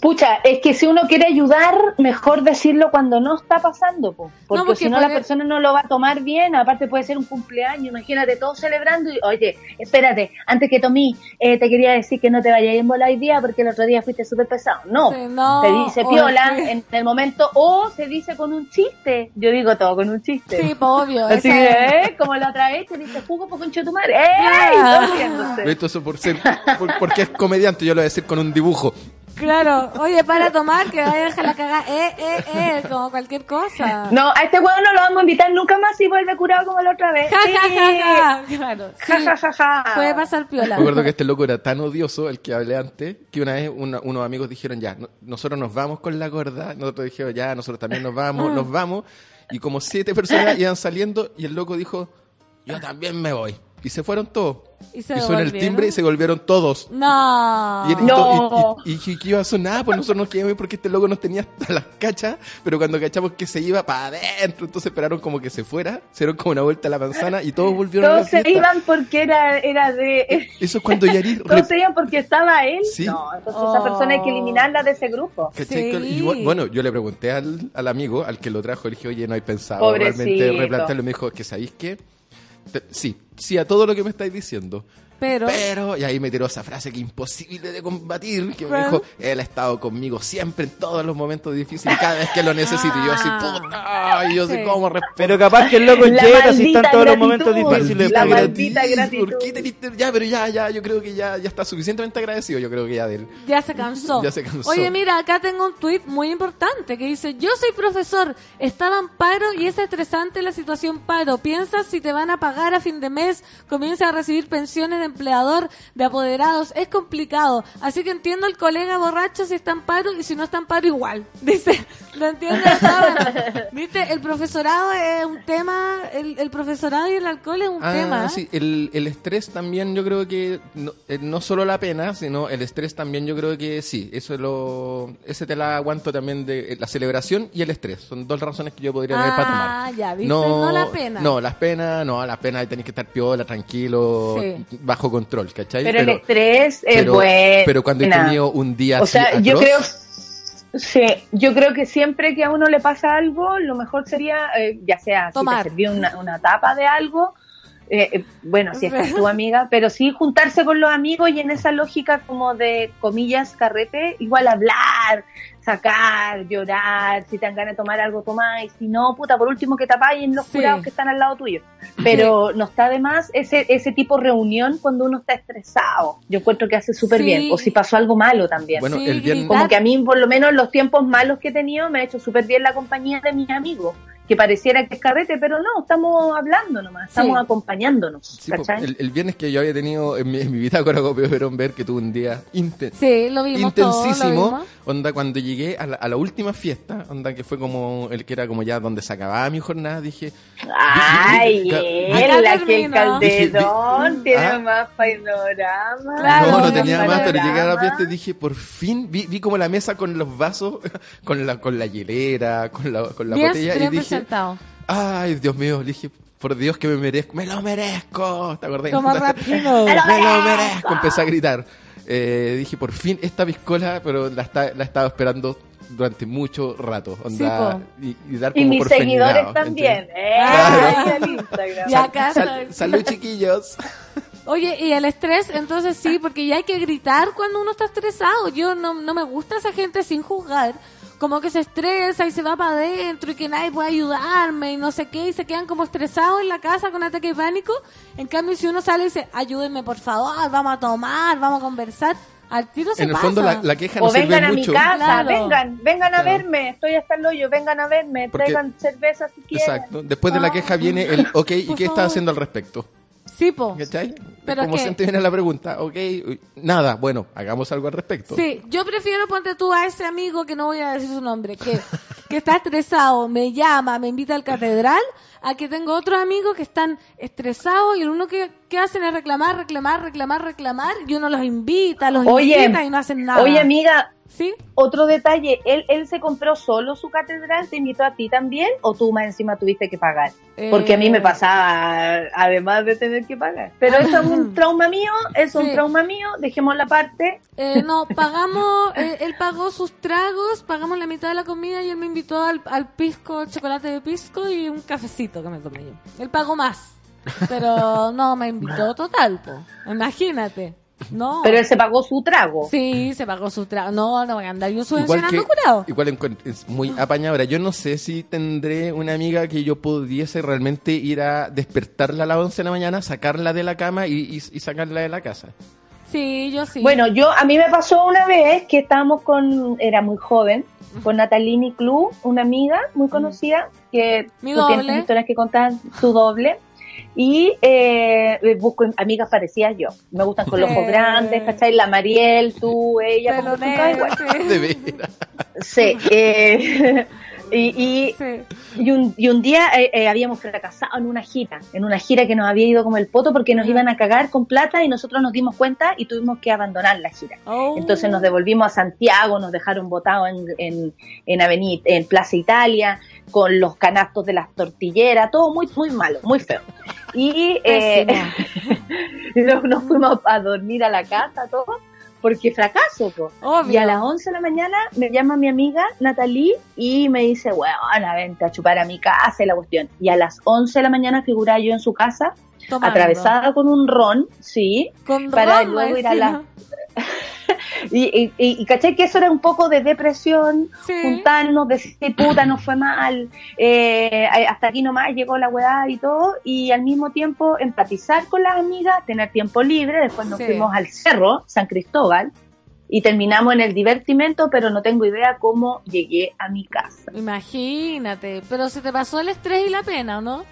Pucha, es que si uno quiere ayudar, mejor decirlo cuando no está pasando, po. porque, porque si no puede- la persona no lo va a tomar bien, aparte puede ser un cumpleaños, imagínate todos celebrando y, oye, espérate, antes que tomí, eh, te quería decir que no te vayas en bola hoy día porque el otro día fuiste súper pesado. No, Sí, no, se dice piola sí. en el momento o se dice con un chiste, yo digo todo con un chiste. Sí, pues, obvio. Así que, ¿eh? como la otra vez te dice jugo por concho tu madre. ¡Ey! Esto es por ser, por- porque es comediante, yo lo voy a decir con un dibujo. Claro, oye, para tomar, que vaya a dejar la cagada, eh, eh, eh, como cualquier cosa. No, a este huevo no lo vamos a invitar nunca más si vuelve curado como la otra vez. Ja, ja, Sí. ja, ja. Claro, sí, Ja, ja, ja, ja. puede pasar piola. Me acuerdo que este loco era tan odioso, el que hablé antes, que una vez una- unos amigos dijeron, ya, no- nosotros nos vamos con la gorda, nosotros dijeron, ya, nosotros también nos vamos, nos vamos, y como siete personas iban saliendo, y el loco dijo, yo también me voy. Y se fueron todos. Y se suena el timbre y se volvieron todos. No. Y, y- No. y- y- y dije, ¿qué iba a sonar? Pues nosotros nos quedamos porque este loco nos tenía hasta las cachas, pero cuando cachamos que se iba para adentro, entonces esperaron como que se fuera, se dieron como una vuelta a la manzana y todos volvieron a la Todos se fiesta. iban porque era, era de... Eso es cuando Yari Todos se iban porque estaba él. Sí. No, entonces Oh. esa persona hay que eliminarla de ese grupo. ¿Cachai? Sí. Y bu- bueno, yo le pregunté al, al amigo, al que lo trajo, le dije, oye, no hay pensado Pobrecito. realmente replantearlo. Me dijo que, ¿sabéis qué? Te- sí, sí a todo lo que me estáis diciendo. Pero, Pero, y ahí me tiró esa frase que imposible de combatir, que me dijo, él ha estado conmigo siempre en todos los momentos difíciles, cada vez que lo necesito. Y yo así, Ah. puta, y yo sé Sí. cómo. Pero capaz que el loco La llega si están todos los momentos difíciles. La maldita gratitud. ¿Por qué teniste- Ya, pero ya, ya, yo creo que ya, ya está suficientemente agradecido, yo creo que ya de él. ya se cansó. Ya se cansó. Oye, mira, acá tengo un tuit muy importante que dice, yo soy profesor, estaba en paro y es estresante la situación paro. Piensas si te van a pagar a fin de mes, comienza a recibir pensiones de empleador, de apoderados, es complicado. Así que entiendo al colega borracho si está en paro y si no está en paro igual. Dice, lo entiendo. Viste, el profesorado es un tema, el, el profesorado y el alcohol es un Ah, tema. sí, el, el estrés también yo creo que no, eh, no solo la pena, sino el estrés también yo creo que sí, eso es lo ese te la aguanto también de eh, la celebración y el estrés, son dos razones que yo podría tener para tomar. Ah, ya, ¿viste? No la pena. No, las penas, no, las penas tenés que estar piola, tranquilo, Sí. bajo control, ¿cachai? Pero, el estrés es pero, bueno. pero cuando he tenido un día O así sea, yo creo, sí, yo creo que siempre que a uno le pasa algo, lo mejor sería, eh, ya sea si Tomar. te sirvió una, una tapa de algo, eh, eh, bueno, si es que Sí. es tu amiga, pero sí juntarse con los amigos y en esa lógica como de comillas carrete, igual hablar, sacar, llorar, si te dan ganas de tomar algo, tomáis, si no, puta, por último que tapáis en los Sí. curados que están al lado tuyo. Pero no está de más ese, ese tipo de reunión cuando uno está estresado. Yo encuentro que hace súper Sí. bien. O si pasó algo malo también. Bueno, Sí, el viernes Como que a mí, por lo menos, en los tiempos malos que he tenido, me ha hecho súper bien la compañía de mis amigos. Que pareciera que es carrete, pero no, estamos hablando nomás, estamos Sí. acompañándonos. sí, el, el viernes que yo había tenido en mi, en mi bitácora pudieron ver que tuve un día intenso. Sí, lo vimos todo, lo intensísimo. vimos. Onda, cuando llegué a la, a la última fiesta, onda que fue como el que era como ya donde se acababa mi jornada, dije, Ay, Acá él, aquí el calderón, Dije, tiene ah. más panorama. Claro, no, no tenía más, pero llegué a la fiesta y dije, por fin, vi, vi como la mesa con los vasos, con la, con la hielera, con la, con la botella, bien y dije, presentado. ay, Dios mío, le dije, por Dios que me merezco, me lo merezco, ¿te acordás? Como rapino. me lo merezco, empecé a gritar. Eh, dije, por fin esta piscola, pero la, está, la estaba esperando durante mucho rato. Onda, y, y dar Y como mis por seguidores también. Eh, Claro. Instagram. Y acá Sal- estoy. salud, chiquillos. Oye, y el estrés, entonces sí, porque ya hay que gritar cuando uno está estresado. Yo no, no me gusta esa gente sin juzgar. Como que se estresa y se va para adentro y que nadie puede ayudarme y no sé qué, y se quedan como estresados en la casa con ataque de pánico. En cambio, si uno sale y dice, ayúdenme por favor, vamos a tomar, vamos a conversar, al tiro se En el pasa. fondo, la, la queja no O sirve vengan a mi casa, Claro. vengan, vengan a Claro. verme, estoy hasta el hoyo, vengan a verme, Porque- traigan cerveza si quieren. Exacto. Después de la queja viene el, ok, ¿y qué estás haciendo al respecto? Sí, po. ¿Cachai? Pero Como es que- siempre viene la pregunta, ok, nada, bueno, hagamos algo al respecto. Sí, yo prefiero ponte tú a ese amigo que no voy a decir su nombre, que, que está estresado, me llama, me invita al catedral, a que tengo otros amigos que están estresados y el uno que, que hacen es reclamar, reclamar, reclamar, reclamar, y uno los invita, los Oye, invita y no hacen nada. Oye, amiga, ¿Sí? otro detalle, ¿él, ¿él se compró solo su catedral? ¿Te invitó a ti también? ¿O tú más encima tuviste que pagar? Porque a mí me Eh, pasaba, además de tener que pagar. Pero eso es un trauma mío, es un trauma mío, dejemos la parte. Eh, no, pagamos, eh, él pagó sus tragos, pagamos la mitad de la comida y él me invitó al, al pisco, chocolate de pisco y un cafecito que me tomé yo. Él pagó más, pero no me invitó total, po. Imagínate. No. Pero él se pagó su trago. Sí, se pagó su trago. No, no voy a andar yo Igual subvencionando que, curado. igual es muy apañadora. Yo no sé si tendré una amiga que yo pudiese realmente ir a despertarla a las 11 de la mañana, sacarla de la cama y, y- y sacarla de la casa. Sí, yo sí. Bueno, yo a mí me pasó una vez que estábamos con, era muy joven, con Natalini Club, una amiga muy conocida, que. Mi tú tienes historias que contar, su doble. Y eh, busco amigas parecidas yo. Me gustan con los ojos grandes, ¿cachai? La Mariel, tú, ella, Pero como veras. Sí, eh, y, y, Sí. y un, y un día eh, eh, habíamos fracasado en una gira, en una gira que nos había ido como el poto porque nos iban a cagar con plata y nosotros nos dimos cuenta y tuvimos que abandonar la gira. Oh. Entonces nos devolvimos a Santiago, nos dejaron botados en, en, en, Avenida, en Plaza Italia, con los canastos de las tortilleras, todo muy, muy malo, muy feo. Y eh, nos, nos fuimos a dormir a la casa, todo, porque fracaso, po. Obvio. Y a las 11 de la mañana me llama mi amiga Natalie y me dice, bueno, vente a chupar a mi casa y la cuestión. Y a las 11 de la mañana figuraba yo en su casa, Tomando. atravesada con un ron, sí, Con para ron, luego ir a la... Y, y, y, y caché que eso era un poco de depresión, Sí. juntarnos, decir, puta, nos fue mal, eh, hasta aquí nomás llegó la weá y todo, y al mismo tiempo empatizar con las amigas, tener tiempo libre, después nos Sí. fuimos al cerro, San Cristóbal, y terminamos en el divertimento, pero no tengo idea cómo llegué a mi casa. Imagínate. Pero se te pasó el estrés y la pena, ¿o no?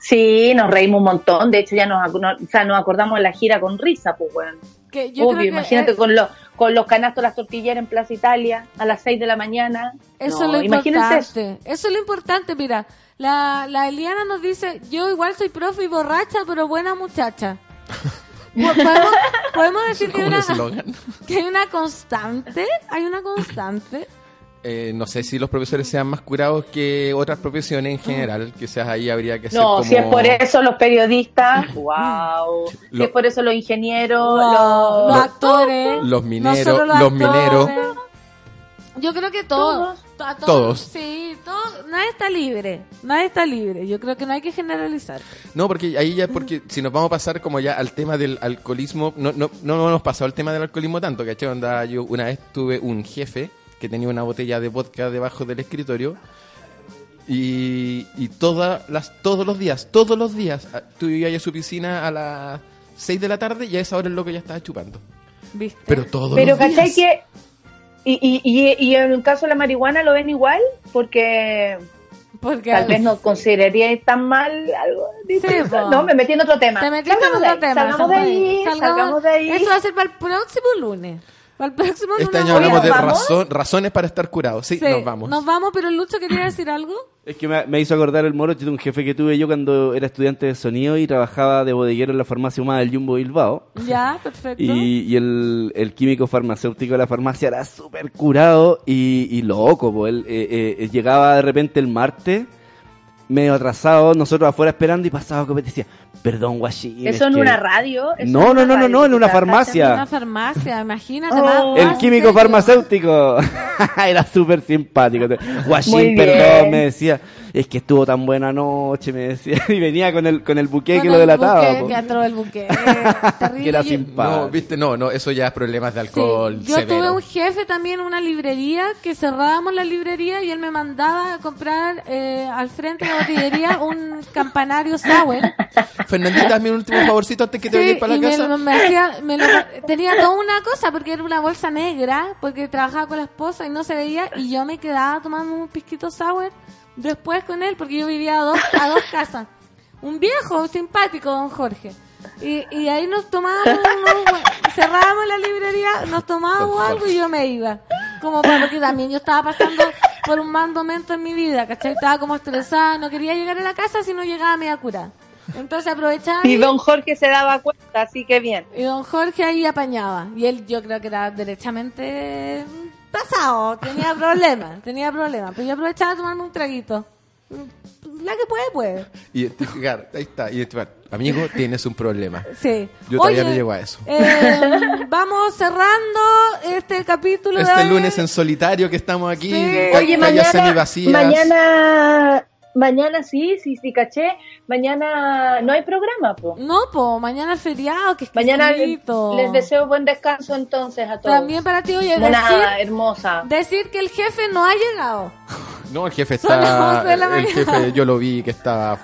Sí, nos reímos un montón, de hecho ya nos, no- o sea, nos acordamos de la gira con risa, pues bueno. Que yo Obvio, creo que imagínate con los con los canastos las tortilleras en Plaza Italia a las 6 de la mañana. Eso No, es lo imagínense eso. importante. Eso es lo importante, mira. La, la Eliana nos dice, yo igual soy profe y borracha, pero buena muchacha. Po- ¿Podemos, podemos decir una, que hay una constante? ¿Hay una constante? Eh, no sé si los profesores sean más curados que otras profesiones en general. Quizás ahí habría que hacer No, como... si es por eso los periodistas, wow. Si es por eso los ingenieros, Los, los, actores. los mineros, los mineros. Yo creo que todos. to- a Todos. Sí, todos. Nadie está libre. Nadie está libre. Yo creo que no hay que generalizar. No, porque ahí ya, porque si nos vamos a pasar como ya al tema del alcoholismo, no, no, no nos pasó al tema del alcoholismo tanto, ¿cachai? Onda, yo una vez tuve un jefe que tenía una botella de vodka debajo del escritorio y, y todas las, todos los días, todos los días, a- tú ibas a su piscina a las 6 de la tarde y a esa hora el loco ya estaba chupando. ¿Viste? Pero todos Pero los días. ¿cachai que y, y, y, y en el caso de la marihuana lo ven igual? Porque Porque tal vez no consideraríais tan mal algo po. no, me metí en otro tema. Te metiste en Salgamos de otro ahí, tema. Salgamos de ahí, Salgamos- salgamos de ahí. Esto va a ser para el próximo lunes. Para el próximo Este año hablamos de razón- razones para estar curados. Sí, Sí, nos vamos. Nos vamos, pero Lucho quería decir algo. Es que me, me hizo acordar el morocho de un jefe que tuve yo cuando era estudiante de sonido y trabajaba de bodeguero en la farmacia humana del Jumbo Bilbao. Ya, perfecto. Y, y el, el químico farmacéutico de la farmacia era súper curado y, y loco. po. Él eh, eh, llegaba de repente el martes medio atrasado, nosotros afuera esperando y pasaba y decía, perdón, guachín. Eso es en que- una radio. eso No, en no, no, no, no, en una farmacia. Una farmacia, imagínate. Oh. El químico serio. farmacéutico. Era súper simpático. Guachín, perdón, me decía. Es que estuvo tan buena noche, me decía. Y venía con el, con el buque Con que lo el delataba. buque, que entró el buque. Terrible. Que era Yo- simpático. No, viste, no, no, eso ya es problemas de alcohol. Sí, Yo severo. tuve un jefe también en una librería que cerrábamos la librería y él me mandaba a comprar eh, al frente de la botillería un campanario sour. Fernandita, dame un último favorcito antes que te Sí, vayas para la me casa. lo- me hacía- me lo- tenía toda una cosa porque era una bolsa negra, porque trabajaba con la esposa y no se veía, y yo me quedaba tomando un pisquito sour después con él, porque yo vivía a dos, a dos casas. Un viejo simpático, don Jorge. Y, y ahí nos tomábamos, cerrábamos la librería, nos tomábamos algo y yo me iba. Como para, porque también yo estaba pasando por un mal momento en mi vida, ¿cachai? Estaba como estresada, no quería llegar a la casa si no llegaba media cura. Entonces aprovechaba. Y y- don Jorge se daba cuenta, así que bien. y don Jorge ahí apañaba. Y él yo creo que era derechamente pasado, tenía problemas, tenía problemas. Pero yo aprovechaba de tomarme un traguito. La que puede, puede. Identificar, ahí está, identificar. Amigo, tienes un problema. Sí. Yo todavía Oye, no llego a eso. eh, vamos cerrando este capítulo de Este lunes en solitario que estamos aquí, Sí. Oye, mañana, mañana, mañana sí, sí, sí, caché. Mañana no hay programa, po. No, po, mañana es feriado, que es Mañana les deseo buen descanso entonces a todos. También para ti, oye, decir, hermosa. decir que el jefe no ha llegado. No, el jefe está. 11 de la el jefe, yo lo vi que estaba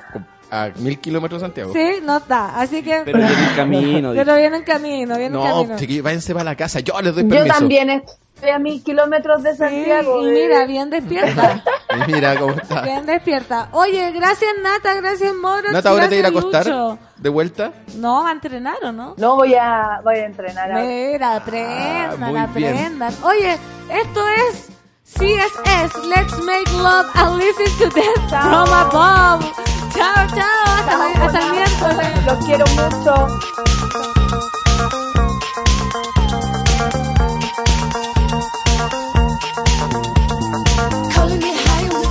a mil kilómetros de Santiago. Sí, no está. Así que... Pero viene en camino. Pero viene en camino, viene en No, camino. chiquillos, váyanse para la casa. Yo les doy Yo permiso. también estoy a mil kilómetros de Sí, Santiago. y eh. mira, bien despierta. Y mira cómo está. bien despierta. Oye, gracias Nata, gracias Moro. Nata, ahora te ir a acostar Lucho. de vuelta. No, a entrenar o no? No voy a, voy a entrenar ahora. Mira, aprendan, Ah, muy bien. aprendan. Oye, esto es CSS, Let's Make Love and Listen to Death from Above. Chao, chao, hasta, ma- hasta el miércoles. Los quiero mucho. Calling me high on the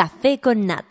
Café con Nata.